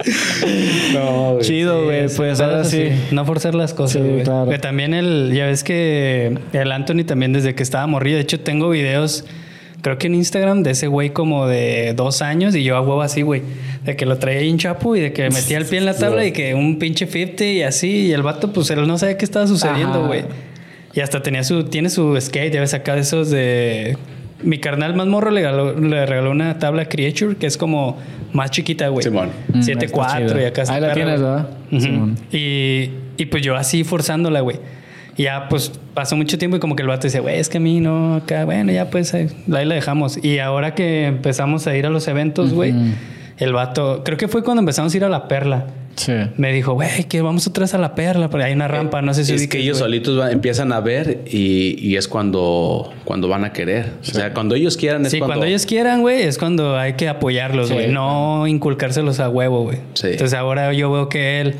No, güey. Chido, güey. Sí, pues ahora sí. No forzar las cosas, Sí, güey. claro. Que también el, ya ves que el Anthony también desde que estaba morrido, de hecho tengo videos creo que en Instagram de ese güey como de dos años y yo a huevo así, güey. De que lo traía ahí en chapu y de que metía el pie en la tabla y que un pinche 50 y así. Y el vato, pues él no sabía qué estaba sucediendo, güey. Y hasta tenía su, tiene su skate, ya ves acá de esos de... Mi carnal más morro le regaló, le regaló una tabla Creature que es como más chiquita, güey. Simón. Mm, 7.4 está y acá está Ahí la perra, tienes. ¿verdad? Y, y pues yo así forzándola, güey. Y ya pues pasó mucho tiempo y como que el vato dice, güey, es que a mí no, acá, bueno, ya pues ahí ahí la dejamos. Y ahora que empezamos a ir a los eventos, güey, el vato, creo que fue cuando empezamos a ir a la perla. Sí. Me dijo, güey, que vamos otra vez a la perla, porque hay una rampa, no sé si es ubiques, que ellos solitos va- empiezan a ver y, y es cuando, cuando van a querer. O sea, cuando ellos quieran es Sí, cuando... cuando ellos quieran, güey, es cuando hay que apoyarlos, Sí, güey. no inculcárselos a huevo, güey. Sí. Entonces ahora yo veo que él, eh,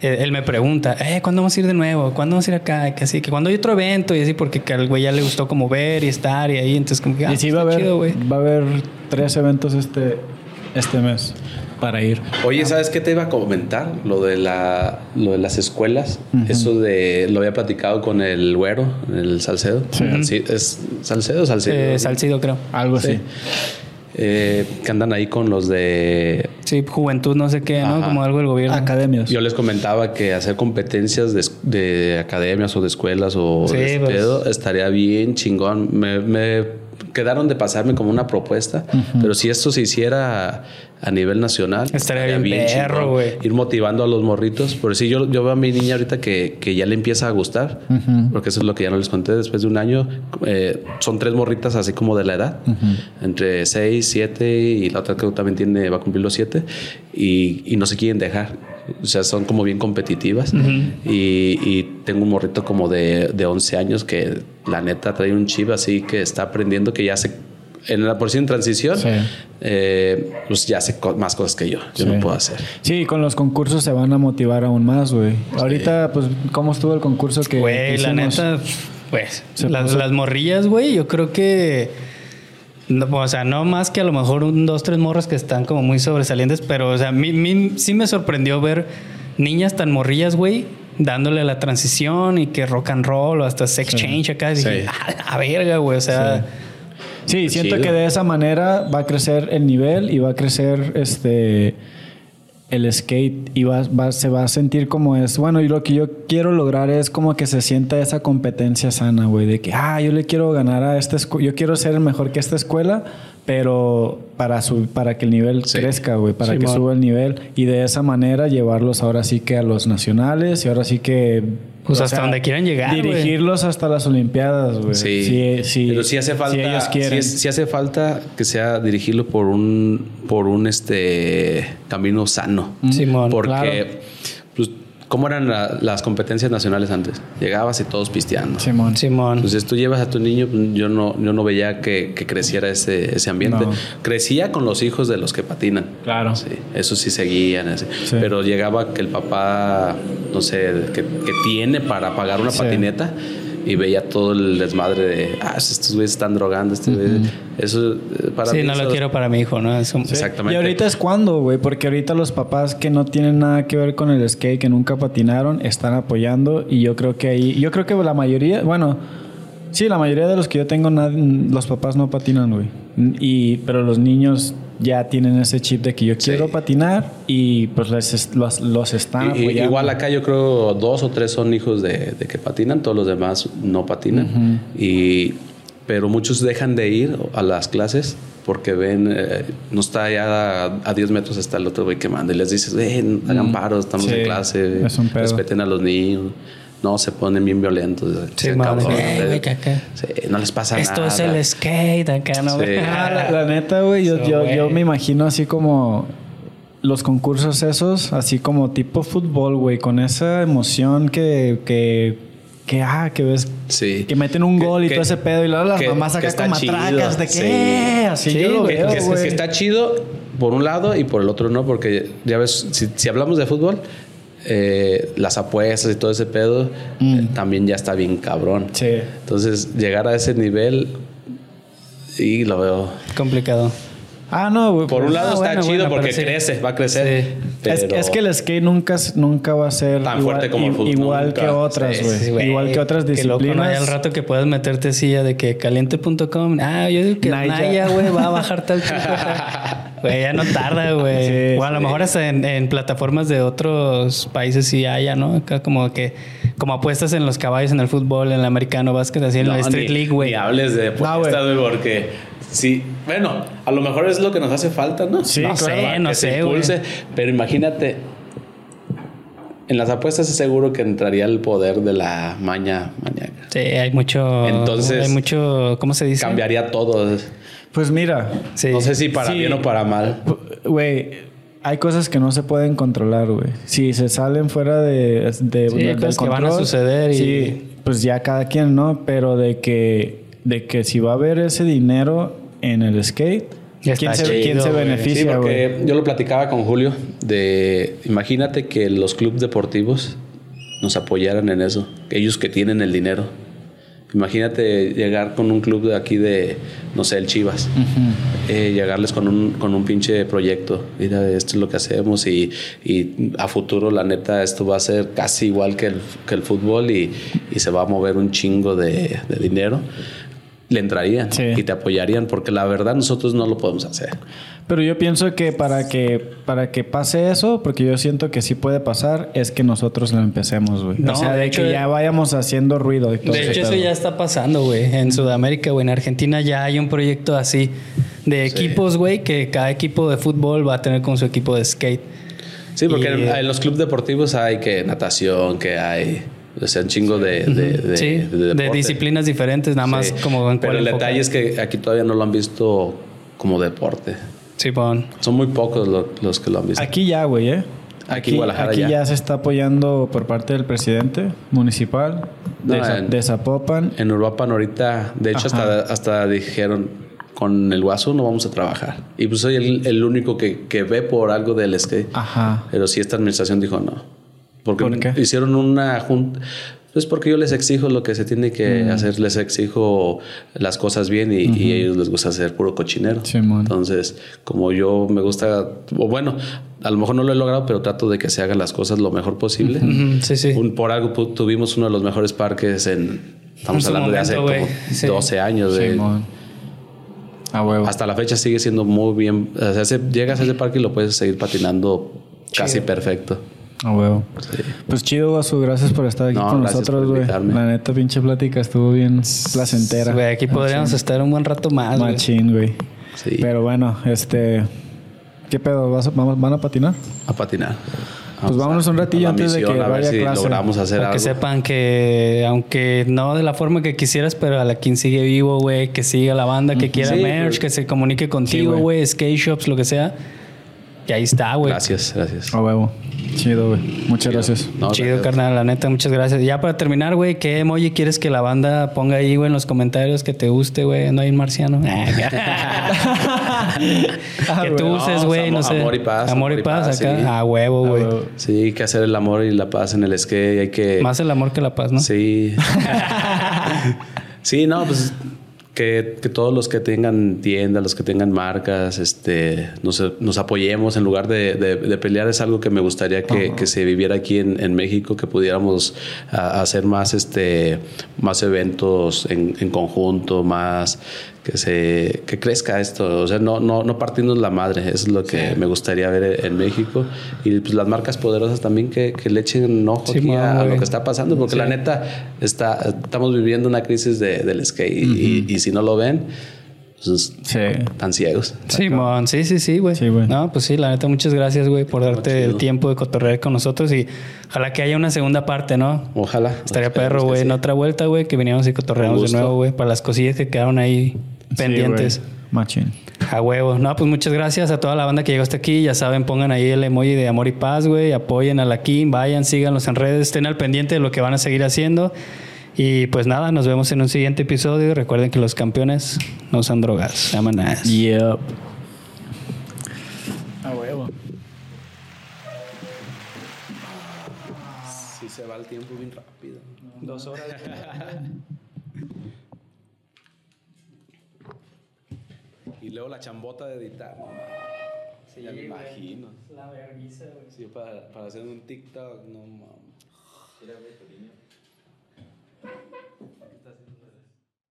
él me pregunta, eh, ¿cuándo vamos a ir de nuevo? ¿Cuándo vamos a ir acá? Que así, que cuando hay otro evento y así, porque que al güey ya le gustó como ver y estar y ahí, entonces como que, ah, y sí va a haber, chido, va a haber tres eventos este, este mes para ir. Oye, ¿sabes qué te iba a comentar? Lo de, la, lo de las escuelas. Eso de... Lo había platicado con el güero, el Salcedo. Sí. ¿Es Salcedo o Salcedo? Eh, Salcido, creo. Algo Sí. así. Eh, que andan ahí con los de... Sí, juventud, no sé qué, ¿no? Ajá. Como algo del gobierno. Academias. Yo les comentaba que hacer competencias de, de academias o de escuelas o Sí, de este pues. pedo estaría bien chingón. Me, me quedaron de pasarme como una propuesta, pero si esto se hiciera a nivel nacional, Estaría bien perro, güey. Ir motivando a los morritos. Por si yo, yo veo a mi niña ahorita que, que ya le empieza a gustar, porque eso es lo que ya no les conté después de un año. eh, son tres morritas así como de la edad, entre 6, 7 y la otra creo que también tiene, va a cumplir los 7 y, y no se quieren dejar. O sea, son como bien competitivas. y, y tengo un morrito como de, de 11 años que la neta trae un chip así que está aprendiendo que ya se... En la porción en transición, Sí. eh, pues ya hace co- más cosas que yo. Yo Sí. no puedo hacer. Sí, con los concursos se van a motivar aún más, güey. Ahorita, pues, ¿cómo estuvo el concurso que, Güey, la neta, pues, las, las morrillas, güey, yo creo que. No, o sea, no más que a lo mejor un, dos, tres morros que están como muy sobresalientes, pero, o sea, a mí, mí sí me sorprendió ver niñas tan morrillas, güey, dándole la transición y que rock and roll o hasta sex change acá. Y dije, Sí. a la verga, güey, o sea. Sí, siento chido. que de esa manera va a crecer el nivel y va a crecer este el skate y va, va- se va a sentir como es. Bueno, y lo que yo quiero lograr es como que se sienta esa competencia sana, güey, de que, ah, yo le quiero ganar a esta escuela, yo quiero ser el mejor que esta escuela, pero para, su, para que el nivel Sí. crezca, güey, para que suba el nivel y de esa manera llevarlos ahora sí que a los nacionales y ahora sí que... Pues o hasta donde quieran llegar. Dirigirlos hasta las Olimpiadas, güey. Sí. Sí, sí. Pero sí hace falta. Si ellos quieren. sí hace falta que sea dirigirlo por un, por un este camino sano. Simón, Porque, claro. ¿Cómo eran la- las competencias nacionales antes? Llegabas y todos pisteando. Simón. Simón. Entonces tú llevas a tu niño, pues, yo no, yo no veía que, que creciera ese, ese ambiente. No. Crecía con los hijos de los que patinan. Claro. Sí, eso sí seguían. así. Sí. Pero llegaba que el papá, no sé, que, que tiene para pagar una Sí. patineta y veía todo el desmadre de, ah, estos güeyes están drogando, este güey". Eso eh, para sí, mí no lo quiero para mi hijo, ¿no? Es. Exactamente. Y ahorita es cuando, güey, porque ahorita los papás que no tienen nada que ver con el skate, que nunca patinaron, están apoyando y yo creo que ahí, yo creo que la mayoría, bueno, sí, la mayoría de los que yo tengo, los papás no patinan, güey. Y, pero los niños ya tienen ese chip de que yo quiero patinar y pues les es- los, los están Y- y- apoyando. igual acá yo creo dos o tres son hijos de, de que patinan, todos los demás no patinan. y, pero muchos dejan de ir a las clases porque ven, eh, no está allá a, a 10 metros está el otro güey que manda y les dices, "Eh, hagan paro, estamos Sí, en clase, es un pedo. respeten a los niños. No, se ponen bien violentos. Sí, se madre. que. Sí, no les pasa Esto nada. es el skate acá, ¿no? Sí. Ah, la, la neta, güey, yo, yo, yo me imagino así como los concursos esos, así como tipo fútbol, güey, con esa emoción que, que, que, ah, que ves, Sí. que meten un Que- gol y que- todo ese pedo y luego las que- mamás acá con matracas de que, Sí. "Eh", así Sí, yo lo veo, que está chido por un lado y por el otro no, porque ya ves, si, si hablamos de fútbol, eh, las apuestas y todo ese pedo Mm. eh, también ya está bien cabrón. Sí. Entonces, llegar a ese nivel y lo veo. Complicado. Ah, no, güey. Por un pues, lado Ah, está bueno, chido bueno, porque sí. crece, va a crecer. Sí. Es, pero- es que el skate nunca, es- nunca va a ser Tan igual, fuerte como el fútbol, igual nunca. que otras, Sí, güey. Sí, güey. igual que otras Qué loco, ¿no? disciplinas. Y al rato que puedas meterte silla de que caliente.com. Ah, yo digo que Naya. Naya, güey, va a bajar tal chico. Güey, ya no tarda, güey. Sí, o a lo mejor hasta en, en plataformas de otros países sí haya, ¿no? Acá como que, como apuestas en los caballos, en el fútbol, en el americano, básquet, así en No, la Street ni- League, güey. Ni hables de apuestas, güey, porque sí, bueno, a lo mejor es lo que nos hace falta, ¿no? Sí, No claro. sé, no sé, güey. pero imagínate, en las apuestas es seguro que entraría el poder de la maña mañana. Sí, hay mucho. Entonces, Hay mucho. ¿Cómo se dice? Cambiaría todo. Pues mira, Sí. No sé si para Sí. bien o para mal. güey, hay cosas que no se pueden controlar, güey. Si se salen fuera de, de Sí, cosas que van a control, suceder y- Sí, pues ya cada quien, ¿no? Pero de que, de que si va a haber ese dinero en el skate, ¿quién se, chido, quién se güey. Sí, beneficia, güey? porque yo lo platicaba con Julio de imagínate que los clubes deportivos nos apoyaran en eso, ellos que tienen el dinero. Imagínate llegar con un club de aquí de, no sé, el Chivas, eh, llegarles con un, con un pinche proyecto. Mira, esto es lo que hacemos y, y a futuro, la neta, esto va a ser casi igual que el, que el fútbol y, y se va a mover un chingo de, de dinero. Le entrarían Sí. y te apoyarían porque la verdad nosotros no lo podemos hacer. Pero yo pienso que para que para que pase eso, porque yo siento que sí puede pasar, es que nosotros lo empecemos, güey. No, o sea, de de, hecho, que ya vayamos haciendo ruido y todo De hecho, eso ya está pasando, güey. En Sudamérica, güey. En Argentina ya hay un proyecto así de equipos, güey, que cada equipo de fútbol va a tener con su equipo de skate. Sí, porque Y, en, en los clubes deportivos hay que natación, que hay, o sea, un chingo de, de, de- sí, de disciplinas diferentes, nada más Sí. como en Pero el enfocar. detalle es que aquí todavía no lo han visto como deporte. Sí, pon. Son muy pocos lo- los que lo han visto. Aquí ya, güey, ¿eh? Aquí en Guadalajara aquí ya. ya. se está apoyando por parte del presidente municipal de, No, Za- en- de Zapopan. En Uruapan ahorita, de hecho, hasta, hasta dijeron, con el guaso no vamos a trabajar. Y pues soy el, el único que, que ve por algo del skate. Ajá. Pero sí esta administración dijo no. Porque ¿Por qué? hicieron una junta. Pues porque yo les exijo lo que se tiene que Mm. hacer, les exijo las cosas bien y, y a ellos les gusta hacer puro cochinero. Entonces, como yo me gusta, o bueno, a lo mejor no lo he logrado, pero trato de que se hagan las cosas lo mejor posible. Sí, sí. Un- por algo tuvimos uno de los mejores parques en, estamos En hablando de hace como güey. Sí. 12 años. de-. A huevo. hasta la fecha sigue siendo muy bien. O sea, ese- llegas a ese parque y lo puedes seguir patinando casi perfecto. A huevo. Pues chido, Guasu. Gracias por estar aquí No, con nosotros, güey. La neta, pinche plática estuvo bien placentera. Güey, aquí podríamos estar un buen rato más, güey. Machín, güey. Sí. Pero bueno, este... ¿Qué pedo? ¿Vas a- vamos, ¿Van a patinar? a patinar. Pues vámonos a- un ratillo antes de que a ver vaya a si clase. logramos hacer Para que algo. sepan que, aunque no de la forma que quisieras, pero a la quien sigue vivo, güey, que siga la banda, que quiera Sí, merch, pues. que se comunique contigo, güey. güey, skate shops, lo que sea. Que ahí está, güey. Gracias, gracias. A huevo. Chido, güey. Muchas gracias. No, Chido, gracias. carnal, la neta, muchas gracias. Ya para terminar, güey, ¿qué emoji quieres que la banda ponga ahí, güey, en los comentarios que te guste, güey? No hay un marciano. que tú güey. uses, güey, no amor- sé. amor y paz, Amor y paz, acá. sí. A huevo, güey. huevo. Sí, hay que hacer el amor y la paz en el skate. Hay que. Más el amor que la paz, ¿no? Sí. sí, no, pues que, que todos los que tengan tiendas, los que tengan marcas, este, nos, nos apoyemos en lugar de, de- de pelear. Es algo que me gustaría que, que se viviera aquí en, en México, que pudiéramos a- hacer más, este, más eventos en, en conjunto, más que se que crezca esto, o sea, no, no, no partirnos la madre, eso es lo que me gustaría ver en México. Y pues las marcas poderosas también que, que le echen ojo Sí, aquí a, a lo que está pasando, porque la neta está, estamos viviendo una crisis de, del skate y, y si no lo ven, pues Sí. están ciegos. Sí, sí, sí, güey. Sí, güey. No, pues sí, la neta, muchas gracias, güey, por darte el tiempo de cotorrear con nosotros y ojalá que haya una segunda parte, ¿no? Ojalá. Estaría perro, güey, sí. en otra vuelta, güey, que viniéramos y cotorreamos de nuevo, güey, para las cosillas que quedaron ahí pendientes. Sí. Machín. A huevo. No, pues muchas gracias a toda la banda que llegó hasta aquí. Ya saben, pongan ahí el emoji de amor y paz, güey. Apoyen a la Kim, vayan, síganlos en redes, estén al pendiente de lo que van a seguir haciendo. Y pues nada, nos vemos en un siguiente episodio. Recuerden que los campeones no usan drogas. Vámonos. Yep. A huevo. Sí se va el tiempo bien rápido. Dos horas. luego la chambota de editar, ¿no? Sí, ya me imagino. La vergüenza, güey. Sí, para, para hacer un TikTok, no mames. Mira, güey, tu niño.